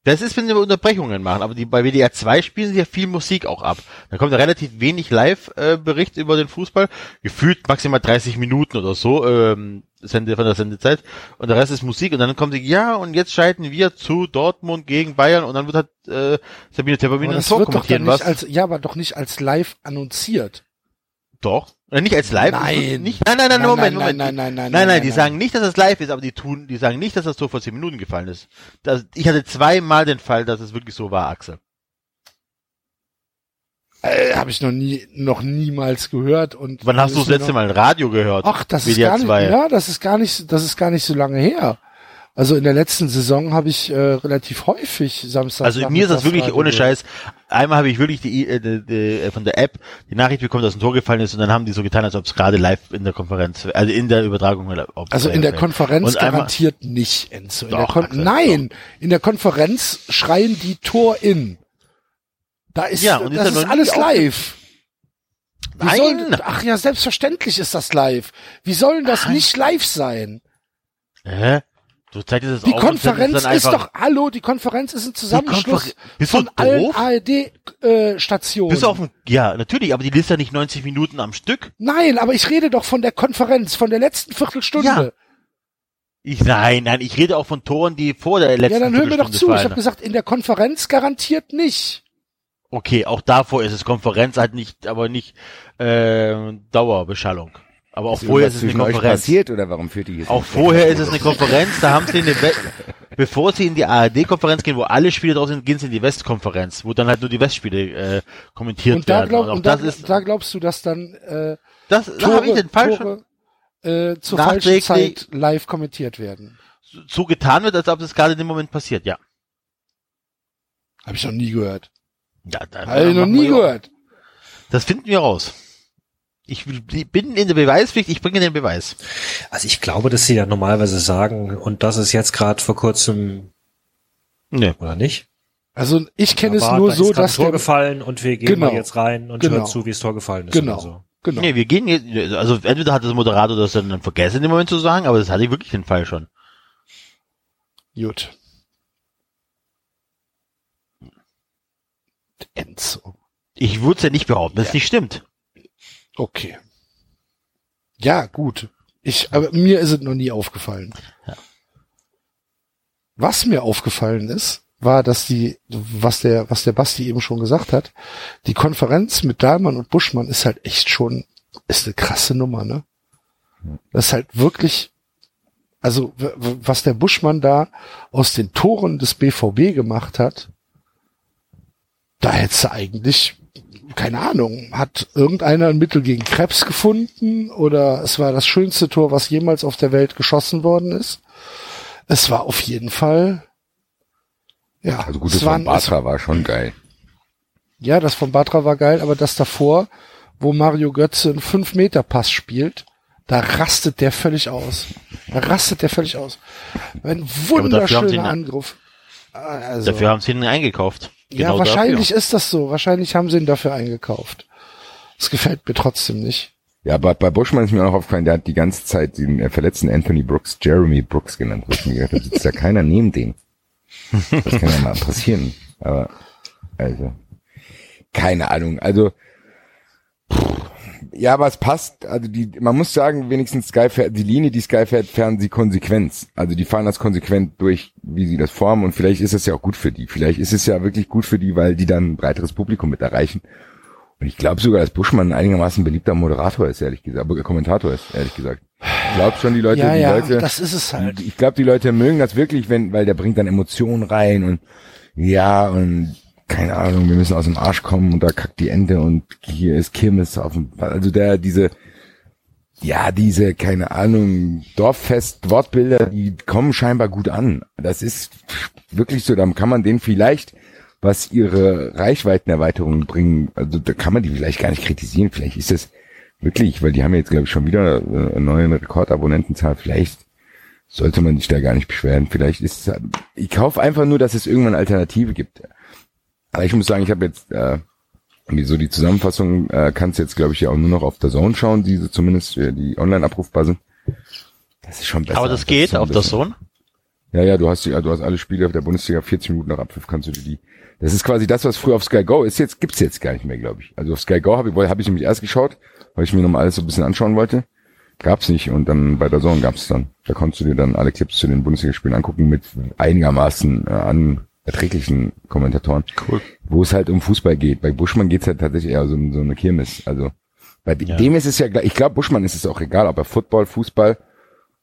Das ist, wenn sie Unterbrechungen machen, aber die, bei WDR 2 spielen sie ja viel Musik auch ab. Da kommt ja relativ wenig Live-Bericht über den Fußball, gefühlt maximal 30 Minuten oder so, ähm, Sende, von der Sendezeit. Und der Rest ist Musik und dann kommt die, ja, und jetzt schalten wir zu Dortmund gegen Bayern und dann wird halt äh, Sabine Tepperwien Aber ein Tor kommentieren, was? als, ja, aber doch nicht als live annonciert. Doch. Äh, nicht als live. Nein. Nicht, nein, nein, nein, Nein, Moment, nein, Moment. nein, nein, nein, nein, nein, die nein, sagen nicht, dass es live ist, aber die tun, die sagen nicht, dass das Tor vor 10 Minuten gefallen ist. Das, ich hatte zweimal den Fall, dass es wirklich so war, Axel. Äh, Habe ich noch nie, noch niemals gehört. Und Wann hast du das letzte noch- Mal Radio gehört? Ach, das ist gar nicht, 2. ja, das ist gar nicht, das ist gar nicht so lange her. Also in der letzten Saison habe ich äh, relativ häufig Samstag. Also mir ist das wirklich Radio ohne. Scheiß. Einmal habe ich wirklich die, äh, die, die äh, von der App die Nachricht bekommen, dass ein Tor gefallen ist und dann haben die so getan, als ob es gerade live in der Konferenz, also in der Übertragung. Also in der äh, Konferenz und einmal- garantiert nicht, Enzo. Doch, Kon Axel, Nein, in der Konferenz schreien die Tor in. Da ist, Ja, und ist das ist nie alles live. Wie Nein! Soll, ach ja, selbstverständlich ist das live. Wie soll denn das Nein. nicht live sein? Hä? Du zeigst es Die sendest Konferenz ist einfach, doch, hallo, die Konferenz ist ein Zusammenschluss von allen? ARD-Stationen. Bist du auf dem, ja, natürlich, aber die ist ja nicht 90 Minuten am Stück. Nein, aber ich rede doch von der Konferenz, von der letzten Viertelstunde. Ja, Ich, nein, nein, ich rede auch von Toren, die vor der letzten Ja, dann hör mir doch Viertelstunde zu. Ich fallen. habe gesagt, in der Konferenz garantiert nicht. Okay, auch davor ist es Konferenz, halt nicht, aber nicht äh, Dauerbeschallung. Aber auch Ist vorher ist es eine Konferenz. passiert oder warum führt die jetzt? Auch vorher ist es eine Konferenz, da haben sie eine We (laughs) bevor sie in die ARD-Konferenz gehen, wo alle Spiele drauf sind, gehen sie in die Westkonferenz, wo dann halt nur die Westspiele äh, kommentiert Und da, werden. glaub, auch und da, das ist, da glaubst du, dass dann äh, das, da habe ich den Fall schon Tore äh, zur falschen Nachträglich- Zeit live kommentiert werden? so getan wird, als ob das gerade in dem Moment passiert, ja. Habe ich noch nie gehört. Ja, da, Habe ich noch nie gehört. Das finden wir raus. Ich bin in der Beweispflicht, ich bringe den Beweis. Also ich glaube, dass sie ja normalerweise sagen, und das ist jetzt gerade vor kurzem, Nee. oder nicht? Also ich kenne es nur da so, ist dass Tor der, gefallen und wir gehen Genau. mal jetzt rein und Genau. hören zu, wie das Tor gefallen ist. Genau. Oder so. genau. Nee, wir gehen jetzt, also entweder hat das Moderator das dann vergessen in dem Moment zu sagen, aber das hatte ich wirklich den Fall schon. Gut. Enzo. Ich würde es ja nicht behaupten, dass es nicht stimmt. Okay. Ja, gut. Ich, aber mir ist es noch nie aufgefallen. Was mir aufgefallen ist, war, dass die, was der, was der Basti eben schon gesagt hat, die Konferenz mit Dahlmann und Buschmann ist halt echt schon, ist eine krasse Nummer, ne? Das ist halt wirklich, also was der Buschmann da aus den Toren des BVB gemacht hat, da hättest du eigentlich, keine Ahnung, hat irgendeiner ein Mittel gegen Krebs gefunden oder es war das schönste Tor, was jemals auf der Welt geschossen worden ist. Es war auf jeden Fall, ja, Also gut, das von Batra war schon geil. ja, das von Batra war geil, aber das davor, wo Mario Götze einen 5-Meter-Pass spielt, da rastet der völlig aus. Da rastet der völlig aus. Ein wunderschöner ihn- Angriff. Also, Dafür haben sie ihn eingekauft. Ja, Genau wahrscheinlich Dafür. ist das so. Wahrscheinlich haben sie ihn dafür eingekauft. Das gefällt mir trotzdem nicht. Ja, aber bei Buschmann ist mir auch aufgefallen, der hat die ganze Zeit den äh, verletzten Anthony Brooks Jeremy Brooks genannt, wo ich mir gedacht habe, sitzt da keiner neben dem. Das kann ja mal passieren. Aber, also, keine Ahnung. Also, pff, ja, aber es passt. Also die, man muss sagen, wenigstens Sky fährt, die Linie, die Sky fährt, fahren sie Konsequenz. Also die fahren das konsequent durch, wie sie das formen. Und vielleicht ist es ja auch gut für die. Vielleicht ist es ja wirklich gut für die, weil die dann ein breiteres Publikum mit erreichen. Und ich glaube sogar, dass Buschmann ein einigermaßen beliebter Moderator ist, ehrlich gesagt, aber Kommentator ist, ehrlich gesagt. Ich glaube schon, die Leute, ja, die ja, Leute, das ist es halt. ich glaube, die Leute mögen das wirklich, wenn, weil der bringt dann Emotionen rein und ja und keine Ahnung, wir müssen aus dem Arsch kommen und da kackt die Ente und hier ist Kirmes auf dem, also der diese, ja diese keine Ahnung Dorffest Wortbilder, die kommen scheinbar gut an. Das ist wirklich so, dann kann man den vielleicht was ihre Reichweitenerweiterung bringen, also da kann man die vielleicht gar nicht kritisieren. Vielleicht ist es wirklich, weil die haben jetzt glaube ich schon wieder äh, eine neue Rekordabonnentenzahl. Vielleicht sollte man sich da gar nicht beschweren. Vielleicht ist es, ich kaufe einfach nur, dass es irgendwann Alternative gibt. Aber ich muss sagen, ich habe jetzt äh, so die Zusammenfassung äh, kannst du jetzt glaube ich ja auch nur noch auf der Zone schauen, diese zumindest für die online abrufbar sind. Das ist schon besser. Aber das geht auf der Sohn. ja, ja, du hast die, du hast alle Spiele der Bundesliga 40 Minuten nach Abpfiff kannst du dir die. Das ist quasi das, was früher auf Sky Go ist. Jetzt gibt's jetzt gar nicht mehr, glaube ich. Also auf Sky Go habe ich, hab ich nämlich erst geschaut, weil ich mir nochmal alles so ein bisschen anschauen wollte. Gab's nicht und dann bei der Zone gab's dann. Da konntest du dir dann alle Clips zu den Bundesligaspielen angucken mit einigermaßen äh, an erträglichen Kommentatoren. Cool. Wo es halt um Fußball geht. Bei Buschmann geht's halt tatsächlich eher so um so eine Kirmes. Also bei dem ist es ja, gleich- ich glaube, Buschmann ist es auch egal, ob er Football, Fußball,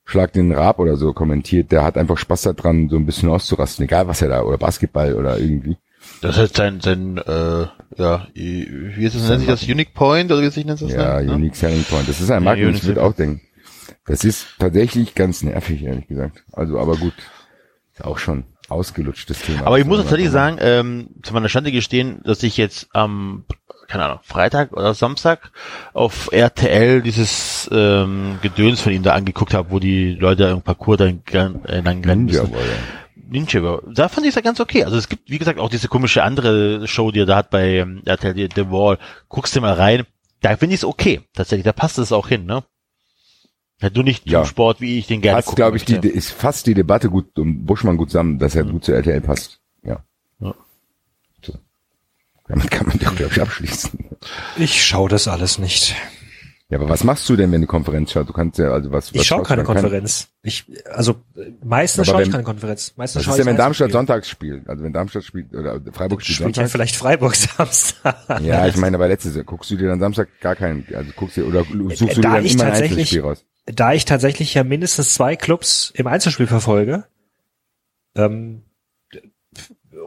Schlag den Raab oder so kommentiert, der hat einfach Spaß daran, so ein bisschen auszurasten, egal was er da, oder Basketball oder irgendwie. Das ist sein, sein, äh, ja, wie ist es, nennt sich das? Unique Point, oder wie sich nennt das? Ja, ne? Unique Selling Point. Das ist ein Ja, Markt, Unique ich würde auch denken. Das ist tatsächlich ganz nervig, ehrlich gesagt. Also, aber gut. Ist auch schon ausgelutschtes Thema. Aber ich muss tatsächlich sagen, ähm, zu meiner Schande gestehen, dass ich jetzt am, keine Ahnung, Freitag oder Samstag auf RTL dieses ähm, Gedöns von ihm da angeguckt habe, wo die Leute im Parcours dann, äh, dann rennen müssen. Warrior. Ninja Warrior. Da fand ich es ja ganz okay. Also es gibt, wie gesagt, auch diese komische andere Show, die er da hat bei ähm, RTL, The Wall. Guckst du mal rein. Da finde ich es okay. Tatsächlich, da passt es auch hin, ne? Ja, du nicht Ja. zum Sport, wie ich den gerne Passt, glaube ich, die, ist fast die Debatte gut um Buschmann gut zusammen, dass er gut zu RTL passt. Ja. Ja. So. Damit kann man doch, glaube ich, abschließen. Ich schaue das alles nicht. Ja, aber was machst du denn, wenn du Konferenz schaust? Du kannst ja, also was, was Ich schaue keine? Konferenz. Ich, also äh, meistens schaue ich keine Konferenz. Meistens Was schaue ist denn, ich wenn Darmstadt Einzelspiel. sonntags spielt? Also wenn Darmstadt spielt, oder Freiburg spielt Spielt ja vielleicht Freiburg Samstag. Ja, ich meine, aber letztes Jahr, guckst du dir dann Samstag gar keinen, also guckst du, oder suchst du dir Da dann ich immer ein Einzelspiel raus? Da ich tatsächlich ja mindestens zwei Clubs im Einzelspiel verfolge, ähm,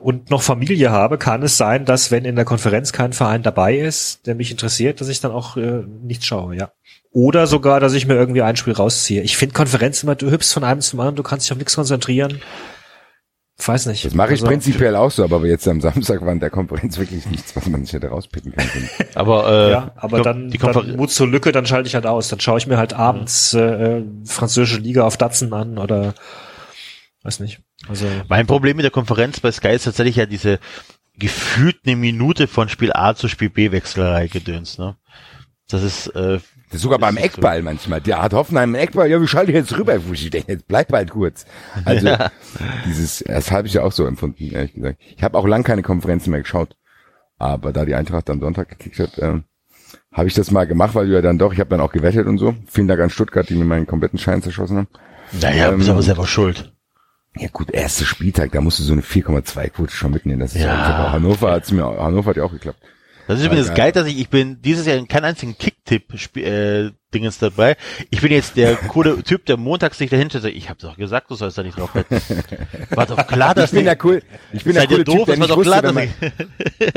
und noch Familie habe, kann es sein, dass wenn in der Konferenz kein Verein dabei ist, der mich interessiert, dass ich dann auch äh, nichts schaue, ja. Oder sogar, dass ich mir irgendwie ein Spiel rausziehe. Ich finde Konferenz immer, du hüpfst von einem zum anderen, du kannst dich auf nichts konzentrieren. Weiß nicht. Das mache ich Also, prinzipiell auch so, aber jetzt am Samstag war in der Konferenz wirklich nichts, was man sich hätte rauspicken können. (laughs) Aber, äh, Ja, aber die- dann, die dann Konfer Mut zur Lücke, dann schalte ich halt aus. Dann schaue ich mir halt abends äh, äh, französische Liga auf Datsen an oder weiß nicht. Also Mein Problem mit der Konferenz bei Sky ist tatsächlich ja diese gefühlt eine Minute von Spiel A zu Spiel B Wechselerei gedöns, ne? Das ist, äh, Das ist sogar beim Eckball manchmal. Der hat Hoffenheim einen Eckball, ja, wir schalten jetzt rüber. Ich denke, jetzt bleib halt kurz. Also (laughs) dieses, das habe ich ja auch so empfunden, ehrlich gesagt. Ich habe auch lang keine Konferenzen mehr geschaut. Aber da die Eintracht am Sonntag gekickt hat, ähm, habe ich das mal gemacht, weil du ja dann doch, ich habe dann auch gewettet und so. Vielen Dank an Stuttgart, die mir meinen kompletten Schein zerschossen haben. naja, Ähm, bist aber selber schuld. Ja gut, erster Spieltag, da musst du so eine 4,2 Quote schon mitnehmen. Das ist Ja. ja, ich Hannover hat's mir, Hannover hat ja auch geklappt. Das ist War übrigens geil. geil, dass ich, ich bin dieses Jahr in keinem einzigen Kicktipp äh, Dingens dabei. Ich bin jetzt der (laughs) coole Typ, der montags sich dahinter sagt, ich hab doch gesagt, du sollst da nicht drauf wetten. War doch klar, dass Ich bin der cool, ich bin der coole doof? Typ, der nicht wusste, klar, man,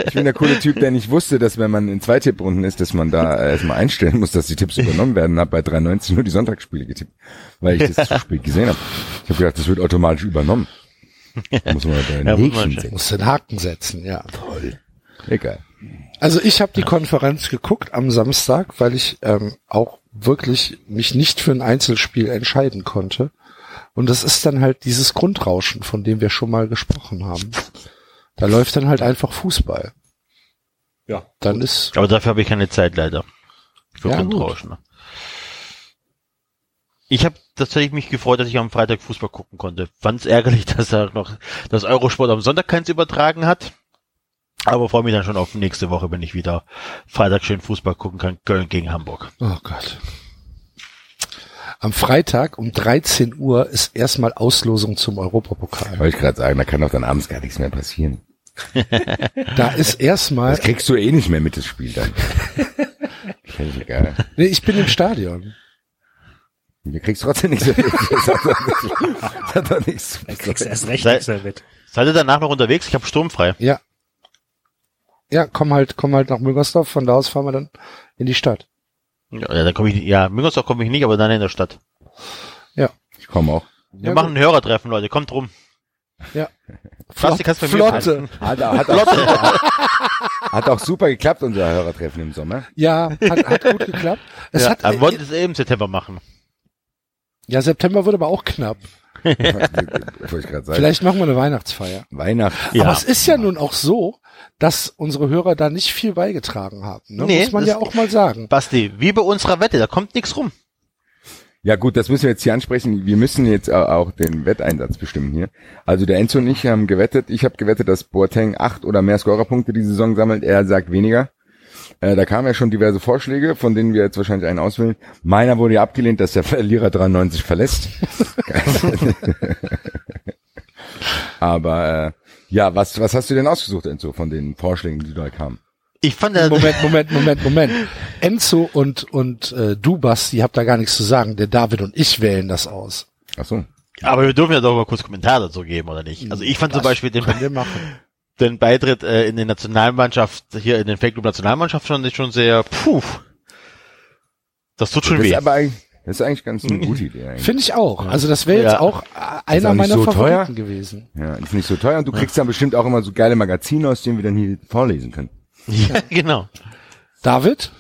ich bin der coole Typ, der nicht wusste, dass wenn man in zwei Tipprunden ist, dass man da erstmal einstellen muss, dass die Tipps (laughs) übernommen werden. Und habe bei 3,90 nur die Sonntagsspiele getippt, weil ich das (laughs) zu spät gesehen habe. Ich habe gedacht, das wird automatisch übernommen. Da muss man da ein Ja, muss man Häkchen setzen. Muss den Haken setzen, ja. Egal. Also ich habe die Konferenz geguckt am Samstag, weil ich ähm, auch wirklich mich nicht für ein Einzelspiel entscheiden konnte. Und das ist dann halt dieses Grundrauschen, von dem wir schon mal gesprochen haben. Da läuft dann halt einfach Fußball. Ja. Dann ist Aber dafür habe ich keine Zeit leider. Für Ja, Grundrauschen. Ich habe tatsächlich mich gefreut, dass ich am Freitag Fußball gucken konnte. Fand's ärgerlich, (laughs) dass er noch das Eurosport am Sonntag keins übertragen hat. Aber freue mich dann schon auf nächste Woche, wenn ich wieder Freitag schön Fußball gucken kann. Köln gegen Hamburg. Oh Gott. Am Freitag um 13 Uhr ist erstmal Auslosung zum Europapokal. Wollte ich gerade sagen, da kann doch dann abends gar nichts mehr passieren. (laughs) Da ist erstmal, Das kriegst du eh nicht mehr mit, das Spiel dann. (laughs) Völlig egal. nee, ich bin im Stadion. Du kriegst trotzdem nichts mehr mit. (laughs) Das hat doch nichts- das hat doch nichts da kriegst du erst recht nichts mehr mit. Seid ihr danach noch unterwegs? Ich habe sturmfrei. Ja. Ja, komm halt, komm halt nach Müngersdorf, von da aus fahren wir dann in die Stadt. Ja, dann komme ich, ja, Müngersdorf komme ich nicht, aber dann in der Stadt. Ich komme auch. Wir Ja, machen ein Hörertreffen, Leute. Kommt rum. Ja. Basti, kannst du bei mir Flotte. Hat, hat, auch, (laughs) hat auch super geklappt, unser Hörertreffen im Sommer. Ja, hat, hat gut geklappt. Es Ja, hat, wir wollten es eben im September machen. ja, September wird aber auch knapp. Vielleicht machen wir eine Weihnachtsfeier. Weihnachten. Aber es ist ja nun auch so, dass unsere Hörer da nicht viel beigetragen haben. Ne? Nee, Muss man ja auch mal sagen. Basti, wie bei unserer Wette, da kommt nichts rum. Ja gut, das müssen wir jetzt hier ansprechen. Wir müssen jetzt au- auch den Wetteinsatz bestimmen hier. Also der Enzo und ich haben gewettet. Ich habe gewettet, dass Boateng acht oder mehr Scorerpunkte die Saison sammelt. Er sagt weniger. Äh, da kamen ja schon diverse Vorschläge, von denen wir jetzt wahrscheinlich einen auswählen. Meiner wurde ja abgelehnt, dass der Verlierer 93 verlässt. (laughs) Aber äh, ja, was, was hast du denn ausgesucht, Enzo, von den Vorschlägen, die da kamen? Ich fand Moment, Moment, Moment, Moment. Enzo und, und äh, du, Basti, habt da gar nichts zu sagen. Der David und ich wählen das aus. Ach so. aber wir dürfen ja doch mal kurz Kommentare dazu geben, oder nicht? Also ich fand zum Das Beispiel den, können wir machen. Den Beitritt äh, in den Nationalmannschaft, hier in den Fanclub Nationalmannschaft schon, schon sehr, puh. Das tut schon Das ist weh. aber eigentlich, das ist eigentlich ganz eine gute Idee. Eigentlich. Finde ich auch. Also das wäre jetzt Ja. auch einer auch meiner so Favoriten teuer. gewesen. Ja, ist nicht so teuer und du kriegst dann bestimmt auch immer so geile Magazine, aus denen wir dann hier vorlesen können. Ja, (laughs) genau. David?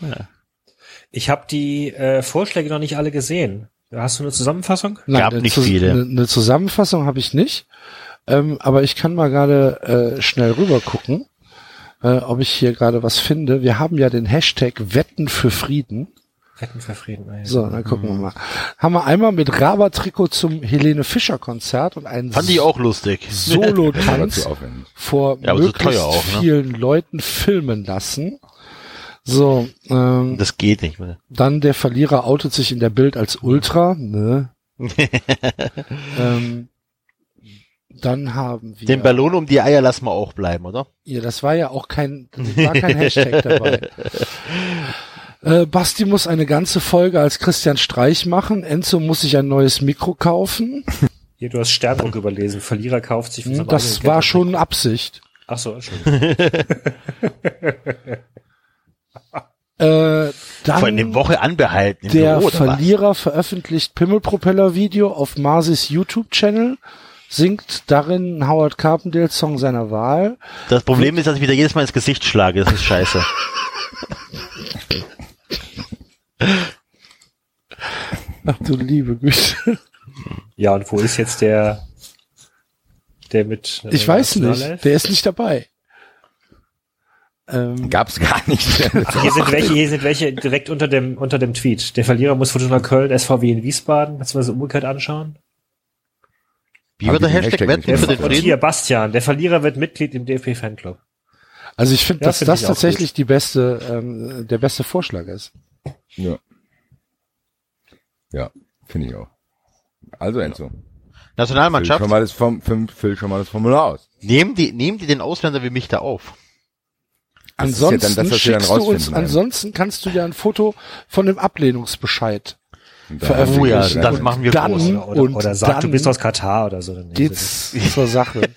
Ich habe die äh, Vorschläge noch nicht alle gesehen. Hast du eine Zusammenfassung? Gab eine nicht Zus- viele. Eine, eine Zusammenfassung habe ich nicht. Ähm, aber ich kann mal gerade äh, schnell rüber gucken, äh, ob ich hier gerade was finde. Wir haben ja den Hashtag Wetten für Frieden. Wetten für Frieden. ja. So, dann gucken wir mal. Haben wir einmal mit Raber-Trikot zum Helene Fischer Konzert und einen Fand ich auch lustig. (laughs) Solo-Tanz vor Ja, möglichst teuer auch, ne? vielen Leuten filmen lassen. So, ähm, Das geht nicht. mehr. dann der Verlierer outet sich in der Bild als Ultra. Ne? (laughs) ähm, dann haben wir. Den Ballon um die Eier lassen wir auch bleiben, oder? Ja, das war ja auch kein, das war kein Hashtag dabei. (laughs) Äh, Basti muss eine ganze Folge als Christian Streich machen. Enzo muss sich ein neues Mikro kaufen. Hier, du hast Sternburg überlesen. Verlierer kauft sich Hm, Das war schon Absicht. Ach so, Entschuldigung. (laughs) Äh, Vor eine dann Woche anbehalten der Büro, oder was? Verlierer veröffentlicht Pimmelpropeller-Video auf Marsis YouTube-Channel, singt darin Howard Carpendale Song seiner Wahl. Das Problem ist, dass ich wieder jedes Mal ins Gesicht schlage. Das ist scheiße. Ach du liebe Güte. Ja, und wo ist jetzt der, der mit, äh, Ich weiß nicht, der ist nicht dabei. Ähm, Gab's gar nicht. (laughs) Hier sind welche, hier sind welche direkt unter dem, unter dem Tweet. Der Verlierer muss Fortuna Köln, SVW in Wiesbaden. Kannst du mal so umgekehrt anschauen? Wie wird der Hashtag Hashtag Wetten für den Und Frieden? hier, Bastian. Der Verlierer wird Mitglied im DFB-Fanclub. also ich finde, Ja, dass find das tatsächlich die beste, ähm, der beste Vorschlag ist. ja. Ja, finde ich auch. Also Enzo, füll Nationalmannschaft. schon mal das, Form, füll, füll schon mal das Formular aus. Nehmen die, nehmen die den Ausländer wie mich da auf? Das ist ja Ansonsten dann schickst du uns, ansonsten kannst du ja ein Foto von dem Ablehnungsbescheid Und dann- veröffentlichen. Oh ja, dann- das machen wir dann, groß. Oder, oder, und oder sag, dann du bist aus Katar oder so. Dann geht's zur Sache. (laughs)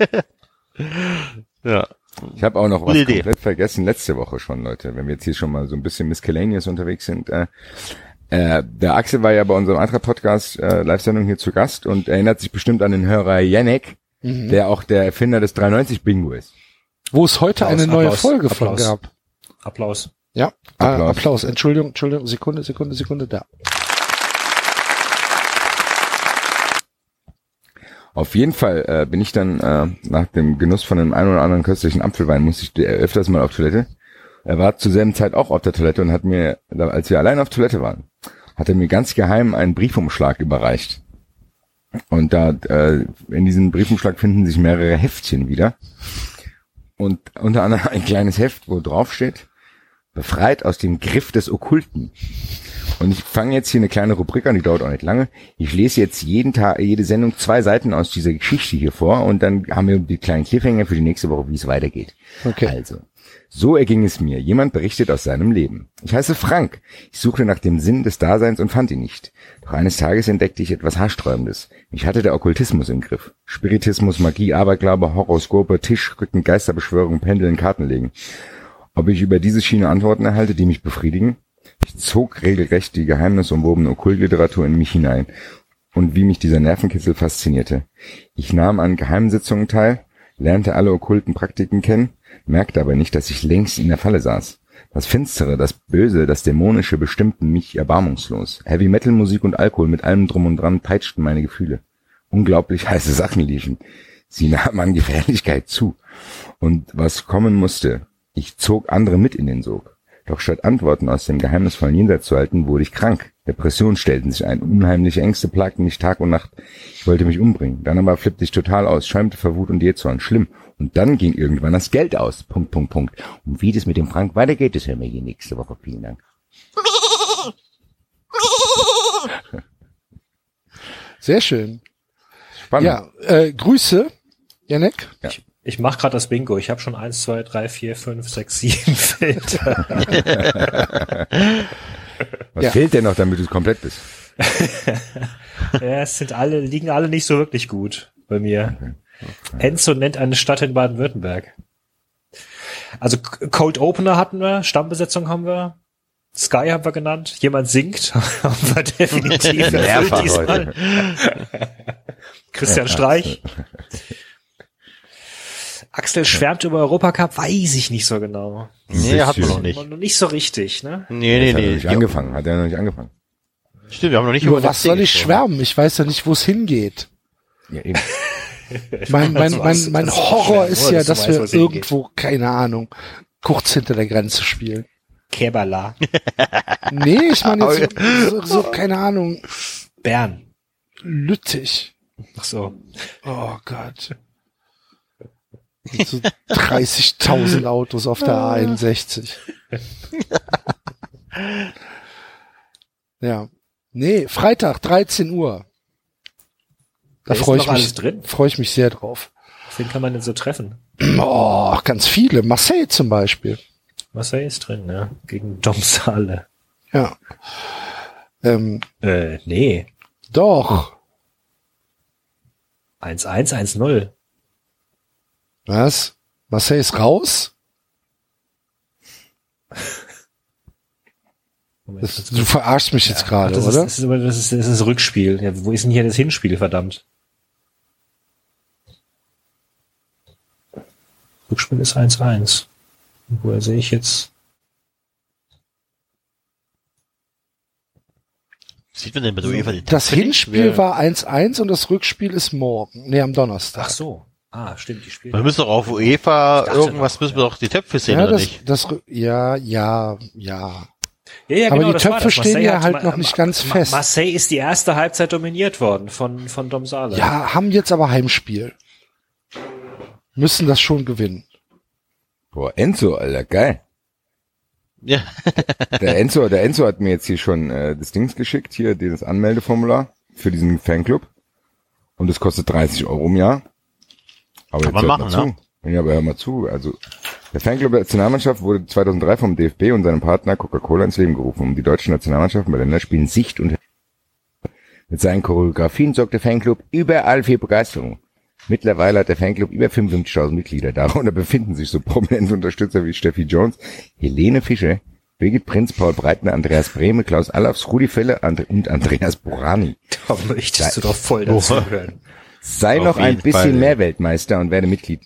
Ja. Ich habe auch noch was Idee. komplett vergessen letzte Woche schon, Leute. Wenn wir jetzt hier schon mal so ein bisschen miscellaneous unterwegs sind. Äh, äh, der Axel war ja bei unserem anderen Podcast äh, Live-Sendung hier zu Gast und erinnert sich bestimmt an den Hörer Yannick, Mhm. der auch der Erfinder des 390 Bingo ist. Wo es heute Applaus, eine neue Applaus, Folge von Applaus. gab. Applaus. Ja, Applaus. Applaus. Applaus. Entschuldigung, Entschuldigung, Sekunde, Sekunde, Sekunde, da. Auf jeden Fall äh, bin ich dann äh, nach dem Genuss von dem einen oder anderen köstlichen Apfelwein, musste ich äh, öfters mal auf Toilette. Er war zur selben Zeit auch auf der Toilette und hat mir, als wir allein auf Toilette waren, hat er mir ganz geheim einen Briefumschlag überreicht. Und da äh, in diesem Briefumschlag finden sich mehrere Heftchen wieder. Und unter anderem ein kleines Heft, wo drauf steht, befreit aus dem Griff des Okkulten. Und ich fange jetzt hier eine kleine Rubrik an, die dauert auch nicht lange. Ich lese jetzt jeden Tag, jede Sendung zwei Seiten aus dieser Geschichte hier vor und dann haben wir die kleinen Cliffhanger für die nächste Woche, wie es weitergeht. Okay. Also, so erging es mir. Jemand berichtet aus seinem Leben. Ich heiße Frank. Ich suchte nach dem Sinn des Daseins und fand ihn nicht. Doch eines Tages entdeckte ich etwas Haarsträubendes. Mich hatte der Okkultismus im Griff. Spiritismus, Magie, Aberglaube, Horoskope, Tischrücken, Geisterbeschwörung, Pendeln, Kartenlegen. Ob ich über diese Schiene Antworten erhalte, die mich befriedigen? Ich zog regelrecht die geheimnisumwobene Okkultliteratur in mich hinein und wie mich dieser Nervenkitzel faszinierte. Ich nahm an Geheimsitzungen teil, lernte alle okkulten Praktiken kennen, merkte aber nicht, dass ich längst in der Falle saß. Das Finstere, das Böse, das Dämonische bestimmten mich erbarmungslos. Heavy Metal Musik und Alkohol mit allem drum und dran peitschten meine Gefühle. Unglaublich heiße Sachen liefen. Sie (laughs) nahmen an Gefährlichkeit zu. Und was kommen musste, ich zog andere mit in den Sog. Doch statt Antworten aus dem geheimnisvollen Jenseits zu halten, wurde ich krank. Depressionen stellten sich ein, unheimliche Ängste plagten mich Tag und Nacht. Ich wollte mich umbringen. Dann aber flippte ich total aus, schäumte vor Wut und Jähzorn. Schlimm. Und dann ging irgendwann das Geld aus. Punkt, Punkt, Punkt. Und wie das mit dem Frank weitergeht, das hören wir hier nächste Woche. Vielen Dank. Sehr schön. Spannend. Ja, äh, Grüße, Janek. Ich, ich mache gerade das Bingo. Ich habe schon eins, zwei, drei, vier, fünf, sechs, sieben (laughs) Filter. (laughs) Was Ja. fehlt denn noch, damit du komplett bist? (laughs) ja, es sind alle, liegen alle nicht so wirklich gut bei mir. Enzo nennt eine Stadt in Baden-Württemberg. Also Cold Opener hatten wir, Stammbesetzung haben wir, Sky haben wir genannt, jemand singt, haben wir definitiv erfüllt Mehrfach diesmal. Christian Streich. Axel schwärmt über Europacup, weiß ich nicht so genau. Nee, hat man noch nicht. Noch nicht so richtig, ne? Nee, nee, Hat er noch nee. nicht angefangen. Hat er noch nicht angefangen. Stimmt, wir haben noch nicht Über das was soll ich schwärmen? Ich weiß ja nicht, wo es hingeht. Ja, eben. (laughs) Mein, mein, Das mein, war's. mein ist Horror ist ja, Dass wir irgendwo, keine Ahnung, kurz hinter der Grenze spielen. Kerbala. (laughs) Nee, ich meine jetzt so, (laughs) so, so, keine Ahnung, Bern. Lüttich. Ach so. Oh Gott. Mit so 30.000 Autos auf der A61. Ja. Nee, Freitag, 13 Uhr. Da ist freue ich mich, freue ich mich sehr drauf. Wen kann man denn so treffen? (clears throat) Oh, ganz viele. Marseille zum Beispiel. Marseille ist drin, ja. Gegen Domsale. Ja. Ähm, Äh, nee. doch. 1-1, 1-0. Was? Marseille ist raus? Moment, Das, du verarschst mich jetzt Ach, gerade, das, oder? Ist, das, ist, das, ist, das ist Rückspiel. Ja, wo ist denn hier das Hinspiel, verdammt? Rückspiel ist 1-1. Und Woher sehe ich jetzt? Sieht man denn bei der UEFA die das? Hinspiel war 1-1 und das Rückspiel ist morgen. Nee, am Donnerstag. Ach so. Ah, stimmt, die spielen. Wir müssen doch auf UEFA irgendwas, noch, müssen wir doch die Töpfe sehen, Ja, oder das, nicht? das, ja, ja, ja. Ja, ja, Aber die das war Töpfe stehen ja halt noch nicht ganz Ma- fest. Marseille ist die erste Halbzeit dominiert worden von, von Dom Sala. Ja, haben jetzt aber Heimspiel. Müssen das schon gewinnen. Boah, Enzo, Alter, geil. Ja. (laughs) Der Enzo, der Enzo hat mir jetzt hier schon äh, das Dings geschickt, hier dieses Anmeldeformular für diesen Fanclub. Und das kostet 30 Euro im Jahr. Aber Kann jetzt man machen, mal zu. Ja, aber hör mal zu. Also der Fanclub der Nationalmannschaft wurde 2003 vom DFB und seinem Partner Coca-Cola ins Leben gerufen, um die deutschen Nationalmannschaften bei Länderspielen Sicht und mit seinen Choreografien sorgt der Fanclub überall für Begeisterung. Mittlerweile hat der Fanclub über 55.000 Mitglieder. Darunter befinden sich so prominente Unterstützer wie Steffi Jones, Helene Fischer, Birgit Prinz, Paul Breitner, Andreas Brehme, Klaus Allafs, Rudi Felle und Andreas Borani. Da möchtest du doch voll dazu hören. Sei Auf noch ein bisschen Fall. mehr Weltmeister und werde Mitglied.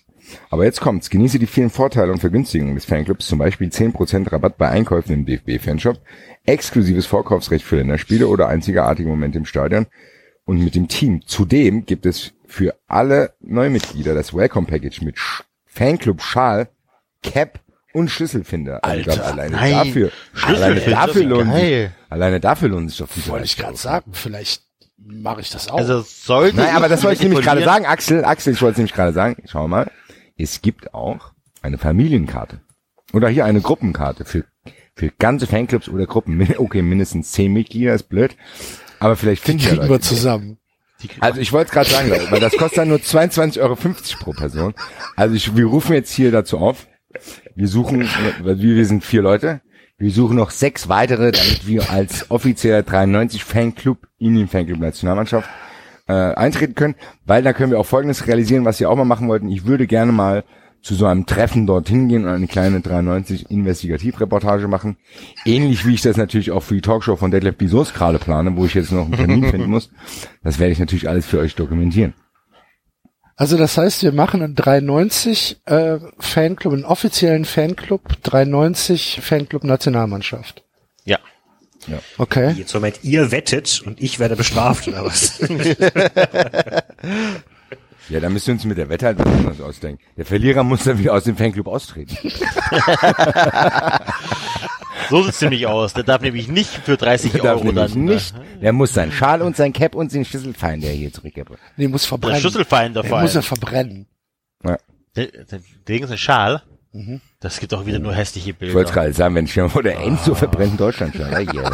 Aber jetzt kommt's. Genieße die vielen Vorteile und Vergünstigungen des Fanclubs, zum Beispiel 10% Rabatt bei Einkäufen im DFB-Fanshop, exklusives Vorkaufsrecht für Länderspiele oder einzigartige Momente im Stadion und mit dem Team. Zudem gibt es für alle Neumitglieder das Welcome Package mit Sch Fanclub Schal, Cap und Schlüsselfinder. Also Alter, glaub, alleine nein. dafür, alleine dafür lohnt alleine dafür lohnt sich doch viel. Wollte ich gerade sagen, vielleicht mache ich das auch. Also sollte Nein, aber das wollte ich nämlich gerade sagen, Axel, Axel, ich wollte es nämlich gerade sagen. Schau mal, es gibt auch eine Familienkarte. Oder hier eine Gruppenkarte für, für ganze Fanclubs oder Gruppen. Okay, mindestens zehn Mitglieder ist blöd. Aber vielleicht finden ja kriegen wir Leute. zusammen. Also ich wollte es gerade sagen, Leute, weil das kostet dann nur 22,50 Euro pro Person. Also ich, wir rufen jetzt hier dazu auf. Wir suchen, wir sind vier Leute. Wir suchen noch sechs weitere, damit wir als offizieller 93 Fanclub in den Fanclub Nationalmannschaft äh, eintreten können, weil da können wir auch Folgendes realisieren, was wir auch mal machen wollten. Ich würde gerne mal zu so einem Treffen dorthin gehen und eine kleine 93 Investigativreportage machen. Ähnlich wie ich das natürlich auch für die Talkshow von Detlef Bizos gerade plane, wo ich jetzt noch einen Termin finden muss. Das werde ich natürlich alles für euch dokumentieren. Also das heißt, wir machen einen 390 äh, Fanclub, einen offiziellen Fanclub, 390 Fanclub Nationalmannschaft. Ja. Okay. Jetzt Moment, ihr wettet und ich werde bestraft oder was? (laughs) Ja, da müssen wir uns mit der Wette halt was ausdenken. Der Verlierer muss dann wieder aus dem Fanclub austreten. (laughs) So sieht's nämlich aus. Der darf nämlich nicht für 30 Der darf Euro nämlich dann nicht. Äh, Der muss sein Schal und sein Cap und den Schlüsselfein, der hier zurückgebe. Nee, muss der verbrennen. Der vor muss er verbrennen. Ja. Der, der, der ist ein Schal. Das gibt auch wieder nur hässliche Ich wollte Bilder. gerade sagen, wenn ich mir vor der Enzo verbrennt in Deutschland schon. Ja, yeah.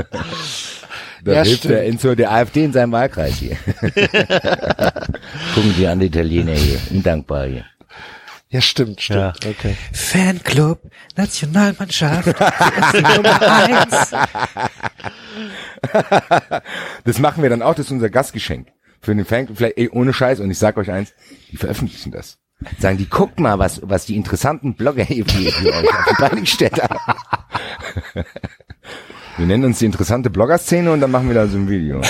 (laughs) Da Ja, hilft stimmt. der Enzo der AfD in seinem Wahlkreis hier. (laughs) Gucken Sie an die Italiener hier. Undankbar hier. Ja, stimmt, stimmt. Ja. Okay. Fanclub, Nationalmannschaft, Nummer eins. Das machen wir dann auch, das ist unser Gastgeschenk. Für den Fanclub, vielleicht ey, ohne Scheiß. Und ich sag euch eins, die veröffentlichen das. Sagen die, guckt mal, was, was die interessanten Blogger hier für, euch auf die Beine gestellt haben. Wir nennen uns die interessante Blogger-Szene und dann machen wir da so ein Video.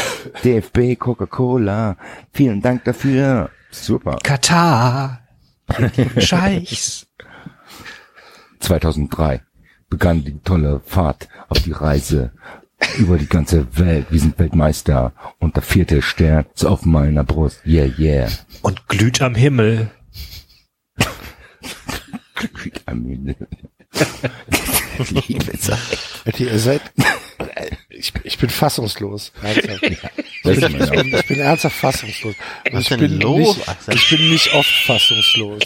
DFB, Coca-Cola, vielen Dank dafür. Super. Katar, (laughs) Scheichs. 2003 begann die tolle Fahrt auf die Reise über die ganze Welt. Wir sind Weltmeister und der vierte Stern ist auf meiner Brust. Yeah, yeah. Und glüht am Himmel. (laughs) Liebe. Alter, ihr seid, ich, ich bin fassungslos. Ernsthaft. Ist Ich bin, ich bin ernsthaft fassungslos. Was ich denn bin los, nicht, ich bin nicht oft fassungslos.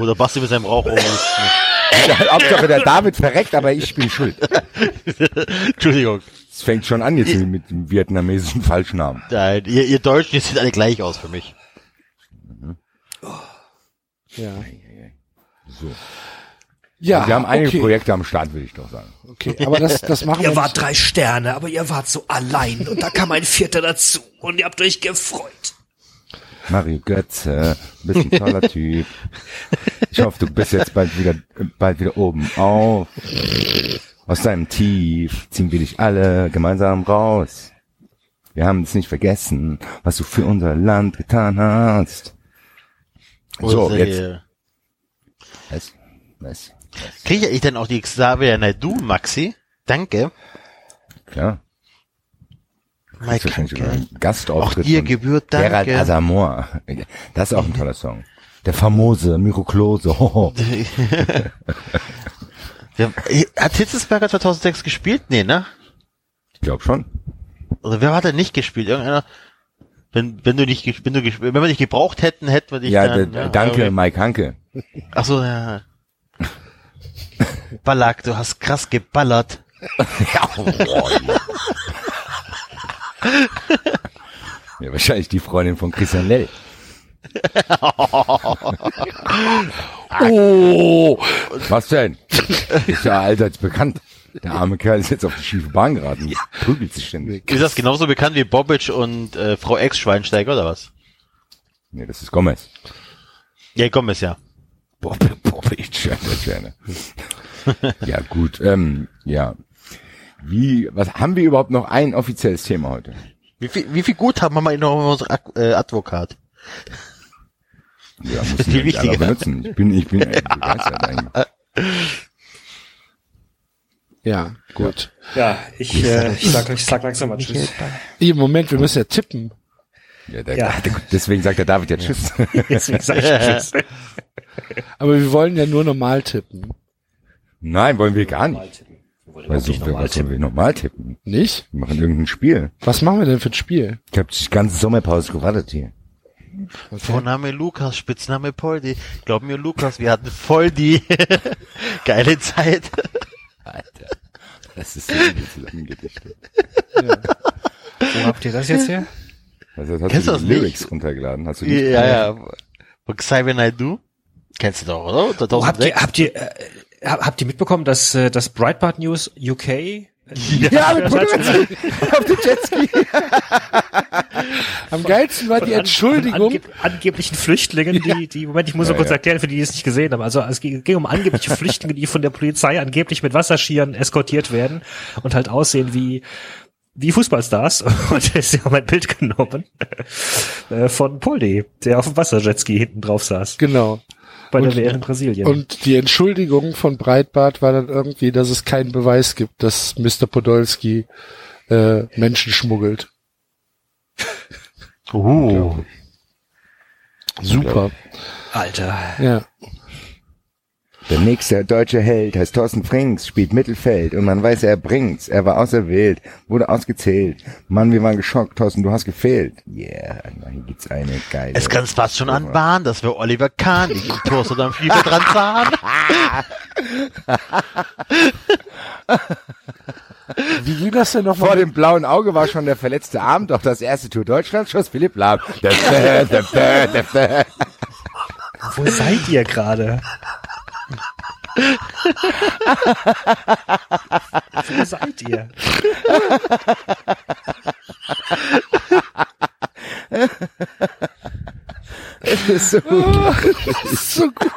Oder Basti mit seinem Rauch. Hauptsache der David verreckt, aber ich bin schuld. Entschuldigung. Es fängt schon an jetzt mit dem vietnamesischen Falschnamen. Nein, ihr, ihr Deutschen, ihr seht alle gleich aus für mich. Ja. So. Ja, wir haben einige okay. Projekte am Start, würde ich doch sagen. Okay, aber das, das machen wir Ihr wart drei Sterne, aber ihr wart so allein und da kam ein Vierter dazu und ihr habt euch gefreut. Mario Götze, bist ein toller Typ. Ich hoffe, du bist jetzt bald wieder, bald wieder oben auf. Aus deinem Tief ziehen wir dich alle gemeinsam raus. Wir haben es nicht vergessen, was du für unser Land getan hast. So, jetzt. Äh, Was? Was? Kriege ich denn auch die Xavier Naidu, Maxi? Danke. Klar. Mike Gastauftritt. Auch dir gebührt Gerald Danke. Asamoah. Das ist auch ein toller Song. Der famose Miroklose. Hoho. Ja, (laughs) hat Hitzesberger 2006 gespielt? Nee, ne? Ich glaube schon. Oder wer hat er nicht gespielt? Irgendeiner? Wenn, wenn du nicht, wenn du, wenn wir dich gebraucht hätten, hätten wir dich Ja, dann, der, danke, irgendwie- Mike Hanke. Ach so, ja. Ballack, du hast krass geballert. Ja, wahrscheinlich die Freundin von Christian Lell. Oh, Was denn? Ist ja allseits bekannt. Der arme Kerl ist jetzt auf die schiefe Bahn geraten. Prügelt sich ständig. Ist das genauso bekannt wie Bobic und äh, Frau Ex-Schweinsteiger oder was? Nee, das ist Gomez. Ja, komm es ja. Bob, Bob, ich schwöre, ich schwöre. Ja, gut, ähm, ja. Wie, was, haben wir überhaupt noch ein offizielles Thema heute? Wie viel, wie viel Guthaben haben wir in unserem äh, Advokat? Ja, muss ist (laughs) ich viel nicht alle wichtiger. benutzen. Ich bin, ich bin echt begeistert (laughs) eigentlich. ja, gut. Ja, ich, äh, ich, sag, ich sag langsam mal Tschüss. Im Moment, wir müssen ja tippen. Ja, der, Ja. Der, deswegen sagt der David ja Tschüss. (laughs) Deswegen sag ich Tschüss. (laughs) Aber wir wollen ja nur normal tippen. Nein, wollen wir gar nicht. Also, nicht wir, normal was sollen wir normal tippen? Nicht? Wir machen irgendein Spiel. Was machen wir denn für ein Spiel? Ich habe die ganze Sommerpause gewartet hier. Vorname Lukas, Spitzname Poldi. Glaub mir, Lukas, wir hatten voll die (laughs) geile Zeit. Alter. Das ist so zusammengedichtet. Wo habt ihr das jetzt her? Also, hast Kennst du das nicht? Lyrics runtergeladen? Hast du die? Ja, ja. Von Xavier Naidoo. Kennst du doch, oder? Oh, habt ihr, 2006? habt ihr, äh, hab- habt ihr mitbekommen, dass, äh, dass Breitbart News UK Ja, mit auf dem Jetski. (laughs) Am geilsten war die An- Entschuldigung. Angeb angeblichen Flüchtlingen, die, die, Moment, ich muss Ja, noch kurz ja. erklären, für die, die es nicht gesehen haben. Also es ging, ging um angebliche Flüchtlinge, die von der Polizei angeblich mit Wasserskiern eskortiert werden und halt aussehen wie, wie Fußballstars. (laughs) Und sie haben ein Bild genommen äh, von Poldi, der auf dem Wasserjetski hinten drauf saß, Genau. bei der Und- WM in Brasilien. Und die Entschuldigung von Breitbart war dann irgendwie, dass es keinen Beweis gibt, dass Mr. Podolski äh, Menschen schmuggelt. Uh. Super. Alter. Ja. Der nächste deutsche Held heißt Thorsten Frings, spielt Mittelfeld und man weiß, er bringt's. Er war auserwählt, wurde ausgezählt. Mann, wir waren geschockt, Thorsten, du hast gefehlt. Yeah, hier gibt's eine geile. Es kann fast schon anbahnen, dass wir Oliver Kahn nicht im Tor oder am Spielfeld dran sahen. (laughs) Wie ging das denn Vor nochmal? dem blauen Auge war schon der verletzte Arm, doch das erste Tor Deutschlands schoss Philipp Lahm. Wo seid ihr gerade? Wo seid ihr? Das ist so Das ist so gut.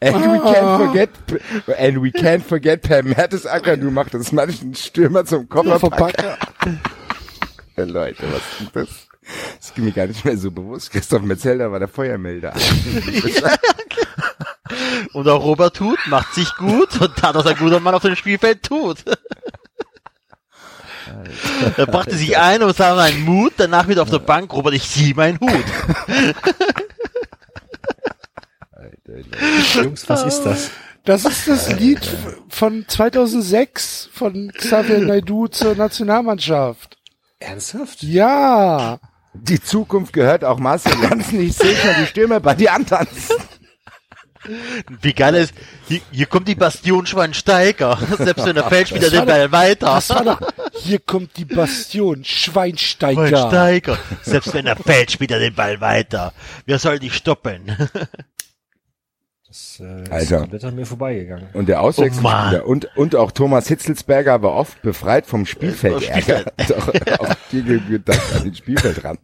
And we can't forget, and we can't forget Per Mertesacker, du machst das manchen Stürmer zum Kofferpacker. (laughs) Leute, was ist das? Das ist mir gar nicht mehr so bewusst. Christoph Metzelder war der Feuermelder. (laughs) Und auch Robert Huth macht sich gut und tat, was ein guter Mann auf dem Spielfeld tut. Er brachte sich ein und sah seinen Mut, danach wieder auf der Bank, Robert, ich zieh meinen Hut. Jungs, was ist das? Das ist das Lied von 2006 von Xavier Naidoo zur Nationalmannschaft. Ernsthaft? Ja. Die Zukunft gehört auch Marcel Janssen. Ich sehe schon die Stürmer bei dir antanzen. Wie geil ist, hier, hier kommt die Bastion Schweinsteiger. Selbst wenn er fällt, spielt er Das den Ball weiter. Das war doch, hier kommt die Bastion, Schweinsteiger. Schweinsteiger. Selbst wenn er fällt, spielt er den Ball weiter. Wer soll dich stoppen? Das äh, ist Alter. komplett an mir vorbeigegangen. Und der Auswechselspieler Oh und, und auch Thomas Hitzelsberger war oft befreit vom Spielfeldärger. (laughs) Doch auch dir ge- gedacht an den Spielfeldrand.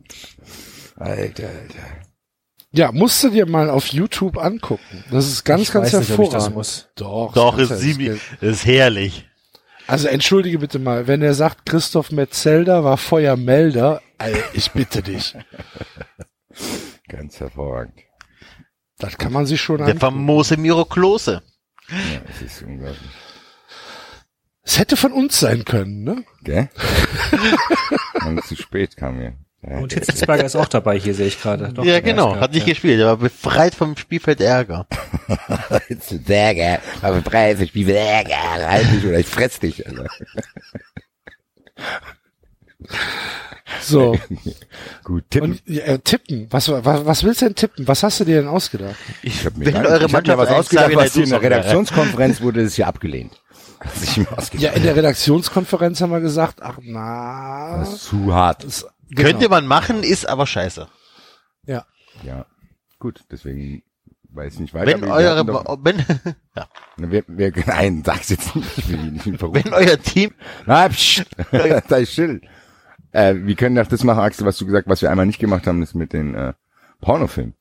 Alter, Alter. Ja, musst du dir mal auf YouTube angucken. Das ist ganz, Ich ganz weiß nicht, ob ich das hervorragend. muss. Doch, Doch, das ist, sie, ist herrlich. Also entschuldige bitte mal, wenn er sagt, Christoph Metzelder war Feuermelder, ich bitte dich. Ganz hervorragend. Das kann man sich schon Der angucken. famose Miro Klose. Ja, es ist unglaublich. Es hätte von uns sein können, ne? Gell? (laughs) Und zu spät kam mir. Ja, Und Hitzelsberger ist auch dabei, hier sehe ich gerade. Doch, ja, genau. Hat nicht ja. gespielt. Er war befreit vom Spielfeld Ärger. Hitzelsberger, (laughs) aber Preis, ich spiele Ärger, halt dich oder ich fress dich, Alter. So. (laughs) Gut, tippen. Und ja, äh, tippen. Was, was, was willst du denn tippen? Was hast du dir denn ausgedacht? Ich habe mir, gar- eure ich hab mir Mannschaft was ausgedacht, was in der. Redaktionskonferenz wurde, das hier abgelehnt. Was ich mir ausgedacht Ja, in der Redaktionskonferenz haben wir gesagt, ach na. Das ist zu hart. Genau. Könnte man machen, ist aber scheiße. Ja. Ja, gut, deswegen weiß ich nicht weiter. Wenn eure, doch- wenn, (laughs) ja, wir, wir, (laughs) nein, sag's jetzt nicht. Ich will ihn nicht verrufen. wenn euer Team, Na, psch, sei still. Äh, wir können doch das machen, Axel, was du gesagt was wir einmal nicht gemacht haben, ist mit den äh, Pornofilmen.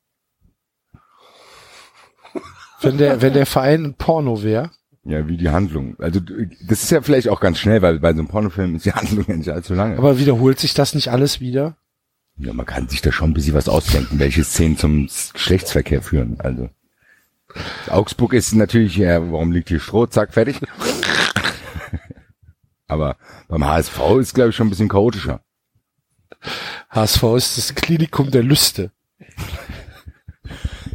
Wenn der, wenn der Verein ein Porno wäre. Ja, wie die Handlung. Also das ist ja vielleicht auch ganz schnell, weil bei so einem Pornofilm ist die (laughs) Handlung ja nicht allzu lange. Aber wiederholt sich das nicht alles wieder? ja, man kann sich da schon ein bisschen was ausdenken, welche Szenen zum Geschlechtsverkehr führen. Also Augsburg ist natürlich, ja, warum liegt hier Stroh? Zack, fertig. Aber beim HSV ist, glaube ich, schon ein bisschen chaotischer. HSV ist das Klinikum der Lüste. (laughs)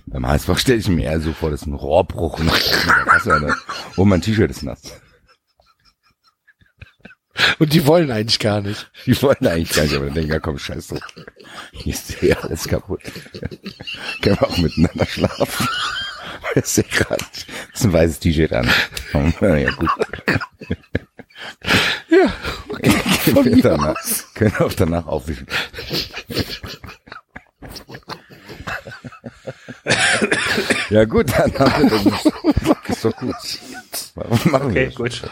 Beim HSV stelle ich mir eher so vor, das ist ein Rohrbruch und das? Oh, mein T-Shirt ist nass. Und die wollen eigentlich gar nicht. Die wollen eigentlich gar nicht, aber dann denken, ja komm, scheiß drauf. Hier ist ja alles kaputt. Können wir auch miteinander schlafen. (laughs) Ich sehe gerade, das ist ein weißes T-Shirt an. Ja, gut. Ja, (laughs) Können von wir mir danach, können wir auch danach aufwischen. ja gut, dann haben wir das. (laughs) Ist doch gut. Warum machen wir Okay, das? gut.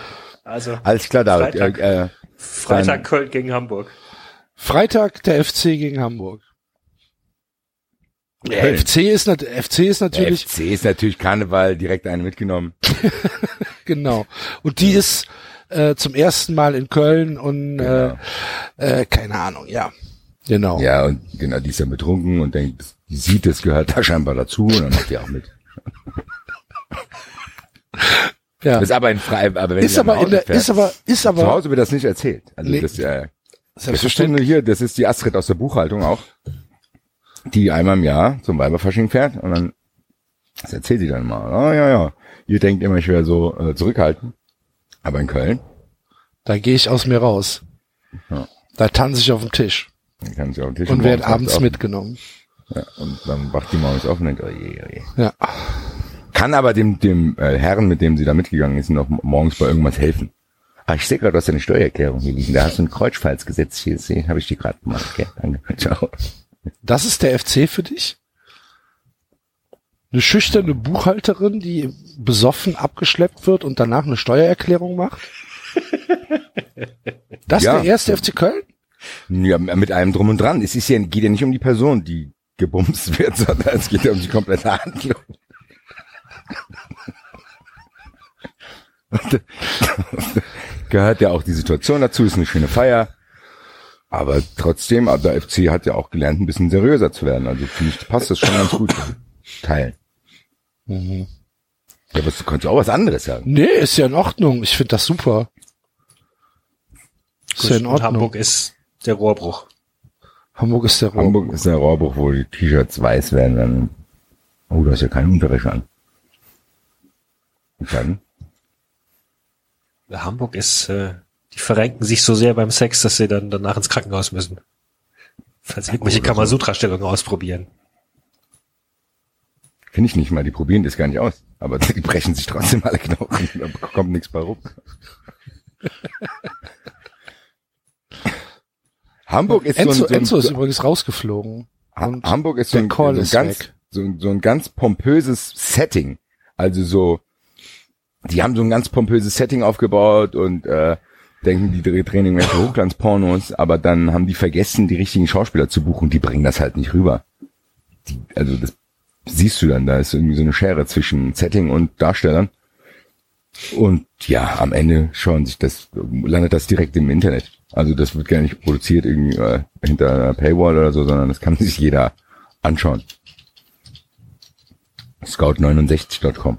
Also, Alles klar, David. Freitag. Äh, Freitag Köln gegen Hamburg. Freitag der FC gegen Hamburg. Der Köln. FC ist, FC ist der natürlich, FC ist natürlich Karneval, direkt eine mitgenommen. (laughs) genau. Und die ist äh, zum ersten Mal in Köln und Genau. äh, äh, keine Ahnung, ja. Genau. Ja, und genau, die ist dann betrunken und denkt, die sieht, das gehört da scheinbar dazu und dann macht die auch mit. (laughs) ja. Ist aber ein frei, aber wenn Ist aber in der, fährt, ist aber, ist zu aber, Hause wird das nicht erzählt. Also Nee. das, äh, das ist selbstverständlich. hier, das ist die Astrid aus der Buchhaltung auch, die einmal im Jahr zum Weiberfasching fährt und dann, das erzählt sie dann mal. Ah, ja, ja, ihr denkt immer, ich wäre so äh, zurückhaltend, aber in Köln, Da gehe ich aus mir raus. Ja. Da tanze ich auf dem Tisch dann kann sie auf den Tisch und werde morgens abends mitgenommen. Ja, und dann wacht die morgens auf und denkt, oh je, oh je. Ja. Kann aber dem, dem äh, Herrn, mit dem sie da mitgegangen ist, noch morgens bei irgendwas helfen. Ah, ich sehe gerade, du hast eine Steuererklärung hier liegen. Da hast du ein Kreuzfalzgesetz hier gesehen. Habe ich die gerade gemacht. Okay, danke. Ciao. Das ist der FC für dich? Eine schüchterne Buchhalterin, die besoffen abgeschleppt wird und danach eine Steuererklärung macht? (laughs) Das Ja. der erste FC Köln? Ja, mit allem drum und dran. Es ist ja, geht ja nicht um die Person, die gebumst (laughs) wird, sondern es geht ja um die komplette Handlung. (laughs) Gehört ja auch die Situation dazu, ist eine schöne Feier. Aber trotzdem, der FC hat ja auch gelernt, ein bisschen seriöser zu werden. Also finde ich, passt das schon ganz gut. Teilen. Ja, aber du kannst auch was anderes sagen. Nee, ist ja in Ordnung. Ich finde das super. Ist ja in Ordnung. Hamburg ist der Rohrbruch. Hamburg ist der Rohr. Hamburg ist der Rohrbruch, wo die T-Shirts weiß werden. Dann, oh, du hast ja keine Unterwäsche an. Und dann? Hamburg ist, äh, die verrenken sich so sehr beim Sex, dass sie dann danach ins Krankenhaus müssen. Falls irgendwelche Kamasutra-Stellungen ausprobieren. Finde ich nicht mal, die probieren das gar nicht aus. Aber die brechen sich trotzdem alle Knochen, da kommt nichts bei rum. Hamburg ist Enzo, so ein, so ein, Enzo ist übrigens rausgeflogen. Ha- Hamburg ist so ein, so ein ganz, so, ein- so ein ganz pompöses Setting. Also so, die haben so ein ganz pompöses Setting aufgebaut und äh, denken, die drehen irgendwelche Hochglanzpornos, aber dann haben die vergessen, die richtigen Schauspieler zu buchen. Die bringen das halt nicht rüber. Die, also das siehst du dann, da ist irgendwie so eine Schere zwischen Setting und Darstellern. Und ja, am Ende schauen sich das, landet das direkt im Internet. Also das wird gar nicht produziert irgendwie äh, hinter einer Paywall oder so, sondern das kann (laughs) sich jeder anschauen. Scout69.com.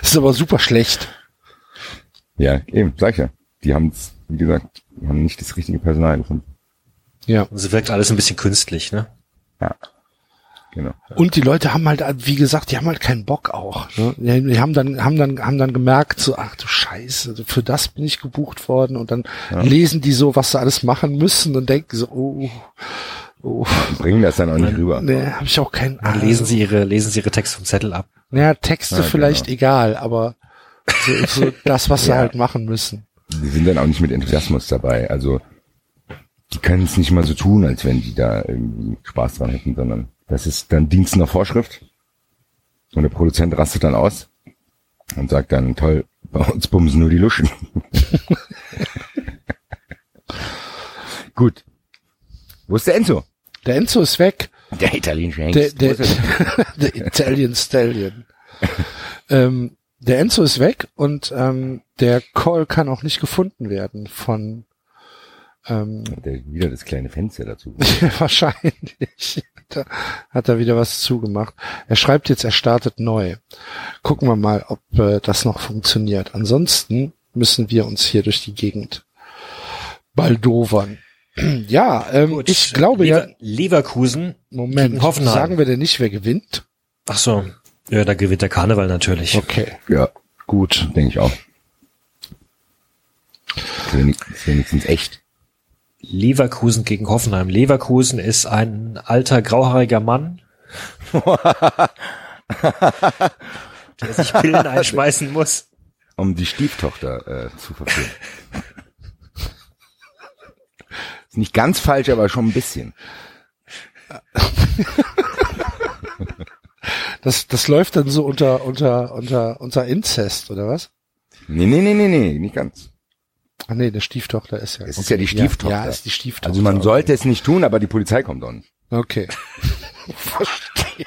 Das (laughs) ist aber super schlecht. Ja, eben, sag ich ja. Die haben wie gesagt, die haben nicht das richtige Personal gefunden. Ja. Also wirkt alles ein bisschen künstlich, ne? Ja. Genau. Und die Leute haben halt, wie gesagt, die haben halt keinen Bock auch. Ne? Die, haben dann, haben dann, haben dann gemerkt, so, ach du Scheiße, für das bin ich gebucht worden. Und dann lesen die so, was sie alles machen müssen und denken so, oh, oh, Bringen das dann auch nicht rüber. nee, habe ich auch keinen. Dann lesen sie ihre, lesen sie ihre Texte vom Zettel ab. Naja, Texte Ja, vielleicht genau. egal, aber so, so (laughs) das, was sie Ja. halt machen müssen. Die sind dann auch nicht mit Enthusiasmus dabei. Also die können es nicht mal so tun, als wenn die da irgendwie Spaß dran hätten, sondern das ist dann Dienst nach Vorschrift. Und der Produzent rastet dann aus und sagt dann, toll, bei uns bumsen nur die Luschen. (laughs) Gut. Wo ist der Enzo? Der Enzo ist weg. Der italienische Der, Hengst. der, Wo ist er? (laughs) der Italian Stallion. ähm, der Enzo ist weg und ähm, der Call kann auch nicht gefunden werden von ähm, der wieder das kleine Fenster dazu. (laughs) wahrscheinlich. Da hat er wieder was zugemacht. Er schreibt jetzt, er startet neu. Gucken wir mal, ob äh, das noch funktioniert. Ansonsten müssen wir uns hier durch die Gegend baldowern. (clears throat) ja, ähm, Gut. ich glaube Lever ja, Leverkusen. Moment, gegen Hoffenheim. sagen wir denn nicht, wer gewinnt? Ach so. Ja, da gewinnt der Karneval natürlich. Okay. Ja, gut, denke ich auch. Wenigstens echt. Leverkusen gegen Hoffenheim. Leverkusen ist ein alter grauhaariger Mann, der sich Pillen einschmeißen muss. um die Stieftochter äh, zu verführen. Ist nicht ganz falsch, aber schon ein bisschen. Das, das läuft dann so unter, unter, unter, unter Inzest, oder was? Nee, nee, nee, nee, nee, nicht ganz. Ah nee, der Stieftochter ist ja. Es ist ja die Stieftochter. Ja, ist die Stieftochter. Also man sollte es nicht tun, aber die Polizei kommt nicht. Okay. Verstehe.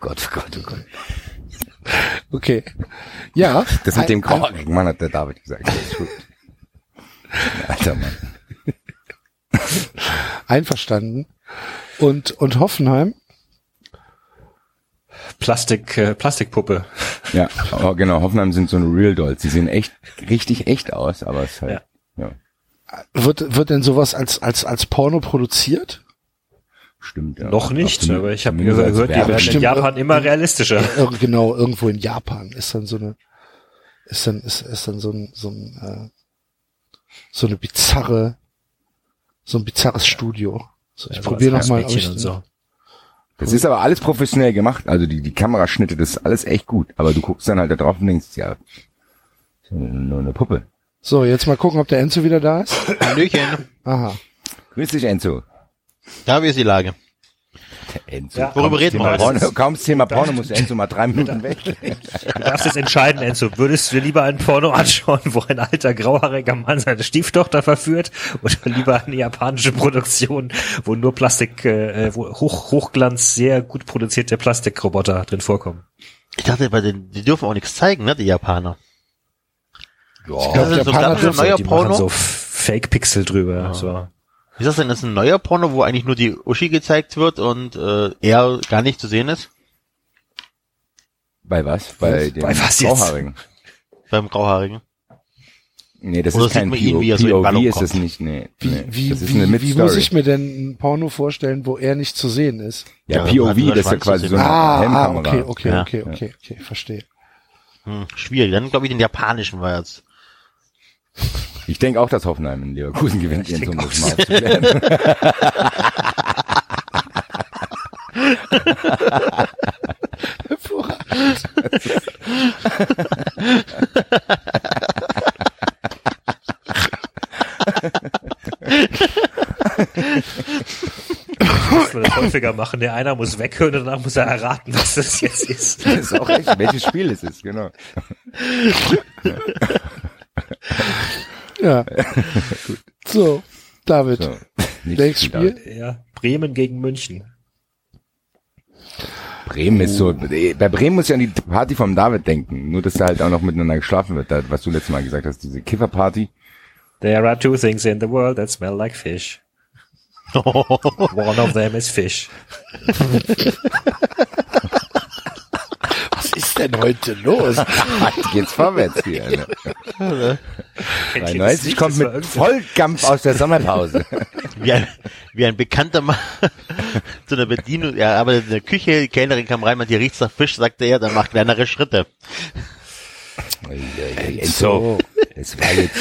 Gott, Gott, oh Gott. Okay. Ja. Das mit ein- dem grauhaarigen Mann hat der David gesagt. Alter Mann. Einverstanden. Und, und Hoffenheim, Plastik, äh, Plastikpuppe. (laughs) Ja, aber genau, Hoffenheim sind so eine Real Dolls. Die sehen echt, richtig echt aus, aber es ist halt, ja, wird, wird denn sowas als, als, als Porno produziert? stimmt. Ja. Noch nicht, aber ich habe gehört, die werden in Stimmt. Japan immer realistischer. Ir genau, irgendwo in Japan ist dann so eine, ist dann, ist, ist dann so ein, so ein, äh, so eine bizarre, so ein bizarres Studio. So, ich Also probiere als noch mal, ob ich, so. Das ist aber alles professionell gemacht. Also die, die Kameraschnitte, das ist alles echt gut. Aber du guckst dann halt da drauf und denkst, ja, nur eine Puppe. so, jetzt mal gucken, ob der Enzo wieder da ist. Hallöchen. Aha. Grüß dich, Enzo. Ja, wie ist die Lage? Enzo. Ja, worüber kaum reden wir? Porno, Kaum das Thema Porno muss Enzo mal drei Minuten weg. (laughs) Du darfst jetzt entscheiden, Enzo. Würdest du dir lieber ein Porno anschauen, wo ein alter grauhaariger Mann seine Stieftochter verführt, oder lieber eine japanische Produktion, wo nur Plastik, äh, wo Hoch, Hochglanz, sehr gut produzierte Plastikroboter drin vorkommen? Ich dachte, bei den, die dürfen auch nichts zeigen, ne, die Japaner. Ich glaube, Das ist so dürfen, neuer die Porno? machen so Fake-Pixel drüber. So. Wie ist das denn? Das ist ein neuer Porno, wo eigentlich nur die Uschi gezeigt wird und äh, er gar nicht zu sehen ist? Bei was? Bei dem Bei was jetzt? Grauhaarigen. Beim Grauhaarigen. Nee, das Oder ist kein man ihn, wie er so POV, ist kommt? das nicht, nee. wie, nee. wie, das ist wie, eine wie muss ich mir denn ein Porno vorstellen, wo er nicht zu sehen ist? Ja, Ja, POV, nur das ist ja quasi so eine Ah, ah, Helmkamera. okay, okay, Ja. okay, okay, okay, verstehe. Hm, schwierig. Dann glaube ich den japanischen war jetzt. Ich denke auch, dass Hoffenheim in Leverkusen gewinnt, Ich auch. das mal aufzuklären. Hervorragend. griffiger machen. Der einer muss weghören und danach muss er erraten, was das jetzt ist. Das ist auch echt, welches Spiel es ist, genau. Ja. so, David, So. nächstes Spiel. Ja, Bremen gegen München. Bremen ist so, bei Bremen muss ich an die Party vom David denken. Nur, dass da halt auch noch miteinander geschlafen wird, da, was du letztes Mal gesagt hast, diese Kifferparty. There are two things in the world that smell like fish. (laughs) One of them is fish. (laughs) Was ist denn heute los? Heute (laughs) geht's vorwärts hier. Ne? Das 93 nicht? kommt mit Vollkampf aus der Sommerpause. (laughs) Wie ein, wie ein bekannter Mann (laughs) zu einer Bedienung, er arbeitet in der Küche, die Kellnerin kam rein, meint, hier riecht's nach Fisch, sagte er, dann macht kleinere Schritte. Enzo, das war jetzt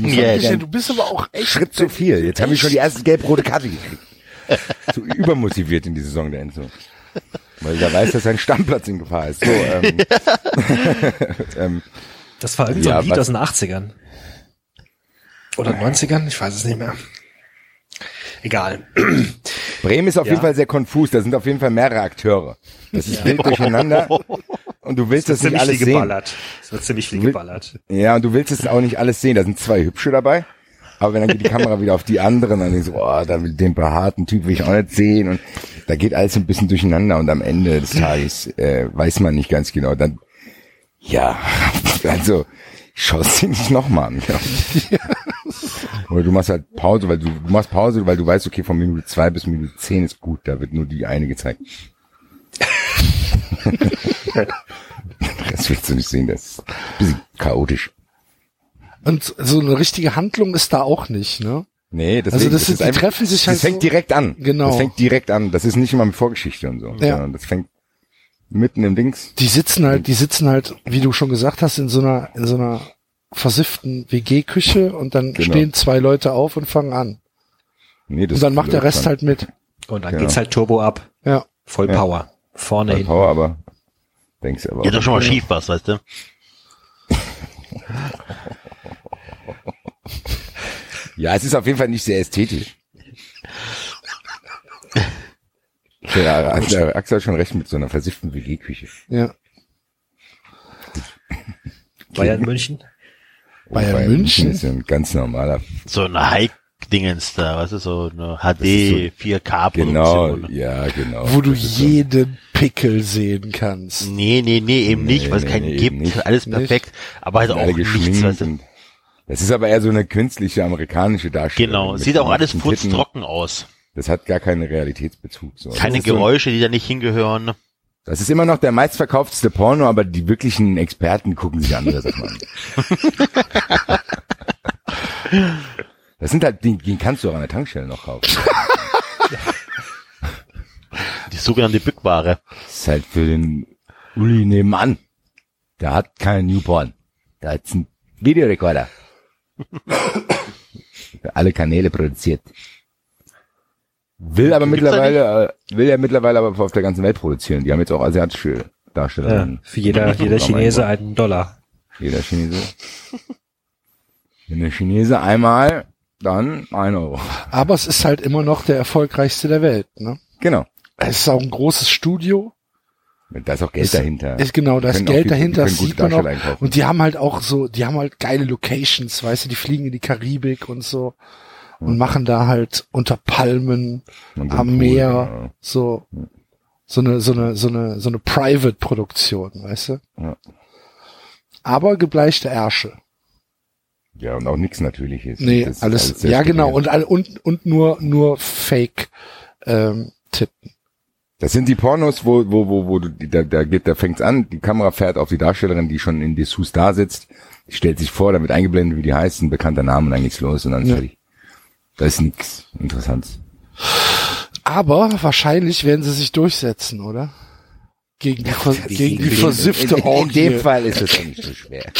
Yes. Ja, du bist aber auch echt. Schritt zu viel. Jetzt habe ich schon die erste gelb-rote Karte gekriegt. Zu übermotiviert in die Saison der Enzo. Weil er weiß, dass sein Stammplatz in Gefahr ist. So, ähm, (laughs) (laughs) ähm, Das war irgendein so Ja, ein Lied aus den 80ern. Oder 90ern? Ich weiß es nicht mehr. Egal. (clears throat) Bremen ist auf Ja. jeden Fall sehr konfus. Da sind auf jeden Fall mehrere Akteure. Das ist wild durcheinander. (laughs) Und du willst das nicht ziemlich alles viel sehen. geballert. Es wird ziemlich viel geballert. Ja, und du willst es auch nicht alles sehen. Da sind zwei hübsche dabei. Aber wenn dann geht die Kamera wieder auf die anderen, dann denkst du, oh, da will den behaarten Typ will ich auch nicht sehen. Und da geht alles ein bisschen durcheinander und am Ende des Tages äh, weiß man nicht ganz genau. Dann, ja, (laughs) also schaust sie nicht nochmal an. Ja. (laughs) Oder du machst halt Pause, weil du, du machst Pause, weil du weißt, okay, von Minute zwei bis Minute zehn ist gut, da wird nur die eine gezeigt. (laughs) das willst du nicht sehen, das ist ein bisschen chaotisch. Und so eine richtige Handlung ist da auch nicht, ne? Nee, deswegen, Also das ist- die einfach- treffen sich halt Das fängt so- direkt an. Genau. Das fängt direkt an. Das ist nicht immer mit Vorgeschichte und so. Ja. sondern Das fängt mitten im Dings. Die sitzen halt, die sitzen halt, wie du schon gesagt hast, in so einer, in so einer versifften WG-Küche und dann Genau. stehen zwei Leute auf und fangen an. Nee, das Und dann macht der Rest dann halt mit. Und dann Genau. geht's halt Turbo ab. Ja. Voll Ja. Power. Vorne voll hin. Power, aber denkst du aber. Ja, doch schon mal schief was, weißt du? (laughs) Ja, es ist auf jeden Fall nicht sehr ästhetisch. Ja, Axel Axel hat schon recht mit so einer versifften WG-Küche. Ja. (laughs) Bayern München. Bayern Bayern München? ist ja ein ganz normaler. So eine High-Dingens da, weißt du, so eine HD, ist 4K-Produktion. Genau, ja, genau. Wo du ist so- jeden Pickel sehen kannst. Nee, nee, nee, eben Nee, nicht, weil es nee, keinen nee, gibt. nicht. Alles Nicht? perfekt, aber halt auch nichts, geschminkt weißt du? und das ist aber eher so eine künstliche amerikanische Darstellung. Genau, sieht auch alles putztrocken aus. Das hat gar keinen Realitätsbezug. So. Keine ist so- Geräusche, die da nicht hingehören. Das ist immer noch der meistverkaufteste Porno, aber die wirklichen Experten gucken sich andere Sachen an. (laughs) Das sind halt, den, den kannst du auch an der Tankstelle noch kaufen. Die sogenannte Bückware. Das ist halt für den Uli nebenan. Der hat keinen Newborn. Der hat einen Videorekorder. Für alle Kanäle produziert. Will aber Gibt's mittlerweile, äh, will ja mittlerweile aber auf der ganzen Welt produzieren. Die haben jetzt auch asiatische Ja, Darstellerinnen. für jeder, jeder Chinese einen Dollar. Jeder Chinese. Wenn der Chinese einmal, dann ein Euro. Aber es ist halt immer noch der erfolgreichste der Welt, ne? Genau. Es ist auch ein großes Studio. Da ist auch Geld Ist- dahinter. Ist genau, da ist Geld viel- dahinter, das sieht man auch. Einkaufen. Und die haben halt auch so, die haben halt geile Locations, weißt du, die fliegen in die Karibik und so und machen da halt unter Palmen Und am Pool, Meer ja. so so eine so eine so eine so eine Private Produktion, weißt du? Ja. Aber gebleichte Ärsche. Ja, und auch nichts Natürliches. Nee, Das alles, sehr ja genau und und und nur nur Fake ähm, Titten. Das sind die Pornos, wo, wo, wo, wo du, da, da geht, da fängt's an, die Kamera fährt auf die Darstellerin, die schon in Dessous da sitzt, die stellt sich vor, da wird eingeblendet, wie die heißt, ein bekannter Name, und dann geht's los und dann ist Ja. fertig. Da ist nichts Interessantes. Aber wahrscheinlich werden sie sich durchsetzen, oder? Gegen die, ver gegen die versiffte in, in, in Orgie. dem Fall ist es auch nicht so schwer.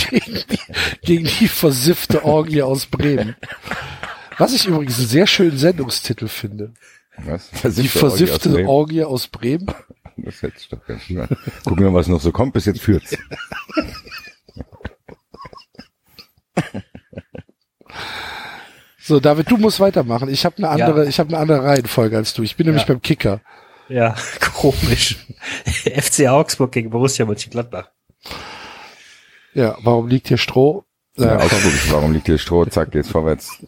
(laughs) gegen die versiffte Orgie aus Bremen. Was ich übrigens einen sehr schönen Sendungstitel finde. Was? Die Versiffte versiffte Orgie aus Orgie aus Bremen. Bremen? (laughs) Das hört sich doch ganz an. Gucken wir, was noch so kommt, bis jetzt führt's. (laughs) So, David, du musst weitermachen. Ich habe eine andere, Ja. ich habe eine andere Reihenfolge als du. Ich bin nämlich Ja. beim Kicker. Ja, (laughs) komisch. FC Augsburg gegen Borussia Mönchengladbach. Ja, warum liegt hier Stroh? Ja, Ja, Augsburg, warum liegt hier Stroh? Zack, jetzt vorwärts.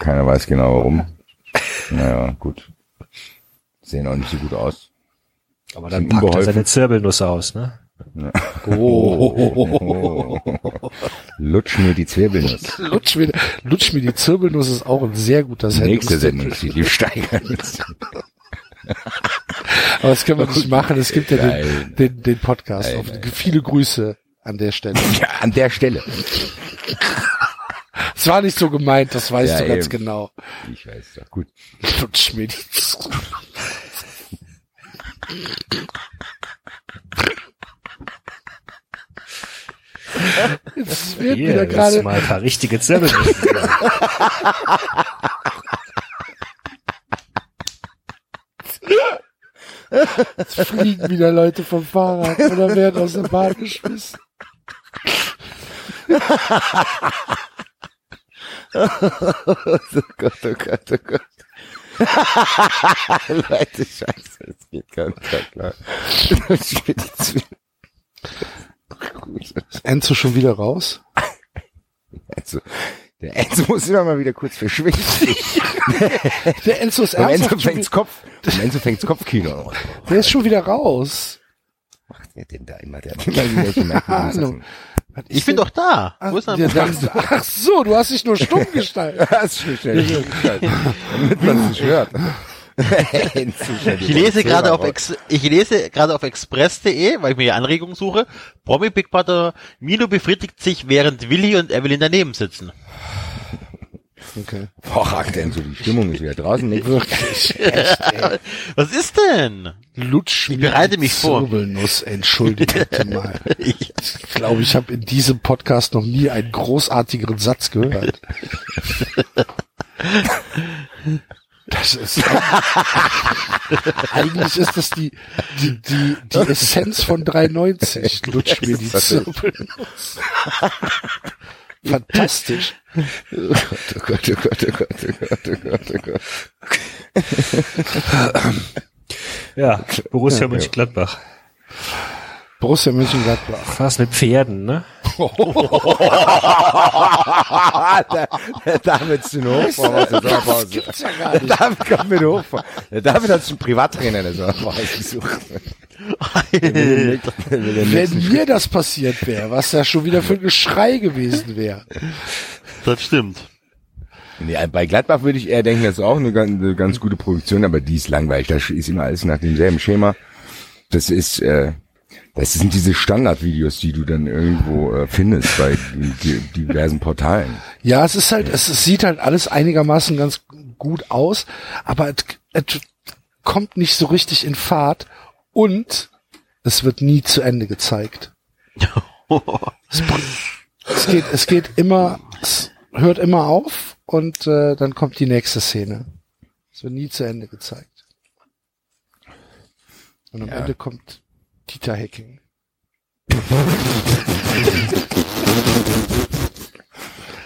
Keiner weiß genau warum. Naja, gut. Sehen auch nicht so gut aus. Aber dann Sind packt er seine Zirbelnuss aus, ne? oh. (laughs) Lutsch mir die Zwirbelnuss. lutsch, mir, lutsch mir die Zirbelnuss ist auch ein sehr guter Nächste Sendungstitel. Sendung, die steigern. (laughs) Aber das können wir nicht machen. Es gibt ja den, den, den Podcast. Auf, viele Grüße an der Stelle. (laughs) Ja, an der Stelle. Es war nicht so gemeint, das weißt Ja, du ganz eben. genau. Ich weiß doch, gut. Lutsch mir die Jetzt wird Hier, wieder jetzt gerade mal ein paar richtige Zirbelnüsse. Jetzt fliegen wieder Leute vom Fahrrad oder werden aus der Bahn geschmissen. (laughs) Oh Gott, oh Gott, oh Gott. (laughs) Leute, scheiße, das geht gar nicht klar. Enzo schon wieder raus? Also, der Enzo muss immer mal wieder kurz verschwinden. (laughs) Der Enzo ist Enzo ernsthaft schon, fängt's Kopf, Enzo fängt's Kopfkino. der ist schon wieder raus. macht der denn da immer? Der hat immer wieder Ich bin doch da. Ach, Wo ist ja, dann, (laughs) ach so, du hast dich nur stumm gestaltet. Ist schon schnell. Damit man es nicht hört. (laughs) Ich lese gerade auf. Ex ich lese gerade auf express.de, weil ich mir hier Anregungen suche. Promi Big Brother Milo befriedigt sich, während Willi und Evelyn daneben sitzen. Okay. Hervorragend, Enzo, die Stimmung ist wieder draußen. Nicht Wirklich. (laughs) Was ist denn? Lutsch Ich bereite mir mich die vor. Zirbelnuss, entschuldige bitte (laughs) mal. Ich, Ich glaube, ich habe in diesem Podcast noch nie einen großartigeren Satz gehört. Das ist eigentlich ist das die die die die Essenz von 390. Lutsch mir die Zirbelnuss. Fantastisch. Oh Gott, oh Gott, oh Gott, oh Gott, oh Gott, oh Gott. Ja, Borussia Mönchengladbach. Borussia Mönchengladbach. Was mit Pferden, ne? (laughs) David ist ein der Sommerpause. gibt's ja gar (laughs) Der nicht. David kommt mit Hochform. Der David hat sich einen Privattrainer in der Sommerpause gesucht. Wenn mir das passiert wäre, was da schon wieder für ein Geschrei gewesen wäre. das stimmt. Nee, bei Gladbach würde ich eher denken, das ist auch eine ganz, eine ganz gute Produktion, aber die ist langweilig. Das ist immer alles nach demselben Schema. Das ist, äh, das sind diese Standardvideos, die du dann irgendwo äh, findest bei di- diversen Portalen. Ja, es ist halt, es, es sieht halt alles einigermaßen ganz gut aus, aber es kommt nicht so richtig in Fahrt und es wird nie zu Ende gezeigt. Es, es geht, es geht immer, es hört immer auf und äh, dann kommt die nächste Szene. Es wird nie zu Ende gezeigt. Und am Ja. Ende kommt Dieter Hecking. (laughs)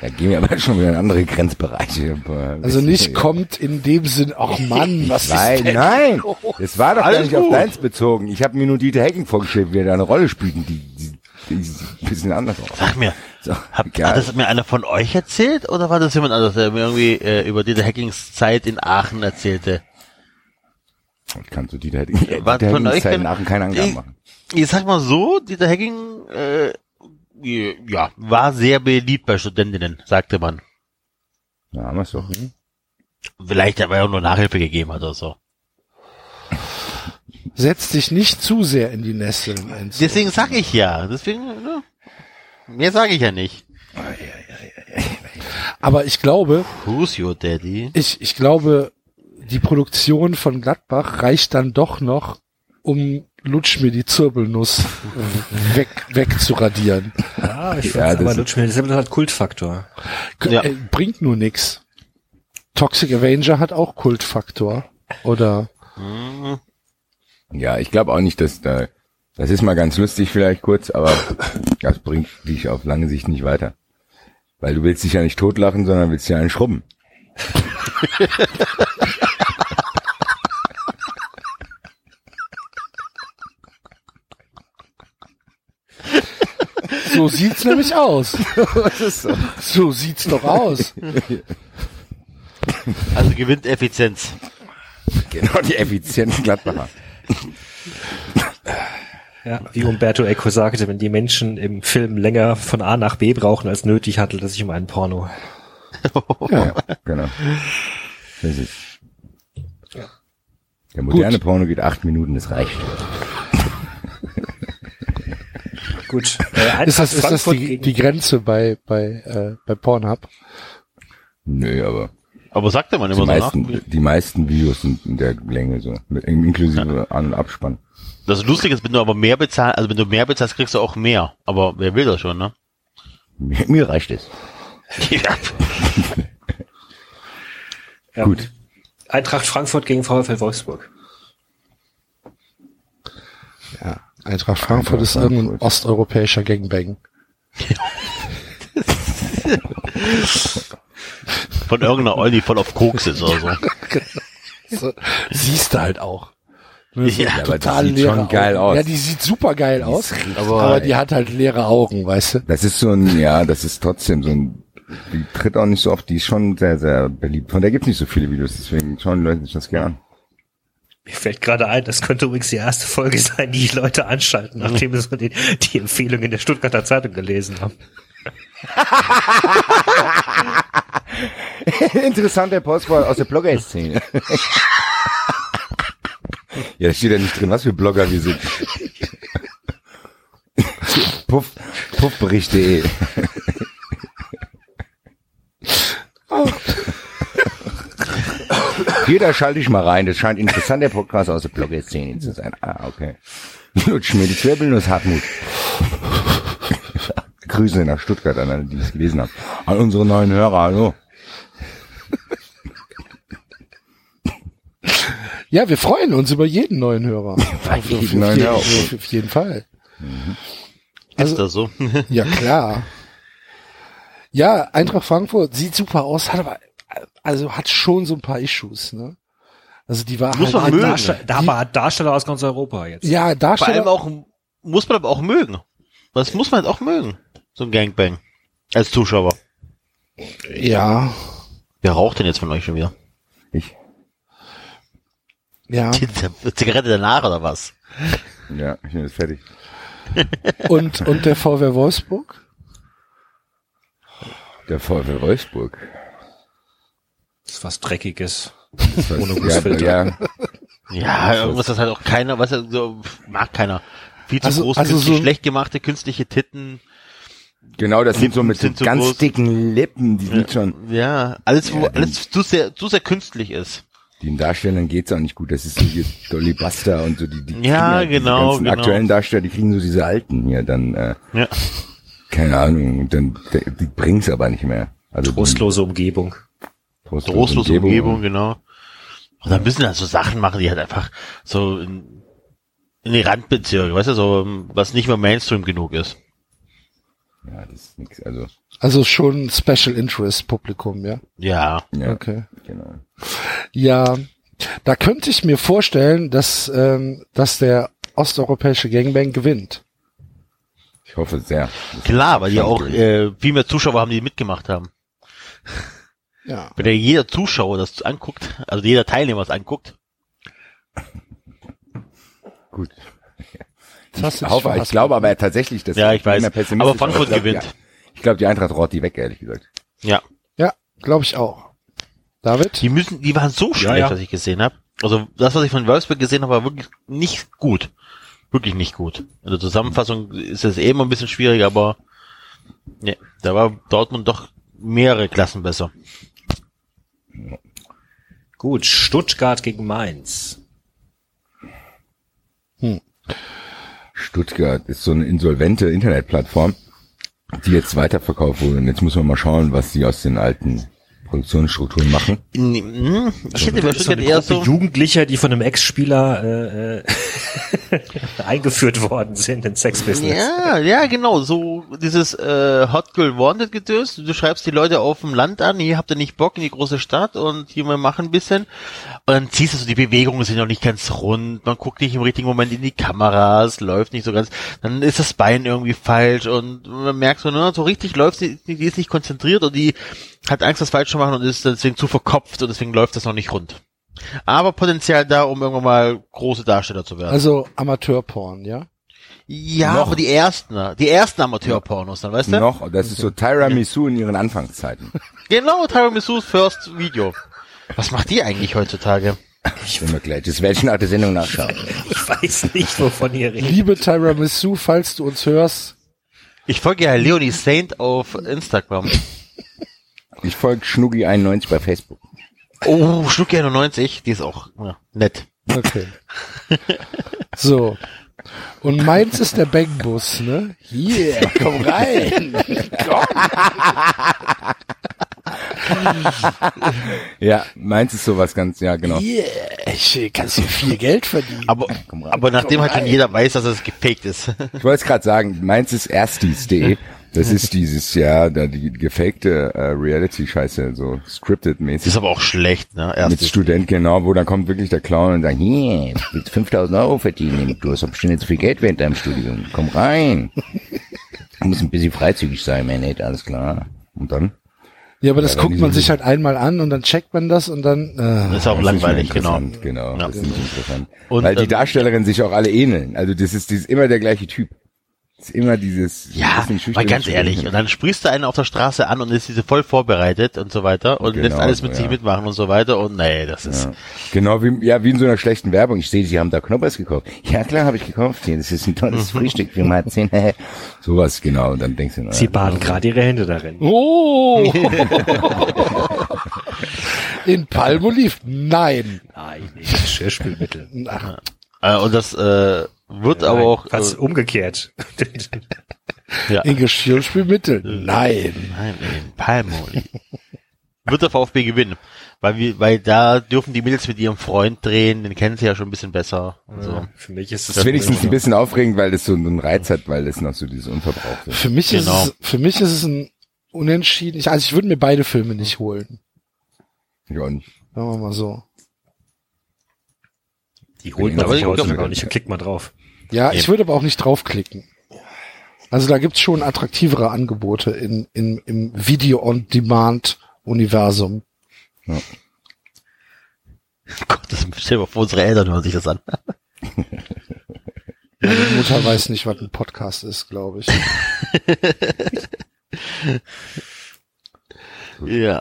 Da gehen wir aber schon wieder in andere Grenzbereiche. Also nicht kommt in dem Sinn, ach Mann, was Nein, ist denn? nein, das war doch gar nicht auf gut. deins bezogen. Ich habe mir nur Dieter Hecking vorgestellt, wie er da eine Rolle spielt, die, die, die ist ein bisschen anders aus. Sag mir, So, hat, egal. hat das mir einer von euch erzählt oder war das jemand anderes, der mir irgendwie äh, über diese Hackings Zeit in Aachen erzählte? Ich kann zu Dieter Hecking, ja, Was Dieter von Hecking euch Zeit denn- nach keine Angaben machen. Ich sag mal so, Dieter Hacking äh, ja, war sehr beliebt bei Studentinnen, sagte man. Ja, haben wir's doch. Vielleicht, weil er auch nur Nachhilfe gegeben hat oder so. Setz dich nicht zu sehr in die Nesseln. Enzo. Deswegen sag ich ja. Deswegen, ne? Mehr sage ich ja nicht. Aber ich glaube, Who's your daddy? ich, ich glaube, die Produktion von Gladbach reicht dann doch noch, um Lutsch mir die Zirbelnuss weg, wegzuradieren. Ja, ich Ja, das aber Lutsch mir, das ist halt Kultfaktor. Ja. Äh, bringt nur nix. Toxic Avenger hat auch Kultfaktor. Oder Ja, ich glaube auch nicht, dass da, das ist mal ganz lustig vielleicht kurz, aber das bringt dich auf lange Sicht nicht weiter. Weil du willst dich ja nicht totlachen, sondern willst ja einen schrubben. (laughs) So sieht's nämlich aus. (laughs) So sieht's doch aus. Also gewinnt Effizienz. Genau, die effizienten Gladbacher. Ja, wie Umberto Eco sagte, wenn die Menschen im Film länger von A nach B brauchen als nötig, handelt es sich um einen Porno. Ja, genau. Das ist. Der moderne Porno geht acht Minuten, das reicht. Gut. Äh, Ist das, ist das die, die Grenze bei, bei, äh, bei Pornhub? Nö, aber Aber sagt er mal die immer so nach. meisten, die meisten Videos sind in der Länge so, mit, inklusive An- und Abspann. Das Lustige ist, wenn du aber mehr bezahlst, also wenn du mehr bezahlst, kriegst du auch mehr. Aber wer will das schon, ne? Mir, (laughs) mir reicht es. ja. Ja. (laughs) Gut. Eintracht Frankfurt gegen VfL Wolfsburg. Ja. Eintracht Frankfurt ist irgendein Frankfurt. osteuropäischer Gangbang. (laughs) Von irgendeiner Olli voll auf Koks ist oder so. (laughs) So, siehst du halt auch. Ne, so Ja, die total sieht schon geil Augen. aus. Ja, die sieht super geil aus, aber- aber, die hat halt leere Augen, weißt du? Das ist so ein, ja, das ist trotzdem so ein, die tritt auch nicht so oft, die ist schon sehr, sehr beliebt. Von der gibt's nicht so viele Videos, deswegen schauen die Leute sich das gerne an. Mir fällt gerade ein, das könnte übrigens die erste Folge sein, die die Leute anschalten, nachdem sie die, die Empfehlung in der Stuttgarter Zeitung gelesen haben. (laughs) Interessanter Postball aus der Blogger-Szene. (laughs) ja, da steht ja nicht drin, was für Blogger wir sind. (laughs) Puff, puffbericht.de. Hier, da schalte ich mal rein. Das scheint ein interessanter Podcast aus der Blogger-Szene zu sein. Ah, okay. (laughs) Lutsch mir die Zirbelnuss Hartmut. (laughs) Grüße nach Stuttgart an alle, die es gelesen haben. An unsere neuen Hörer, hallo. Ja, wir freuen uns über jeden neuen Hörer. (laughs) Auf, jeden auf, neuen jeden, Hörer. auf, auf jeden Fall. Ist das so? Ja, klar. Ja, Eintracht Frankfurt sieht super aus, hat aber, also hat schon so ein paar Issues, ne? Also die war Muss halt, man mögen. Darsteller, da aber Darsteller aus ganz Europa jetzt. ja, Vor allem Darsteller, auch, muss man aber auch mögen. Das muss man halt auch mögen. So ein Gangbang. Als Zuschauer. ja, Wer raucht denn jetzt von euch schon wieder? Ich, ja. (laughs) Die Zigarette danach oder was? ja, ich bin jetzt fertig. (laughs) Und, und der VW Wolfsburg? Der VfL Wolfsburg. Das ist was Dreckiges. Das war- Ohne ja, Gussfilter. ja, Ja, irgendwas, das halt auch keiner, was er so, mag keiner. Viel zu Also- groß, also so- schlecht gemachte künstliche Titten. genau, das sind so mit Sind so ganz groß. dicken Lippen, die sind schon, Ja, alles, wo, Ja, alles zu sehr, zu sehr künstlich ist. den Darstellern geht's auch nicht gut. Das ist so hier Dolly Buster und so die, die Ja, kriegen genau, die ganzen genau. aktuellen Darsteller, die kriegen so diese alten hier, dann, äh, Ja. keine Ahnung, dann, die, die bringen's aber nicht mehr. Also die Trostlose Umgebung. Trostlose Trostlose Umgebung, genau. Und dann müssen halt so Sachen machen, die halt einfach so in, in die Randbezirke, weißt du, so, was nicht mehr Mainstream genug ist. Ja, das ist nix, also, Also schon Special Interest Publikum, ja? Ja. ja, Okay. genau. Ja, da könnte ich mir vorstellen, dass, ähm, dass der osteuropäische Gangbang gewinnt. Ich hoffe sehr. Klar, weil die auch äh, viel mehr Zuschauer haben, die mitgemacht haben. Ja. Wenn ja jeder Zuschauer das anguckt, also jeder Teilnehmer das anguckt, Gut. Das Ich, hoffe, ich glaube aber tatsächlich, dass Ja, ich weiß. Aber Frankfurt ich glaub, gewinnt. Die, ich glaube, die Eintracht rot die weg, ehrlich gesagt. ja, Ja, glaube ich auch. David? die müssen, die waren so schlecht, ja. was ich gesehen habe. Also das, was ich von Wolfsburg gesehen habe, war wirklich nicht gut. Wirklich nicht gut. In der Zusammenfassung ist es eh immer ein bisschen schwierig, aber ne, da war Dortmund doch mehrere Klassen besser. Gut, Stuttgart gegen Mainz. Stuttgart ist so eine insolvente Internetplattform, die jetzt weiterverkauft wurde. Und jetzt muss man mal schauen, was sie aus den alten Produktionsstrukturen machen. Hm, Ich hätte mir schon eine eher Gruppe so. Jugendlicher, die von einem Ex-Spieler äh, äh, (laughs) eingeführt worden sind ins Sexbusiness. Ja, ja, genau, so dieses äh, Hot Girl Wanted Gedöns. Du schreibst die Leute auf dem Land an, hier habt ihr nicht Bock in die große Stadt und hier mal machen ein bisschen. Und dann ziehst du so, die Bewegungen sind noch nicht ganz rund, man guckt nicht im richtigen Moment in die Kameras, läuft nicht so ganz, dann ist das Bein irgendwie falsch und man merkt so, ne, so richtig läuft sie, die ist nicht konzentriert und die hat Angst, das falsch zu machen und ist deswegen zu verkopft und deswegen läuft das noch nicht rund. Aber Potenzial da, um irgendwann mal große Darsteller zu werden. Also Amateurporn, ja? Ja, Noch. aber die ersten, ne? die ersten Amateurpornos dann, weißt du? Noch, das ist so Tiramisu in ihren Anfangszeiten. (laughs) Genau, Tiramisu's First Video. Was macht die eigentlich heutzutage? Wenn wir gleich, das werde ich nach der Sendung nachschauen. (laughs) Ich weiß nicht, wovon ihr redet. Liebe Tiramisu, falls du uns hörst, Ich folge ja Leonie Saint auf Instagram. Ich folge Schnuggi91 bei Facebook. Oh, Schnucki 91, die ist auch ja, nett. okay. So. Und meins ist der Bangbus, ne? Hier, komm rein. Ja, meins ist sowas ganz, ja, genau. Yeah, ich kannst hier viel Geld verdienen. Aber, aber nachdem halt schon jeder weiß, dass es gefaked ist. Ich wollte es gerade sagen, meins ist erstis.de. (laughs) Das ist dieses, ja, da die gefakte äh, Reality-Scheiße, so Das scripted-mäßig. ist aber auch schlecht, ne? Erst Mit Student, genau, wo dann kommt wirklich der Clown und sagt, hier, willst 5000 Euro verdienen, du hast doch bestimmt nicht so viel Geld während deinem Studium, komm rein. Du musst ein bisschen freizügig sein, man, nicht, alles klar. Und dann? Ja, aber das Ja, guckt man sich halt einmal an und dann checkt man das und dann, äh, Das ist auch Das ist langweilig, mehr genau. interessant, Genau, Ja. das ist nicht interessant. Und, Weil die ähm, Darstellerinnen sich auch alle ähneln. Also das ist, das ist immer der gleiche Typ. Ist immer dieses Ja, mal ganz ehrlich. Studenten. Und dann sprichst du einen auf der Straße an und ist diese voll vorbereitet und so weiter und Genau, lässt alles mit ja. sich mitmachen und so weiter und nee, das ist, Ja. Genau wie, ja, wie in so einer schlechten Werbung. Ich sehe, Sie haben da Knoppers gekauft. Ja, klar, habe ich gekauft. Hier, das ist ein tolles Frühstück für mal zehn. (laughs) Sowas, genau. Und dann denkst du, na, Sie baden gerade ihre Hände darin. oh! (laughs) In Palmolive? Nein. Nein, nicht Geschirrspülmittel. Ach, äh, und das äh, wird aber auch, Fast äh, umgekehrt. (laughs) ja, in Geschirrspülmittel? Nein. nein, in Palmolive. wird der VfB gewinnen. Weil wir, weil da dürfen die Mädels mit ihrem Freund drehen, den kennen sie ja schon ein bisschen besser. Und so. Für mich ist Das ist wenigstens ein bisschen aufregend, weil das so einen Reiz hat, weil das noch so dieses Unverbrauchte. Für mich Genau. ist es, für mich ist es ein Unentschieden. Ich, also ich würde mir beide Filme nicht holen. Ja, und Sagen wir mal so. Die holt man Aber sich ich heute noch nicht und klickt mal drauf. Ja, ich Eben. würde aber auch nicht draufklicken. Also da gibt's schon attraktivere Angebote in, in, im Video-on-Demand-Universum. (laughs) Gott, das stell mal vor, unsere Eltern hören sich das an. Meine Mutter weiß nicht, was ein Podcast ist, glaube ich. (laughs) Ja.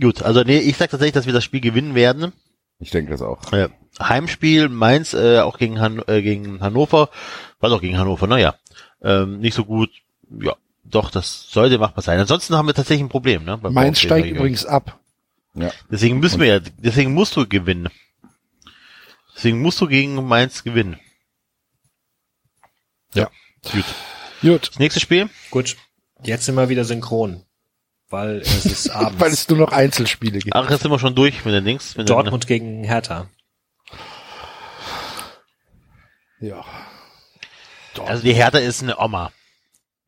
Gut, also nee, ich sag tatsächlich, dass wir das Spiel gewinnen werden. Ich denke das auch. Äh, Heimspiel Mainz äh, auch gegen, Han äh, gegen Hannover, war doch gegen Hannover, naja. Ähm, nicht so gut. Ja, doch, das sollte machbar sein. Ansonsten haben wir tatsächlich ein Problem, ne? Mainz VfB steigt übrigens ab. Ja. Deswegen müssen wir ja, deswegen musst du gewinnen. Deswegen musst du gegen Mainz gewinnen. Gut, Das nächste Spiel? Gut, jetzt sind wir wieder synchron. Weil es ist (laughs) abends. weil es nur noch Einzelspiele gibt. Ach, jetzt sind wir schon durch mit den Dings. Mit Dortmund gegen Hertha. Ja. Den, also die Hertha ist eine Oma.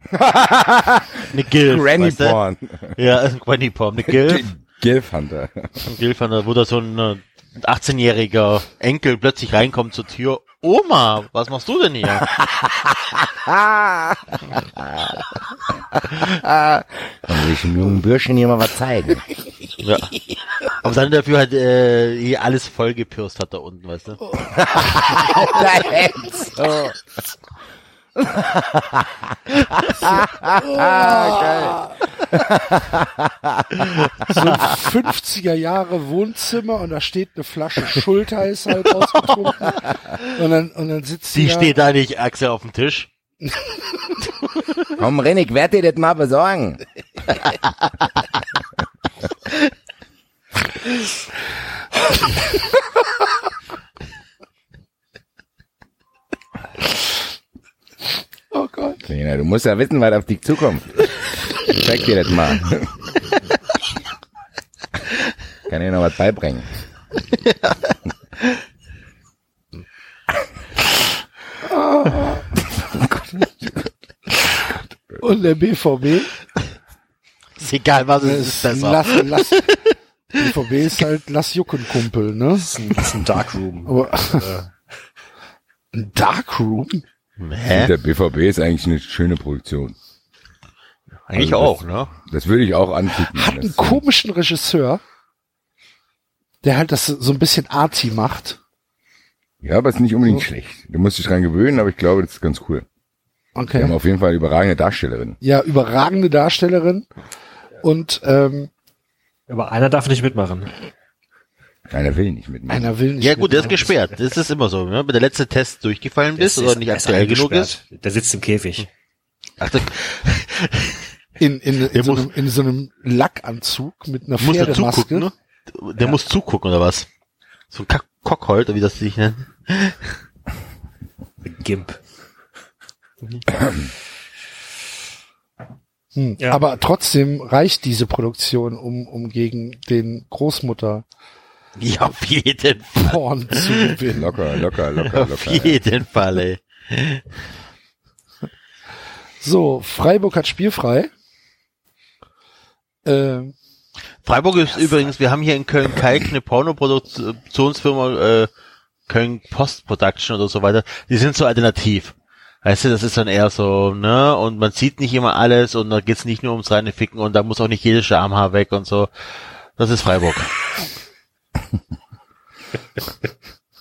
(laughs) eine Gilf. Granny weißt du? Porn. Ja, eine (laughs) Granny Porn. Eine Gilf. Gilf Hunter. Ein von der, wo da so ein äh, 18-jähriger Enkel plötzlich reinkommt zur Tür. Oma, was machst du denn hier? Kann sich dem jungen Bürschchen hier mal was zeigen. ja. Aber dann dafür halt äh, hier alles vollgepürst hat da unten, weißt du? (laughs) So ein 50er Jahre Wohnzimmer und da steht eine Flasche Schultheiß halt ausgetrunken. Und dann, und dann sitzt Die da, steht da nicht, Axel, auf dem Tisch. Komm, Renn, ich werd dir das mal besorgen. Oh Gott. Kleiner, du musst ja wissen, was auf dich zukommt. Ich zeig dir das mal. Kann ich noch was beibringen. Und der BVB Ist egal, was es ist, ist besser. lass, lass, BVB ist halt Lass Jucken Kumpel, ne? Das ist ein, das ist ein Darkroom. Aber ein Darkroom? Hä? Der BVB ist eigentlich eine schöne Produktion. Eigentlich Also auch, ne? Das würde ich auch angucken. Hat Das- einen komischen Regisseur, der halt das so ein bisschen arty macht. Ja, aber ist nicht unbedingt schlecht. Du musst dich dran gewöhnen, aber ich glaube, das ist ganz cool. Wir haben Okay. auf jeden Fall eine überragende Darstellerin. Ja, überragende Darstellerin. Und ähm, Aber einer darf nicht mitmachen. Einer will nicht mit mir. einer will nicht. Ja gut, der ist mitmachen. gesperrt. Das ist immer so, ne? Wenn der letzte Test durchgefallen bist Der oder ist- nicht ist aktuell genug ist. Der sitzt im Käfig. Ach, In, in, in, so muss- einem, in so einem Lackanzug mit einer muss er Pferdemaske. zugucken, ne? Der muss zugucken, oder was? So ein Kack Kockhold, oder wie das sich nennt. Gimp. (clears throat) Hm. Ja. Aber trotzdem reicht diese Produktion, um, um gegen den Großmutter Ja, auf jeden Fall. Porn zu gewinnen. Locker, locker, (laughs) locker, Auf locker. jeden Fall, ey. So, Freiburg hat spielfrei. Ähm, Freiburg ist übrigens, wir haben hier in Köln-Kalk eine Pornoproduktionsfirma, äh, Köln Post Production oder so weiter. Die sind so alternativ. Weißt du, das ist dann eher so, ne, und man sieht nicht immer alles und da geht's nicht nur ums reine Ficken und da muss auch nicht jedes Schamhaar weg und so. Das ist Freiburg. (laughs)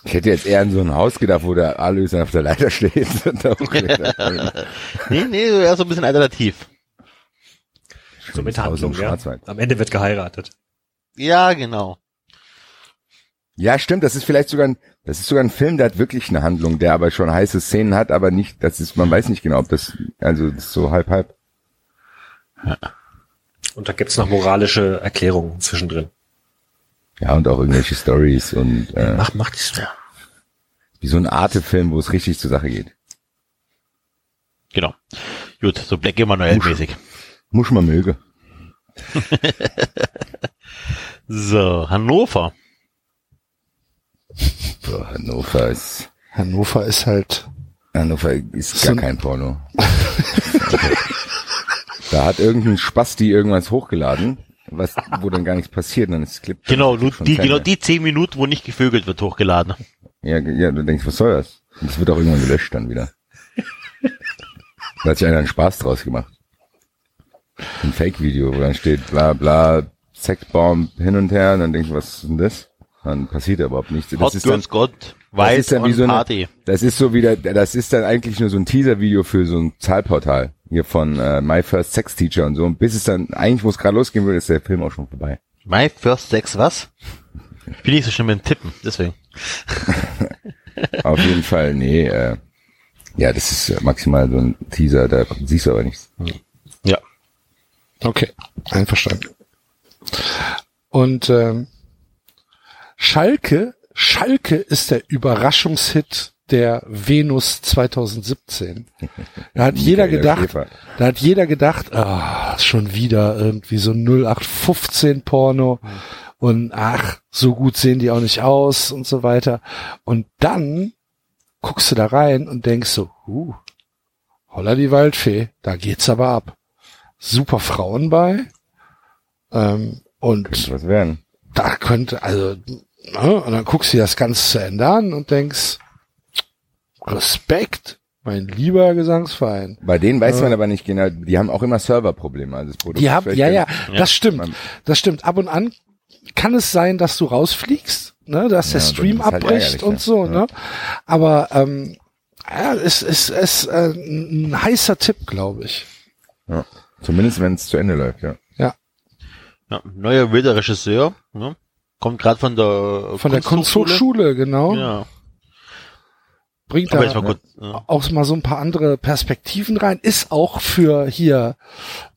Ich hätte jetzt eher an so ein Haus gedacht, wo der Alois auf der Leiter steht. (laughs) (laughs) Nee, nee, eher so ein bisschen alternativ. So mit Handlung, ja. Am Ende wird geheiratet. Ja, genau. Ja, stimmt, das ist vielleicht sogar ein, das ist sogar ein Film, der hat wirklich eine Handlung, der aber schon heiße Szenen hat, aber nicht, das ist, man weiß nicht genau, ob das, also, das ist so halb, halb. Und da gibt's noch moralische Erklärungen zwischendrin. Ja, und auch irgendwelche Stories und, äh, Mach, mach das. Ja. wie so ein Arte-Film, wo es richtig zur Sache geht. Genau. Gut, so Black Emanuel-mäßig. Muss man möge. (laughs) So, Hannover. Boah, Hannover ist, Hannover ist halt, Hannover ist So gar ein- kein Porno. (laughs) da hat irgendein Spasti irgendwas hochgeladen, was, wo dann gar nichts passiert, und dann ist Clip. Genau, nur die, keine- genau die zehn Minuten, wo nicht gevögelt wird, hochgeladen. Ja, ja, du denkst, was soll das? Und das wird auch irgendwann gelöscht dann wieder. da hat sich einer einen Spaß draus gemacht. Ein Fake-Video, wo dann steht, bla, bla, Sexbomb hin und her, und dann denkst du, was ist denn das? Dann passiert da überhaupt nichts. Das Hot ist dann, Girls Gott, das Weiß ist dann wie so eine, Party. das ist so wieder, das ist dann eigentlich nur so ein Teaser-Video für so ein Zahlportal. Hier von äh, My First Sex Teacher und so. Und bis es dann, eigentlich, wo es gerade losgehen würde, ist der Film auch schon vorbei. My First Sex was? Ich bin nicht so schnell mit dem Tippen, deswegen. (laughs) Auf jeden Fall, nee, äh, ja, das ist äh, maximal so ein Teaser, da siehst du aber nichts. Ja. okay, einverstanden. Und ähm, Schalke, Schalke ist der Überraschungshit der Venus 2017. Da hat jeder gedacht, da hat jeder gedacht, ah, schon wieder irgendwie so ein 0815 Porno und ach, so gut sehen die auch nicht aus und so weiter. Und dann guckst du da rein und denkst so, huh, holla die Waldfee, da geht's aber ab. Super Frauen bei. Ähm, und was werden. da könnte, also, ne, und dann guckst du dir das Ganze zu Ende an und denkst, Respekt, mein lieber Gesangsverein. Bei denen weiß man aber nicht genau, die haben auch immer Serverprobleme. Also das Produkt Die ist haben, ja, ja, das stimmt, das stimmt. Ab und an kann es sein, dass du rausfliegst, ne, dass der Ja, dann Stream ist halt abbricht und so, Ja. ne. Aber ähm, ja, es ist es, äh, ein heißer Tipp, glaube ich. Ja. Zumindest wenn es zu Ende läuft, ja. Ja, ja neuer wilder Regisseur, ne? Kommt gerade von der von der Kunsthochschule, genau. Ja. Bringt Aber da mal kurz. Ja. auch mal so ein paar andere Perspektiven rein. Ist auch für hier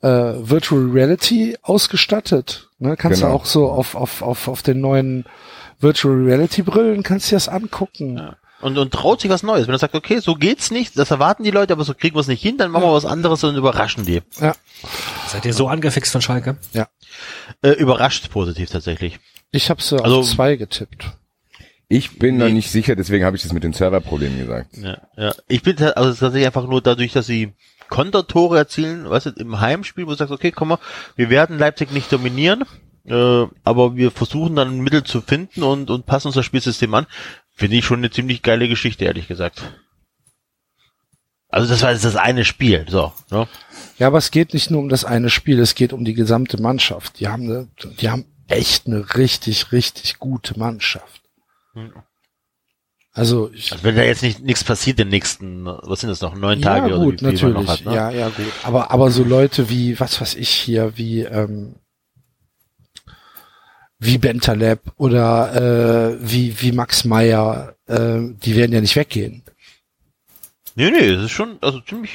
äh, Virtual Reality ausgestattet. Ne? Kannst Genau. du auch so auf, auf, auf, auf den neuen Virtual Reality Brillen kannst du dir das angucken. Ja. Und, und traut sich was Neues. Wenn er sagt, okay, so geht's nicht, das erwarten die Leute, aber so kriegen wir es nicht hin, dann machen wir was anderes und überraschen die. Ja. Seid ihr so angefixt von Schalke? Äh, überrascht positiv tatsächlich. Ich habe so Also- auf zwei getippt. Ich bin noch Nee. nicht sicher, deswegen habe ich das mit den Serverproblemen gesagt. Ja, ja. Ich bin also tatsächlich einfach nur dadurch, dass sie Kontertore erzielen, weißt du, im Heimspiel, wo du sagst, okay, komm mal, wir werden Leipzig nicht dominieren, äh, aber wir versuchen dann ein Mittel zu finden und, und passen unser Spielsystem an, finde ich schon eine ziemlich geile Geschichte, ehrlich gesagt. Also das war jetzt das eine Spiel, so, ne? Ja, aber es geht nicht nur um das eine Spiel, es geht um die gesamte Mannschaft. Die haben, eine, die haben echt eine richtig, richtig gute Mannschaft. Also, ich, Also wenn da jetzt nicht nichts passiert in den nächsten, was sind das noch, neun Tage ja, oder gut, wie viel man natürlich. noch hat, ne? Ja, ja, gut. Aber, aber so Leute wie, was weiß ich hier, wie, ähm, wie Bentaleb oder äh, wie, wie Max Meyer, äh, die werden ja nicht weggehen. Nee, nee, das ist schon, also ziemlich,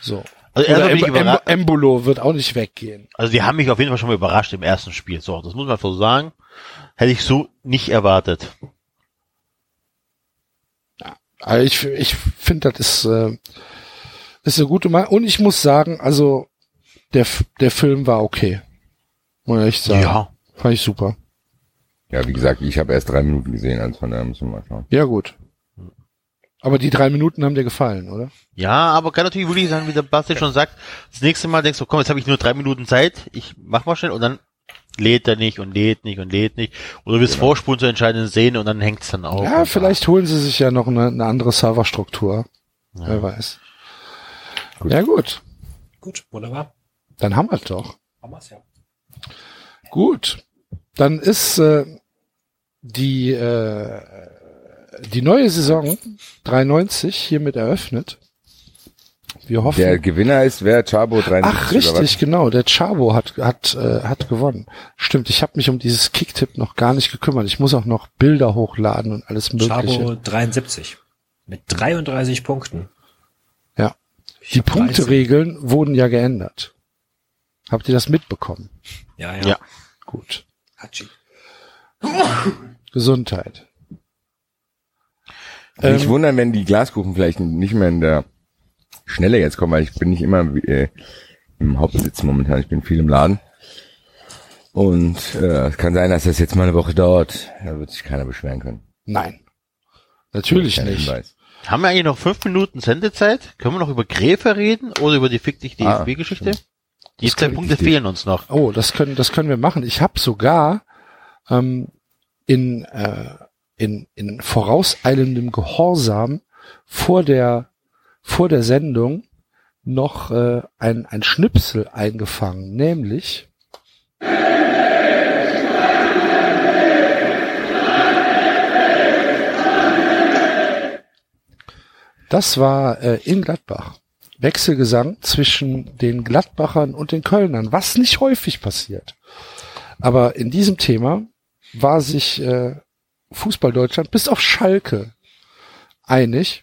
So. Also Em Embolo wird auch nicht weggehen. also die haben mich auf jeden Fall schon mal überrascht im ersten Spiel, so, das muss man so sagen, hätte ich so nicht erwartet. Also ich ich finde, das ist, äh, ist eine gute Meinung. Und ich muss sagen, also der, der Film war okay. Muss ich echt sagen. Ja. Fand ich super. Ja, wie gesagt, ich habe erst drei Minuten gesehen, also von daher müssen wir mal schauen. Ja, gut. Aber die drei Minuten haben dir gefallen, oder? Ja, aber kann natürlich wirklich sein, wie der Basti schon sagt, das nächste Mal denkst du, komm, jetzt habe ich nur drei Minuten Zeit, ich mach mal schnell und dann lädt er nicht und lädt nicht und lädt nicht. Oder du willst vorspulen zur entscheidenden Szene und dann hängt's dann auf. ja, vielleicht holen sie sich ja noch eine, eine andere Serverstruktur. Ja. Wer weiß. Gut. Ja, gut. Gut, wunderbar. Dann haben wir es doch. Haben wir's ja. Gut. Dann ist äh, die, äh, die neue Saison 93 hiermit eröffnet. Wir hoffen. Der Gewinner ist wer? Chabo 73 Ach, oder was? richtig, genau. Der Chabo hat, hat, äh, hat gewonnen. Stimmt, ich habe mich um dieses Kicktipp noch gar nicht gekümmert. Ich muss auch noch Bilder hochladen und alles Mögliche. Chabo 73. Mit 33 Punkten. Ja. Ich Die hab 13. Punkteregeln wurden ja geändert. Habt ihr das mitbekommen? Ja, ja. Ja. Gut. Hatschi. Gesundheit. Ähm, wundern, wenn die Glaskuchen vielleicht nicht mehr in der Schnelle jetzt kommen, weil ich bin nicht immer äh, im Hauptsitz momentan. Ich bin viel im Laden. Und äh, es kann sein, dass das jetzt mal eine Woche dauert. Da wird sich keiner beschweren können. Nein. Natürlich nicht. Hinweis. Haben wir eigentlich noch fünf Minuten Sendezeit? Können wir noch über Gräfe reden oder über die Fick dich Ah, DFB-Geschichte? die Das zwei Punkte richtig. fehlen uns noch. Oh, das können, das können wir machen. Ich habe sogar ähm, in, äh, in, in vorauseilendem Gehorsam vor der, vor der Sendung noch äh, ein, ein Schnipsel eingefangen, nämlich Das war äh, in Gladbach. Wechselgesang zwischen den Gladbachern und den Kölnern, was nicht häufig passiert. Aber in diesem Thema war sich äh, Fußball Deutschland bis auf Schalke einig,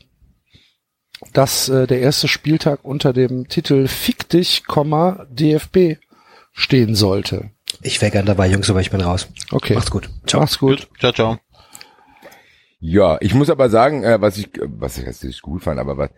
dass äh, der erste Spieltag unter dem Titel Fick dich, DFB stehen sollte. Ich wäre gern dabei, Jungs, aber ich bin raus. Okay. Macht's gut. Ciao. Mach's gut. Ciao, ciao. Ja, ich muss aber sagen, äh, was ich, was ich jetzt nicht gut fand, aber was,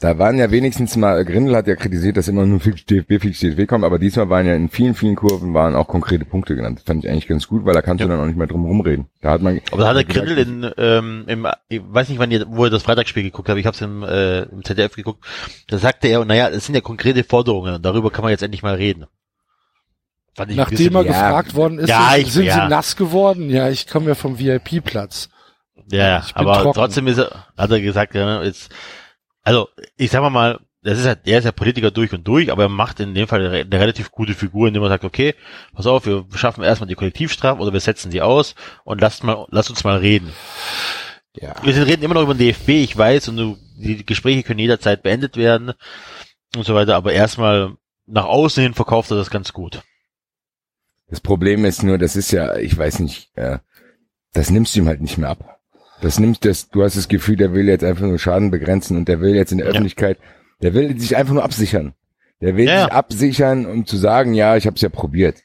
da waren ja wenigstens mal, Grindel hat ja kritisiert, dass immer nur fix DFB, fix DFB kommt, aber diesmal waren ja in vielen, vielen Kurven waren auch konkrete Punkte genannt. Das fand ich eigentlich ganz gut, weil da kannst du dann auch nicht mehr drum rumreden. Da hat man. Aber da hat der Grindel in, ähm, im, ich weiß nicht, wann ihr, wo ihr das Freitagsspiel geguckt habt, ich habe es im, äh, im ZDF geguckt, da sagte er, naja, es sind ja konkrete Forderungen und darüber kann man jetzt endlich mal reden. Fand ich Nachdem er ja. gefragt worden ist, Ja, sind, ich- sind ja. sie nass geworden? Ja, ich komme ja vom VIP-Platz. Ja, ja, aber trocken. trotzdem ist er, hat er gesagt, ja, jetzt, also ich sag mal das ist halt, er ist ja Politiker durch und durch, aber er macht in dem Fall eine, eine relativ gute Figur, indem er sagt, okay, pass auf, wir schaffen erstmal die Kollektivstrafe oder wir setzen die aus und lasst mal, lasst uns mal reden. Ja. Wir reden immer noch über den DFB, ich weiß, und du, die Gespräche können jederzeit beendet werden und so weiter, aber erstmal nach außen hin verkauft er das ganz gut. Das Problem ist nur, das ist ja, ich weiß nicht, äh, das nimmst du ihm halt nicht mehr ab. Das nimmst das, du hast das Gefühl, der will jetzt einfach nur Schaden begrenzen und der will jetzt in der Ja. Öffentlichkeit, der will sich einfach nur absichern. Der will Ja, sich absichern, um zu sagen, ja, ich habe es ja probiert.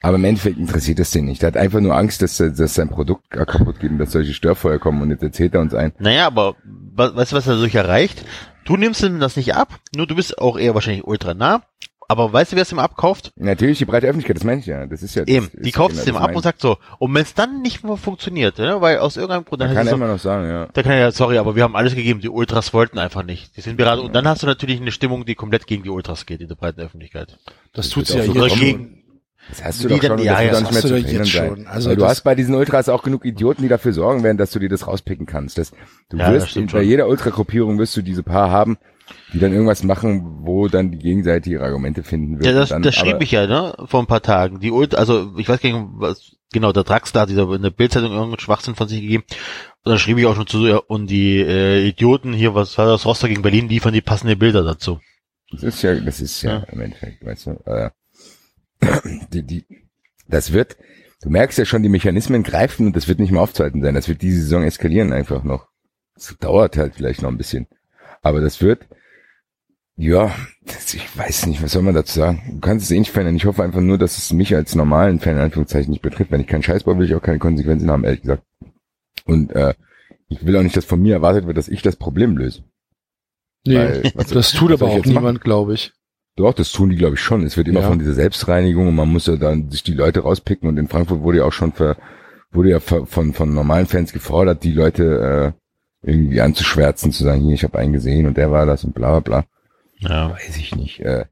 Aber im Endeffekt interessiert es den nicht. Der hat einfach nur Angst, dass, dass sein Produkt kaputt geht und dass solche Störfeuer kommen und jetzt erzählt er uns ein. Naja, aber weißt du, was er dadurch erreicht? Du nimmst ihm das nicht ab, nur du bist auch eher wahrscheinlich ultra nah. Aber weißt du, wer es ihm abkauft? Natürlich die breite Öffentlichkeit, das meine ich ja. Das ist ja. das Eben, ist die ja kauft es genau ihm das ab und sagt so, und wenn es dann nicht mehr funktioniert, ne, weil aus irgendeinem Grund, dann Man kann er es so, immer noch sagen, ja. da kann er ja, sorry, aber wir haben alles gegeben, die Ultras wollten einfach nicht. Die sind gerade, und dann hast du natürlich eine Stimmung, die komplett gegen die Ultras geht in der breiten Öffentlichkeit. Das tut wird sie ja auch so jetzt schon. Das hast du Die doch dann- schon, ja, das ja, das nicht mehr hast zu verhindern sein. schon. Also du das- hast bei diesen Ultras auch genug Idioten, die dafür sorgen werden, dass du dir das rauspicken kannst. Das, du Ja, das wirst, stimmt bei jeder Ultragruppierung wirst du diese paar haben, die dann irgendwas machen, wo dann die Gegenseite ihre Argumente finden wird. Ja, das, dann, das schrieb ich ja, ne, vor ein paar Tagen. Die Ult, also ich weiß gar nicht, was, genau, der Draxler hat dieser in der Bildzeitung irgendeinen Schwachsinn von sich gegeben. Und dann schrieb ich auch schon zu, ja, und die äh, Idioten hier, was war das, Rostock gegen Berlin, liefern die passenden Bilder dazu. Das ist ja, das ist ja, Ja. im Endeffekt, weißt du, äh, (clears throat) die, die, das wird, du merkst ja schon, die Mechanismen greifen und das wird nicht mehr aufzuhalten sein. Das wird diese Saison eskalieren einfach noch. Es dauert halt vielleicht noch ein bisschen. Aber das wird, ja, ich weiß nicht, was soll man dazu sagen? Du kannst es eh nicht verändern. Ich hoffe einfach nur, dass es mich als normalen Fan in Anführungszeichen nicht betrifft. Wenn ich keinen Scheiß baue, will ich auch keine Konsequenzen haben, ehrlich gesagt. Und äh, ich will auch nicht, dass von mir erwartet wird, dass ich das Problem löse. Nee, Weil, (laughs) was- das tut aber auch niemand, glaube ich. Doch, das tun die, glaube ich, schon. Es wird immer Ja. von dieser Selbstreinigung und man muss ja dann sich die Leute rauspicken. Und in Frankfurt wurde ja auch schon für, wurde ja von, von, von normalen Fans gefordert, die Leute äh, irgendwie anzuschwärzen, zu sagen, hier, ich habe einen gesehen und der war das und bla bla bla. Ja. Weiß ich nicht. Äh,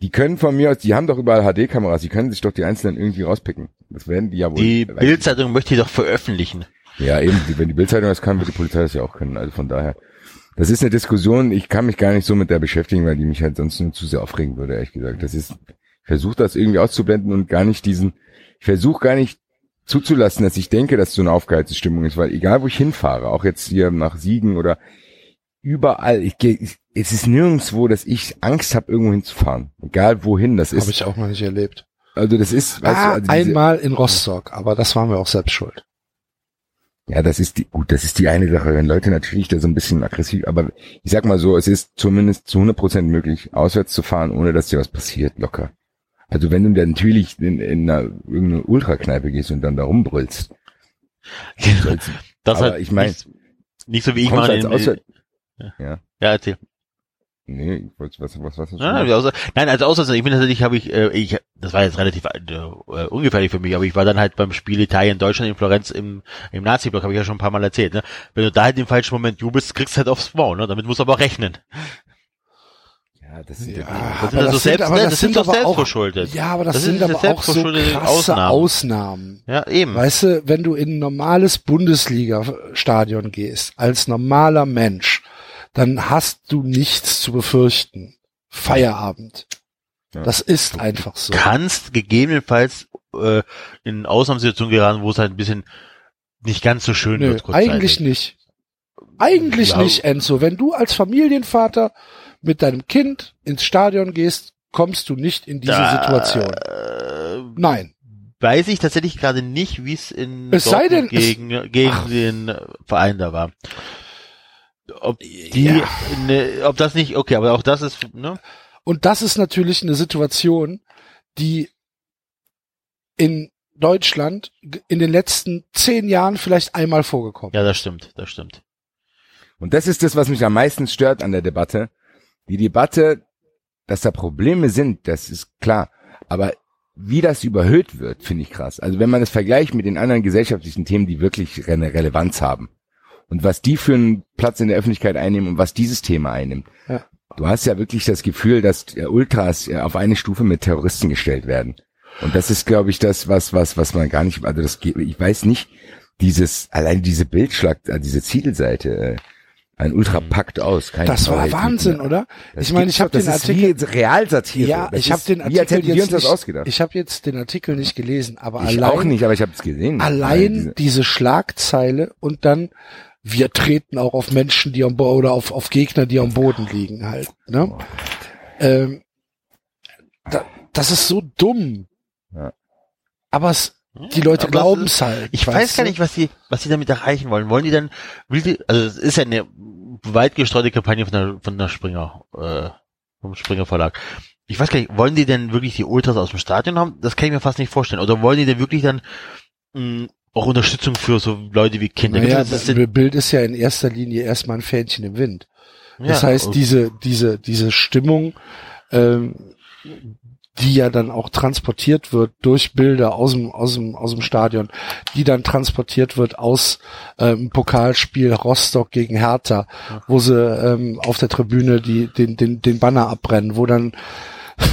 die können von mir aus, die haben doch überall HD-Kameras, die können sich doch die Einzelnen irgendwie rauspicken. Das werden die ja wohl. Die Bildzeitung möchte die doch veröffentlichen. ich. Ja, eben, wenn die Bildzeitung das kann, wird die Polizei das ja auch können. Also von daher. Das ist eine Diskussion, ich kann mich gar nicht so mit der beschäftigen, weil die mich halt sonst nur zu sehr aufregen würde, ehrlich gesagt. Das ist, ich versuche das irgendwie auszublenden und gar nicht diesen, ich versuche gar nicht zuzulassen, dass ich denke, dass so eine aufgeheizte Stimmung ist, weil egal wo ich hinfahre, auch jetzt hier nach Siegen oder überall, ich gehe, ich, es ist nirgendwo, dass ich Angst habe, irgendwo hinzufahren. Egal wohin das Habe ist. ich auch noch nicht erlebt. Also das ist, weißt Ah, du, also einmal in Rostock, aber das waren wir auch selbst schuld. Ja, das ist die, gut, das ist die eine Sache, wenn Leute natürlich da so ein bisschen aggressiv, aber ich sag mal so, es ist zumindest zu 100 Prozent möglich, auswärts zu fahren, ohne dass dir was passiert, locker. Also wenn du dann natürlich in, in einer irgendeine Ultrakneipe gehst und dann da rumbrüllst, (laughs) Das Aber halt ich mein, nicht, nicht so wie ich mache. als in- Auswärts, Ja, erzähl. Nee, ich wollte, was, was, was, was, wie außer, nein, als Auslandsjahr, ich bin tatsächlich, habe ich, äh, ich, das war jetzt relativ äh, ungefährlich für mich, aber ich war dann halt beim Spiel Italien-Deutschland in Florenz im, im Nazi-Block, habe ich ja schon ein paar Mal erzählt, ne? Wenn du da halt im falschen Moment jubelst, kriegst du halt aufs Maul, ne? Damit musst du aber rechnen. ja, das sind Ja, Das sind aber also selbst, aber ne, das sind doch aber auch, selbstverschuldet. ja, aber das, Das sind sind aber auch so selbstverschuldete krasse Ausnahmen. Ausnahmen. Ja, eben. Weißt du, wenn du in ein normales Bundesliga-Stadion gehst, als normaler Mensch, dann hast du nichts zu befürchten. Feierabend. Ja. Das ist einfach so. kannst gegebenenfalls äh, in Ausnahmesituationen geraten, wo es halt ein bisschen nicht ganz so schön Nö, wird. eigentlich nicht. Eigentlich Ja. nicht, Enzo. Wenn du als Familienvater mit deinem Kind ins Stadion gehst, kommst du nicht in diese Da, Situation. Äh, Nein. weiß ich tatsächlich gerade nicht, wie es in Es sei Dortmund denn, es- gegen, gegen Ach. den Verein da war. Ob die, Ja. ne, ob das nicht, okay, aber auch das ist, ne? Und das ist natürlich eine Situation, die in Deutschland in den letzten zehn Jahren vielleicht einmal vorgekommen. Ja, das stimmt, das stimmt. Und das ist das, was mich am meisten stört an der Debatte. Die Debatte, dass da Probleme sind, das ist klar. Aber wie das überhöht wird, finde ich krass. Also wenn man das vergleicht mit den anderen gesellschaftlichen Themen, die wirklich eine Relevanz haben und was die für einen Platz in der Öffentlichkeit einnehmen und was dieses Thema einnimmt. Ja. Du hast ja wirklich das Gefühl, dass Ultras äh, auf eine Stufe mit Terroristen gestellt werden. Und das ist, glaube ich, das, was, was, was man gar nicht, also das geht, ich weiß nicht, dieses, allein diese Bildschlag, äh, diese Zielseite, äh, ein Ultra packt aus. Kein Das war Wahnsinn, oder? Das ich meine, ich habe den das Artikel, ist wie Realsatire. ja, Das ich habe den Wie als Artikel wir jetzt uns das nicht, ausgedacht. ich habe jetzt den Artikel nicht gelesen, aber Ich allein, auch nicht, aber ich habe es gesehen. allein Diese- diese Schlagzeile und dann wir treten auch auf Menschen, die am Bo oder auf, auf Gegner, die am Boden liegen halt. Ne? Ähm, da, das ist so dumm. Ja. Aber es, die Leute glauben es halt. Ich weiß gar nicht, was sie, was sie damit erreichen wollen. Wollen die dann, will die, also es ist ja eine weit gestreute Kampagne von der, von der Springer, äh, vom Springer Verlag. Ich weiß gar nicht, wollen die denn wirklich die Ultras aus dem Stadion haben? Das kann ich mir fast nicht vorstellen. Oder wollen die denn wirklich dann mh, auch Unterstützung für so Leute wie Kinder? Naja, das das Bild ist ja in erster Linie erstmal ein Fähnchen im Wind. Das ja, heißt, diese, diese, diese Stimmung ähm, die ja dann auch transportiert wird durch Bilder aus dem, aus dem, aus dem Stadion, die dann transportiert wird aus ähm, Pokalspiel Rostock gegen Hertha, wo sie ähm, auf der Tribüne die, den, den, den Banner abbrennen, wo dann (laughs)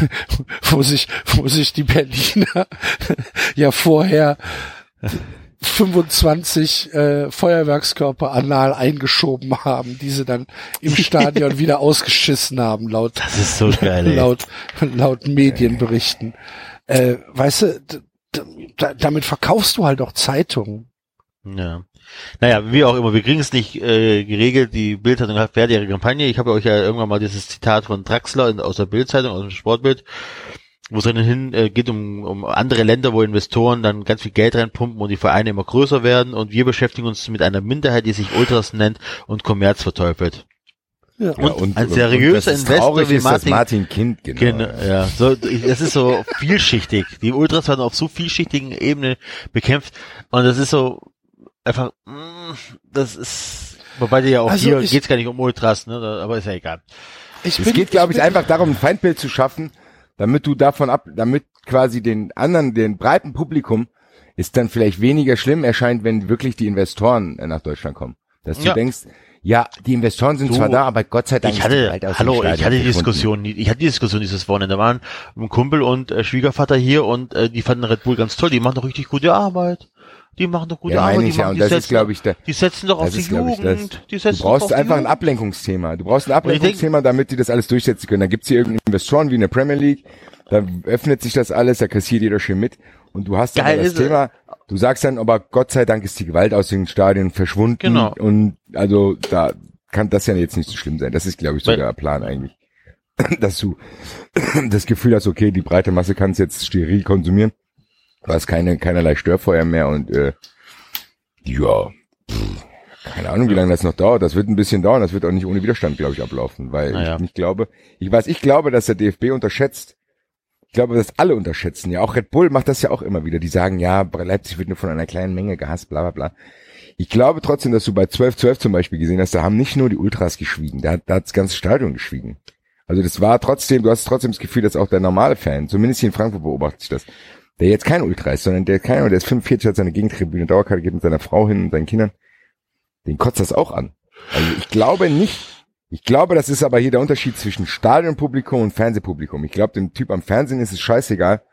wo sich, wo sich die Berliner (laughs) ja vorher 25 äh, Feuerwerkskörper anal eingeschoben haben, die sie dann im Stadion wieder (laughs) ausgeschissen haben, laut Das ist so geil, laut laut Medienberichten. Äh, weißt du, damit verkaufst du halt auch Zeitungen. Ja. Naja, wie auch immer, wir kriegen es nicht äh, geregelt. Die Bildzeitung hat fertig ihre Kampagne. Ich habe euch ja irgendwann mal dieses Zitat von Draxler in, aus der Bildzeitung, aus dem Sportbild, wo es dann hin äh, geht um, um andere Länder, wo Investoren dann ganz viel Geld reinpumpen und die Vereine immer größer werden und wir beschäftigen uns mit einer Minderheit, die sich Ultras nennt und Kommerz verteufelt. Ja. Und ein seriöser und das Investor wie Martin- Martin Kind, genau. Genau, ja. So, das ist so vielschichtig. Die Ultras werden auf so vielschichtigen Ebene bekämpft und das ist so einfach, mm, das ist, wobei dir ja auch Also hier geht's gar nicht um Ultras, ne, aber ist ja egal. Ich Es geht, glaube ich, einfach darum, ein Feindbild zu schaffen, damit du davon ab, damit quasi den anderen, den breiten Publikum, ist dann vielleicht weniger schlimm erscheint, wenn wirklich die Investoren äh, nach Deutschland kommen. Dass du Ja. denkst, ja, die Investoren sind Du, zwar da, aber Gott sei Dank Ich hatte, dem hallo, ich hatte die. Diskussion, ich hatte die Diskussion dieses Wochenende. Da waren ein Kumpel und äh, Schwiegervater hier und äh, die fanden Red Bull ganz toll. Die machen doch richtig gute Arbeit. Die machen doch gute Ja, Arbeit. Die, ich ja, machen, und die, das ist, setzen, glaube ich, der, die setzen doch auf die ist. Jugend. Die Du setzen brauchst doch auf einfach ein. Ablenkungsthema. Du brauchst ein Ablenkungsthema, damit die das alles durchsetzen können. Da gibt's hier irgendeine Investoren wie in der Premier League, da öffnet sich das alles, da kassiert jeder schön mit. Und du hast Geil aber das ist es. Thema, du sagst dann, aber Gott sei Dank ist die Gewalt aus den Stadien verschwunden. Genau. Und also da kann das ja jetzt nicht so schlimm sein. Das ist, glaube ich, sogar der Plan eigentlich. (clears throat) Dass du (clears throat) das Gefühl hast, okay, die breite Masse kann es jetzt steril konsumieren. Du hast keine, keinerlei Störfeuer mehr und äh, ja, pff, keine Ahnung, wie lange das noch dauert. Das wird ein bisschen dauern. Das wird auch nicht ohne Widerstand, glaube ich, ablaufen, weil Naja. ich nicht glaube. Ich weiß, ich glaube, dass der DFB unterschätzt. Ich glaube, dass alle unterschätzen. Ja, auch Red Bull macht das ja auch immer wieder. Die sagen, ja, Leipzig wird nur von einer kleinen Menge gehasst, bla bla bla. Ich glaube trotzdem, dass du bei 12-12 zum Beispiel gesehen hast, da haben nicht nur die Ultras geschwiegen, da, hat- da hat das ganze Stadion geschwiegen. Also das war trotzdem, du hast trotzdem das Gefühl, dass auch der normale Fan, zumindest hier in Frankfurt beobachtet sich das, der jetzt kein Ultra ist, sondern der keiner, der ist 45, hat seine Gegentribüne, Dauerkarte, geht mit seiner Frau hin und seinen Kindern, den kotzt das auch an. Also ich glaube nicht, ich glaube, das ist aber hier der Unterschied zwischen Stadionpublikum und Fernsehpublikum. Ich glaube, dem Typ am Fernsehen ist es scheißegal,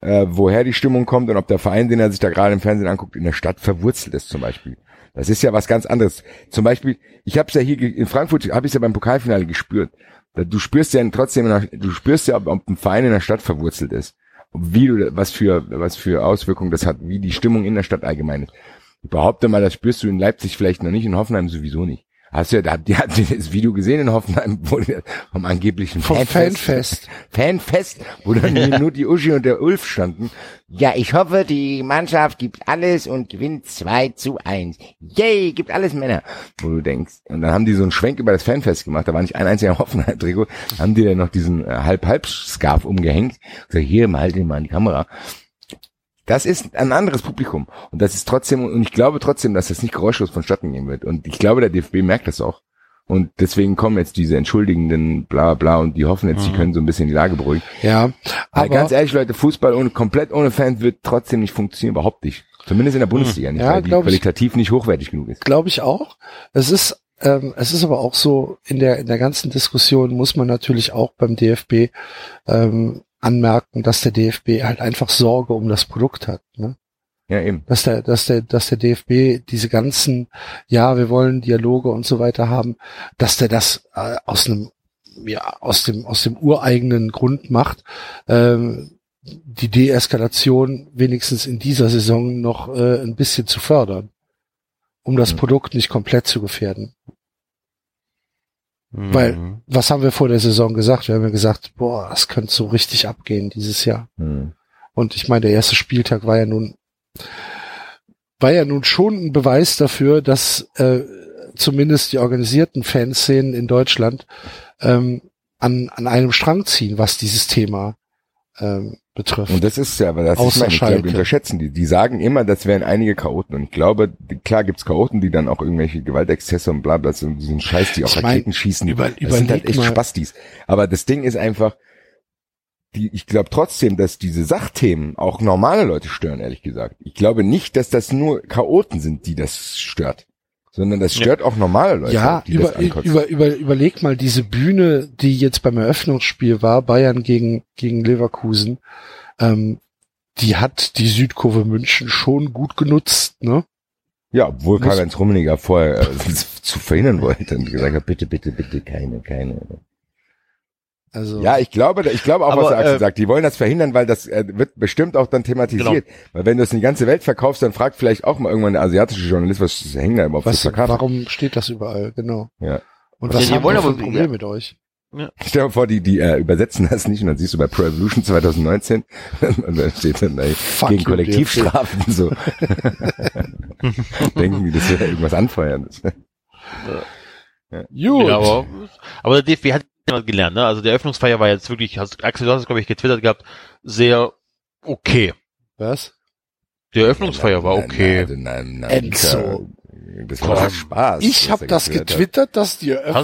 äh, woher die Stimmung kommt und ob der Verein, den er sich da gerade im Fernsehen anguckt, in der Stadt verwurzelt ist zum Beispiel. Das ist ja was ganz anderes. Zum Beispiel, ich habe es ja hier in Frankfurt, habe ich ja beim Pokalfinale gespürt. Du spürst ja trotzdem, du spürst ja, ob ein Verein in der Stadt verwurzelt ist, wie du, was für was für Auswirkungen das hat, wie die Stimmung in der Stadt allgemein ist. Ich behaupte mal, das spürst du in Leipzig vielleicht noch nicht, in Hoffenheim sowieso nicht. Hast du ja, da habt ihr habt ihr das Video gesehen in Hoffenheim, wo vom angeblichen Vom Fanfest. Fanfest, wo dann hier (laughs) nur die Uschi und der Ulf standen. Ja, ich hoffe, die Mannschaft gibt alles und gewinnt 2 zu 1. Yay, gibt alles Männer. Wo du denkst, und dann haben die so einen Schwenk über das Fanfest gemacht, da war nicht ein einziger Hoffenheim-Trikot, haben die dann noch diesen äh, Halb-Halb-Scarf umgehängt. Gesagt, hier, mal halt den mal an die Kamera. Das ist ein anderes Publikum. Und das ist trotzdem, und ich glaube trotzdem, dass das nicht geräuschlos vonstatten gehen wird. Und ich glaube, der DFB merkt das auch. Und deswegen kommen jetzt diese entschuldigenden bla bla und die hoffen jetzt, sie können so ein bisschen die Lage beruhigen. Ja, Aber aber ganz ehrlich, Leute, Fußball ohne, komplett ohne Fans wird trotzdem nicht funktionieren, überhaupt nicht. Zumindest in der Bundesliga nicht, Ja, weil die glaub ich. qualitativ nicht hochwertig genug ist. glaube ich auch. Es ist, ähm, es ist aber auch so, in der, in der ganzen Diskussion muss man natürlich auch beim DFB ähm, anmerken, dass der DFB halt einfach Sorge um das Produkt hat. Ne? Ja, eben. Dass der, dass der, dass der DFB diese ganzen, ja, wir wollen Dialoge und so weiter haben, dass der das äh, aus einem, ja, aus dem, aus dem ureigenen Grund macht, ähm, die Deeskalation wenigstens in dieser Saison noch äh, ein bisschen zu fördern, um das Mhm. Produkt nicht komplett zu gefährden. Mhm. Weil- Was haben wir vor der Saison gesagt? Wir haben ja gesagt, boah, das könnte so richtig abgehen dieses Jahr. Hm. Und ich meine, der erste Spieltag war ja nun, war ja nun schon ein Beweis dafür, dass äh, zumindest die organisierten Fanszenen in Deutschland ähm, an, an einem Strang ziehen, was dieses Thema ähm, betrifft. Und das ist ja, aber das Außer ist meine, ich glaube, Schalke. die unterschätzen die. Die sagen immer, das wären einige Chaoten. Und ich glaube, klar gibt's Chaoten, die dann auch irgendwelche Gewaltexzesse und bla bla, so diesen Scheiß, die auf Ich mein, Raketen schießen. über- das sind halt echt mal. Spastis. Aber das Ding ist einfach, die, ich glaube trotzdem, dass diese Sachthemen auch normale Leute stören, ehrlich gesagt. Ich glaube nicht, dass das nur Chaoten sind, die das stört, sondern das stört auch normale Leute, Ja, die über, das über, über, überleg mal diese Bühne, die jetzt beim Eröffnungsspiel war, Bayern gegen, gegen Leverkusen, ähm, die hat die Südkurve München schon gut genutzt, ne? Ja, obwohl Karl-Heinz Rummenigger vorher äh, (laughs) zu verhindern wollte und gesagt hat, bitte, bitte, bitte, keine, keine. Also, Ja, ich glaube, ich glaube auch, was Aber, der Axel äh, sagt. Die wollen das verhindern, weil das äh, wird bestimmt auch dann thematisiert. Weil wenn du es in die ganze Welt verkaufst, dann fragt vielleicht auch mal irgendwann der asiatische Journalist, was hängt da überhaupt was, Plakate? warum steht das überall, genau. Ja. Und Ja, was die haben wollen wir für ein aber- Problem ja. mit euch? Stell dir vor, die, die äh, übersetzen das nicht und dann siehst du bei Pro Evolution 2019 (laughs) und dann steht dann da Fuck gegen you, Kollektivstrafen so. (laughs) Denken die, das wäre irgendwas anfeuerndes. Gut. Ja, aber, aber der DFB hat ja gelernt, ne? Also der Eröffnungsfeier war jetzt wirklich, hast, Axel, du hast es, glaube ich, getwittert gehabt, sehr okay. was? Die Eröffnungsfeier war okay. Nein, nein, nein, Enzo. Das war Spaß. Ich was habe das getwittert dass die Hast, da habe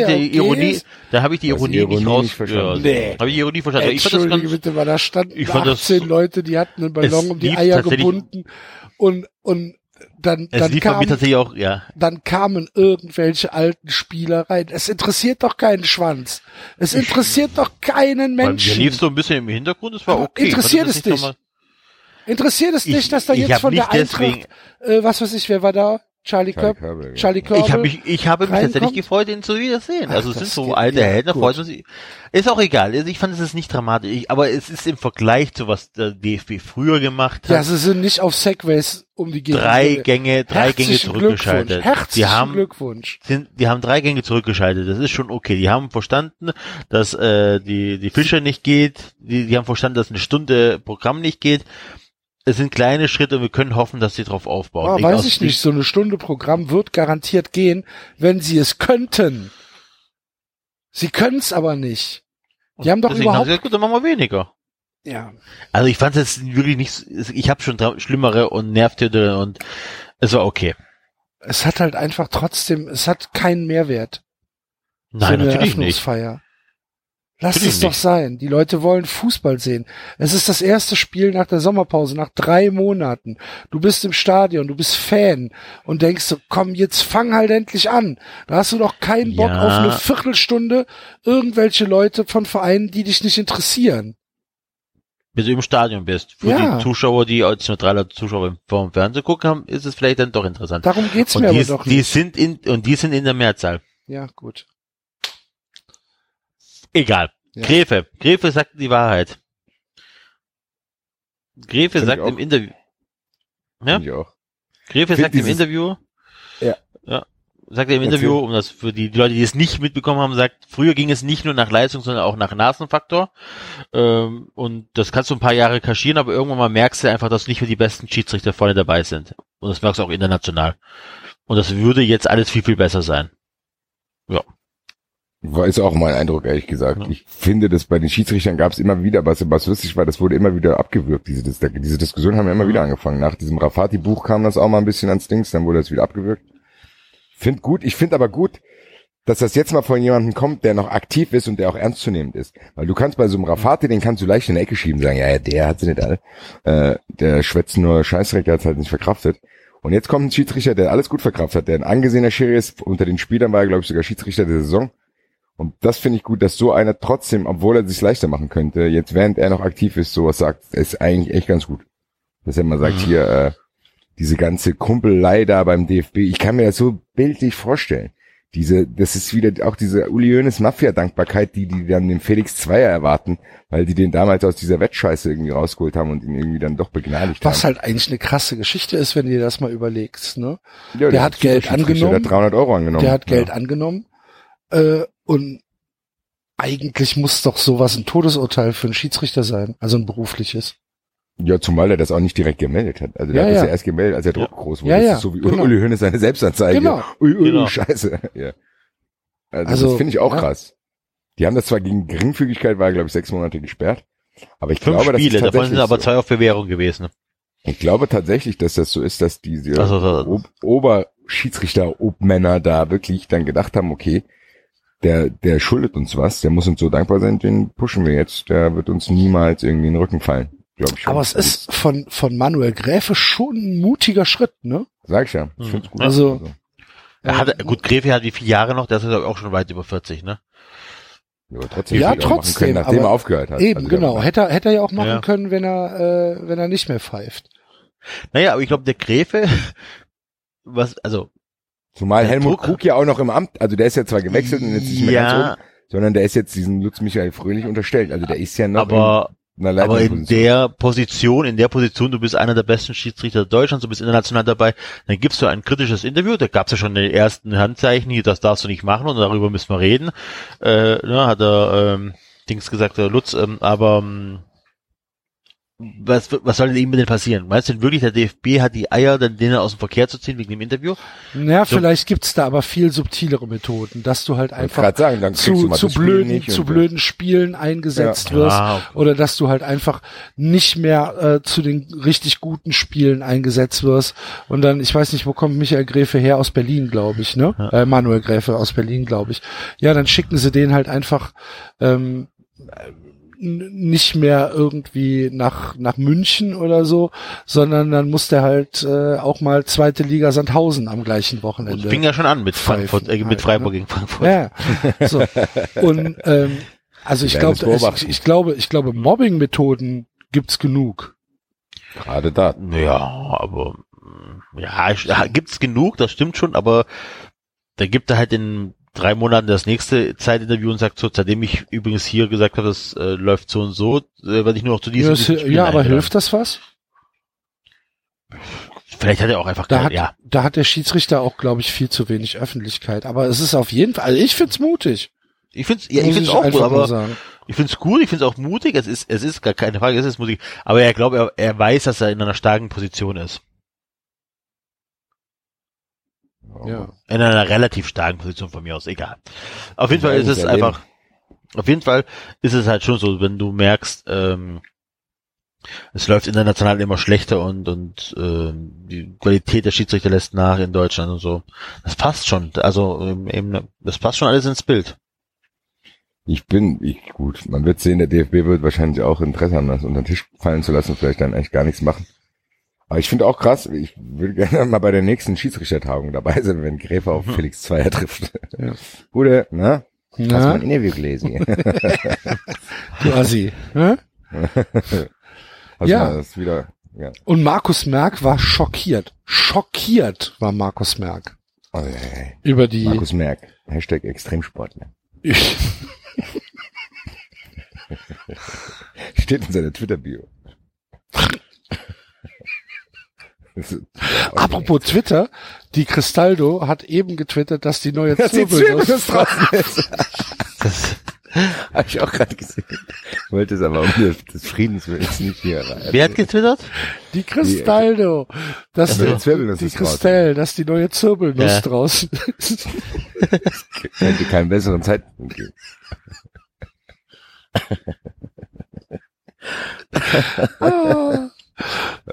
Eröffnungsfeier ich die okay Ironie, ist. da habe ich die Du hast die Ironie, nicht Ironie raus, nicht verstanden. Ja, Nee. habe ich die Ironie verstanden. Ich fand das Entschuldige bitte, weil da standen Ich fand das 18 so- Leute, die hatten einen Ballon um die Eier gebunden und, und dann, es dann, kam, auch, ja. dann kamen irgendwelche alten Spieler rein. Es interessiert doch keinen Schwanz. Es interessiert doch keinen Bei mir Menschen. lief so ein bisschen im Hintergrund, es war Aber okay. Interessiert es nicht dich? Interessiert es Ich- dich, dass da jetzt von der nicht deswegen- Eintracht, äh, was weiß ich, wer war da? Charlie Charlie? Körbel, ja. Charlie Körbel? Ich habe mich, ich habe mich tatsächlich gefreut, ihn zu wiedersehen. Ach, also es sind so alte Helden, da freut man sich. Ist auch egal. Also ich fand es ist nicht dramatisch. Ich, aber es ist im Vergleich zu was der DFB früher gemacht hat. Ja, sie sind nicht auf Segways um die Gegend. drei Gänge, drei Gänge Herzlichen zurückgeschaltet. Glückwunsch. Herzlichen Die haben, Glückwunsch. sind, die haben drei Gänge zurückgeschaltet. Das ist schon okay. Die haben verstanden, dass äh, die die Fischer nicht geht. Die, die haben verstanden, dass eine Stunde Programm nicht geht. Es sind kleine Schritte und wir können hoffen, dass sie drauf aufbauen. Ah, weiß ich nicht. So eine Stunde Programm wird garantiert gehen, wenn sie es könnten. Sie können es aber nicht. Die haben doch Deswegen haben überhaupt, sie gesagt, gut, dann machen wir weniger. ja. Also ich fand es jetzt wirklich nicht, ich habe schon schlimmere und nervtötere und es war okay. Es hat halt einfach trotzdem, es hat keinen Mehrwert. Nein, so eine natürlich nicht. Lass es doch sein. Die Leute wollen Fußball sehen. Es ist das erste Spiel nach der Sommerpause, nach drei Monaten. Du bist im Stadion, du bist Fan und denkst so, komm, jetzt fang halt endlich an. Da hast du doch keinen Bock Ja. auf eine Viertelstunde irgendwelche Leute von Vereinen, die dich nicht interessieren. Wenn du im Stadion bist. Für Ja. die Zuschauer, die als neutraler Zuschauer vor dem Fernsehen gucken haben, ist es vielleicht dann doch interessant. Darum geht's und mir die, aber doch die nicht. sind in, und die sind in der Mehrzahl. Ja, gut. Egal. Ja. Gräfe. Gräfe sagt die Wahrheit. Gräfe Find sagt im Interview. Ja? Find Ich auch. Gräfe Find sagt im Interview. Ja. Ja. Sagt er im. Interview, um das für die, die Leute, die es nicht mitbekommen haben, sagt, früher ging es nicht nur nach Leistung, sondern auch nach Nasenfaktor. Ähm, und das kannst du ein paar Jahre kaschieren, aber irgendwann mal merkst du einfach, dass nicht mehr die besten Schiedsrichter vorne dabei sind. Und das merkst du auch international. Und das würde jetzt alles viel, viel besser sein. War ist auch mein Eindruck, ehrlich gesagt. Ja. Ich finde, dass bei den Schiedsrichtern gab es immer wieder, was, was lustig war, das wurde immer wieder abgewürgt. Diese, diese Diskussion haben ja immer Mhm. wieder angefangen. Nach diesem Rafati-Buch kam das auch mal ein bisschen ans Dings, dann wurde das wieder abgewürgt. Find gut, ich finde aber gut, dass das jetzt mal von jemandem kommt, der noch aktiv ist und der auch ernstzunehmend ist. Weil du kannst bei so einem Rafati, den kannst du leicht in die Ecke schieben, sagen, ja, ja, der hat sie nicht alle. Äh, der schwätzt nur Scheißdreck, der hat halt nicht verkraftet. Und jetzt kommt ein Schiedsrichter, der alles gut verkraftet hat, der ein angesehener Schiri ist. Unter den Spielern war er, glaube ich, sogar Schiedsrichter der Saison. Und das finde ich gut, dass so einer trotzdem, obwohl er sich leichter machen könnte, jetzt während er noch aktiv ist, sowas sagt, ist eigentlich echt ganz gut. Dass er mal sagt, Mhm. hier, äh, diese ganze Kumpelei da beim DFB, ich kann mir das so bildlich vorstellen. Diese, das ist wieder auch diese Uli Hoeneß Mafia-Dankbarkeit, die die dann den Felix Zweier erwarten, weil die den damals aus dieser Wettscheiße irgendwie rausgeholt haben und ihn irgendwie dann doch begnadigt Was haben. halt eigentlich eine krasse Geschichte ist, wenn du dir das mal überlegst, ne? Ja, der hat ist Geld Superschiedsrichter, Der angenommen. hat 300 Euro angenommen. Der hat Geld ja. angenommen. Äh, und eigentlich muss doch sowas ein Todesurteil für einen Schiedsrichter sein, also ein berufliches. Ja, zumal er das auch nicht direkt gemeldet hat. Also der Ja, hat das ja. ja erst gemeldet, als der Druck groß wurde. Ja, das ja, ist so wie genau. Uli Hoeneß seine Selbstanzeige. Genau. Ui, ui, Genau. scheiße. (laughs) Ja. Also, Also, das finde ich auch ja. krass. Die haben das zwar gegen Geringfügigkeit, war glaube ich sechs Monate gesperrt. Aber ich Fünf glaube, das Spiele, ist davon tatsächlich sind aber zwei auf Bewährung gewesen. Ich glaube tatsächlich, dass das so ist, dass diese Also, Ob Oberschiedsrichter, Obmänner da wirklich dann gedacht haben, okay, der, der schuldet uns was, der muss uns so dankbar sein, den pushen wir jetzt, der wird uns niemals irgendwie in den Rücken fallen, glaube ich. Aber es ist von, von Manuel Gräfe schon ein mutiger Schritt, ne? Sag ich ja, ich find's gut. Also- Er hat, gut, Gräfe hat wie viele Jahre noch? Der ist auch schon weit über 40, ne? ja, aber trotzdem Ja, er trotzdem, können, nachdem aber er aufgehört hat. Eben, Also genau. Hätte er, hätte er ja auch machen Ja. können, wenn er, äh, wenn er nicht mehr pfeift. Naja, aber ich glaube, der Gräfe, (laughs) was, also, Zumal Der Helmut Druck- Krug ja auch noch im Amt, also der ist ja zwar gewechselt und jetzt nicht mehr ganz ja, oben, sondern der ist jetzt diesen Lutz Michael Fröhlich unterstellt. Also der ist ja noch aber, in einer aber in der Position, in der Position, du bist einer der besten Schiedsrichter Deutschlands, du bist international dabei, dann gibst du ein kritisches Interview, da gab es ja schon die ersten Handzeichen, hier, das darfst du nicht machen und darüber müssen wir reden, äh, ne, hat er, ähm, Dings gesagt, der Lutz, ähm, aber, ähm, was, was soll denn ihm denn passieren? Meinst du denn wirklich, der DFB hat die Eier, dann den aus dem Verkehr zu ziehen wegen dem Interview? Ja, So. vielleicht gibt's da aber viel subtilere Methoden, dass du halt einfach sagen, zu, zu blöden, zu blöden Spielen eingesetzt Ja. wirst. Ah, okay. Oder dass du halt einfach nicht mehr äh, zu den richtig guten Spielen eingesetzt wirst. Und dann, ich weiß nicht, wo kommt Michael Gräfe her? Aus Berlin, glaube ich, ne? Äh, Manuel Gräfe aus Berlin, glaube ich. Ja, dann schicken sie den halt einfach ähm, nicht mehr irgendwie nach nach München oder so, sondern dann muss der halt äh, auch mal zweite Liga Sandhausen am gleichen Wochenende. fing ja schon an mit Frankfurt, äh, halt, mit Freiburg ne? gegen Frankfurt. Ja, so. Und ähm, also ich glaube, ich, ich glaube, ich glaube, Mobbing-Methoden gibt's genug. Gerade da. Ja, aber ja, ich- ja, gibt's genug, das stimmt schon, aber da gibt er halt in drei Monaten das nächste Zeitinterview und sagt so, seitdem ich übrigens hier gesagt habe, das äh, läuft so und so, äh, werde ich nur noch zu Ja, diesem, es- diesem Spiel ja aber hilft das was? Vielleicht hat er auch einfach Da keine- hat, ja. da hat der Schiedsrichter auch, glaube ich, viel zu wenig Öffentlichkeit. Aber es ist auf jeden Fall, also ich find's mutig. Ich find's, ja, ich find's auch einfach gut, aber ich find's gut, ich find's auch mutig, es ist, es ist gar keine Frage, es ist mutig, aber er glaubt, er, er weiß, dass er in einer starken Position ist. Ja. In einer relativ starken Position von mir aus, egal. Auf jeden Fall ist es einfach, auf jeden Fall ist es halt schon so, wenn du merkst, ähm, es läuft international immer schlechter und, und ähm, die Qualität der Schiedsrichter lässt nach in Deutschland und so. Das passt schon. Also ähm, eben, das passt schon alles ins Bild. Ich bin, ich, gut, man wird sehen, der DFB wird wahrscheinlich auch Interesse haben, das unter den Tisch fallen zu lassen, vielleicht dann eigentlich gar nichts machen. Aber ich finde auch krass, ich würde gerne (laughs) mal bei der nächsten Schiedsrichtertagung dabei sein, wenn Gräfe auf Felix Zweier trifft. Ja. Gute, ne? Hast du Na, mein Interview gelesen? (laughs) du Assi. Ne? Hast (laughs) Ja. das wieder, ja. Und Markus Merck war schockiert. Schockiert war Markus Merck. Oh, ey. Über die, Markus Merck, Hashtag Extremsportler. Steht in seiner Twitter-Bio. (laughs) Das apropos Twitter, die Cristaldo hat eben getwittert, dass die neue Dass Zirbelnuss draußen (laughs) ist. Hab ich auch gerade gesehen. Wollte es aber um des, des Friedens willens nicht hier rein. Wer hat getwittert? Die Cristaldo, dass Die die, Zirbelnuss die. Christelle, dass die neue Zirbelnuss Ja. draußen ist. (laughs) Hätte keinen besseren Zeitpunkt geben. Ah.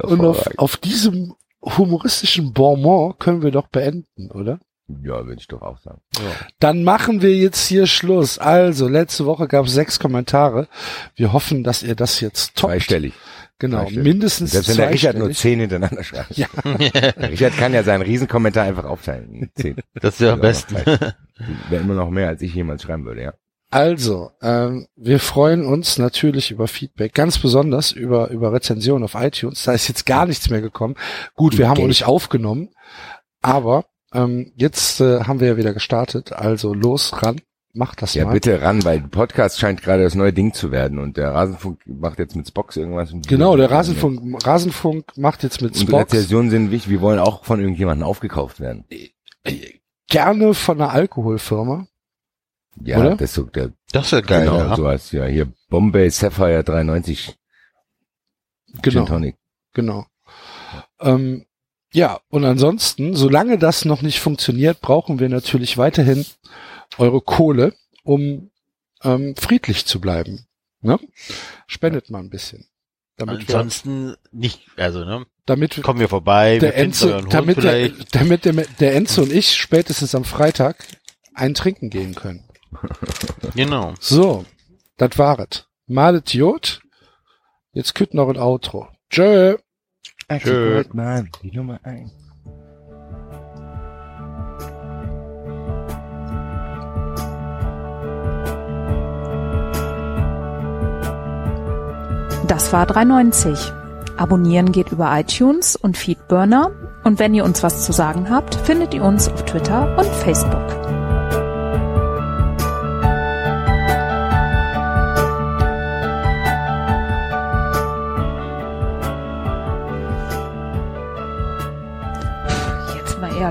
Und auf, auf diesem humoristischen Bonbon können wir doch beenden, oder? Ja, würde ich doch auch sagen. Dann machen wir jetzt hier Schluss. Also, letzte Woche gab es sechs Kommentare. Wir hoffen, dass ihr das jetzt toppt. Zweistellig. Genau, Zweistellig. mindestens Selbst wenn der Richard nur zehn hintereinander schreibt. Ja. (laughs) Der Richard kann ja seinen Riesenkommentar einfach aufteilen. Zehn. Das ist ja am Ja, besten. Wäre immer noch mehr, als ich jemals schreiben würde, ja. Also, ähm, wir freuen uns natürlich über Feedback, ganz besonders über, über Rezensionen auf iTunes. Da ist jetzt gar nichts mehr gekommen. Gut, wir haben auch nicht aufgenommen, aber ähm, jetzt äh, haben wir ja wieder gestartet. Also los, ran, macht das Ja, mal. bitte ran, weil Podcast scheint gerade das neue Ding zu werden und der Rasenfunk macht jetzt mit Spox irgendwas. und- Genau, der Rasenfunk, Rasenfunk macht jetzt mit Und Spox Rezensionen sind wichtig, wir wollen auch von irgendjemandem aufgekauft werden. gerne von einer Alkoholfirma. Ja, Oder? das ist so der, Das wäre geil, genau, ja. sowas, ja, hier Bombay Sapphire 93 Gin Genau, Tonic. genau. Ähm, ja, und ansonsten, solange das noch nicht funktioniert, brauchen wir natürlich weiterhin eure Kohle, um ähm, friedlich zu bleiben. Ne? Spendet mal ein bisschen. Damit wir, Ansonsten nicht, also, ne? damit Kommen wir vorbei, wir der finden Enzo, damit, der, damit der, der Enzo und ich spätestens am Freitag ein Trinken gehen können. (laughs) Genau. So, das waret. Malet Jod. Jetzt kütt noch ein Outro. Tschö. Tschö. Goldmann, die Nummer eins. Das war 390. Abonnieren geht über iTunes und Feedburner. Und wenn ihr uns was zu sagen habt, findet ihr uns auf Twitter und Facebook.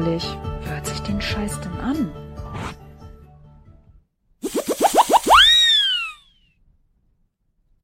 Jetzt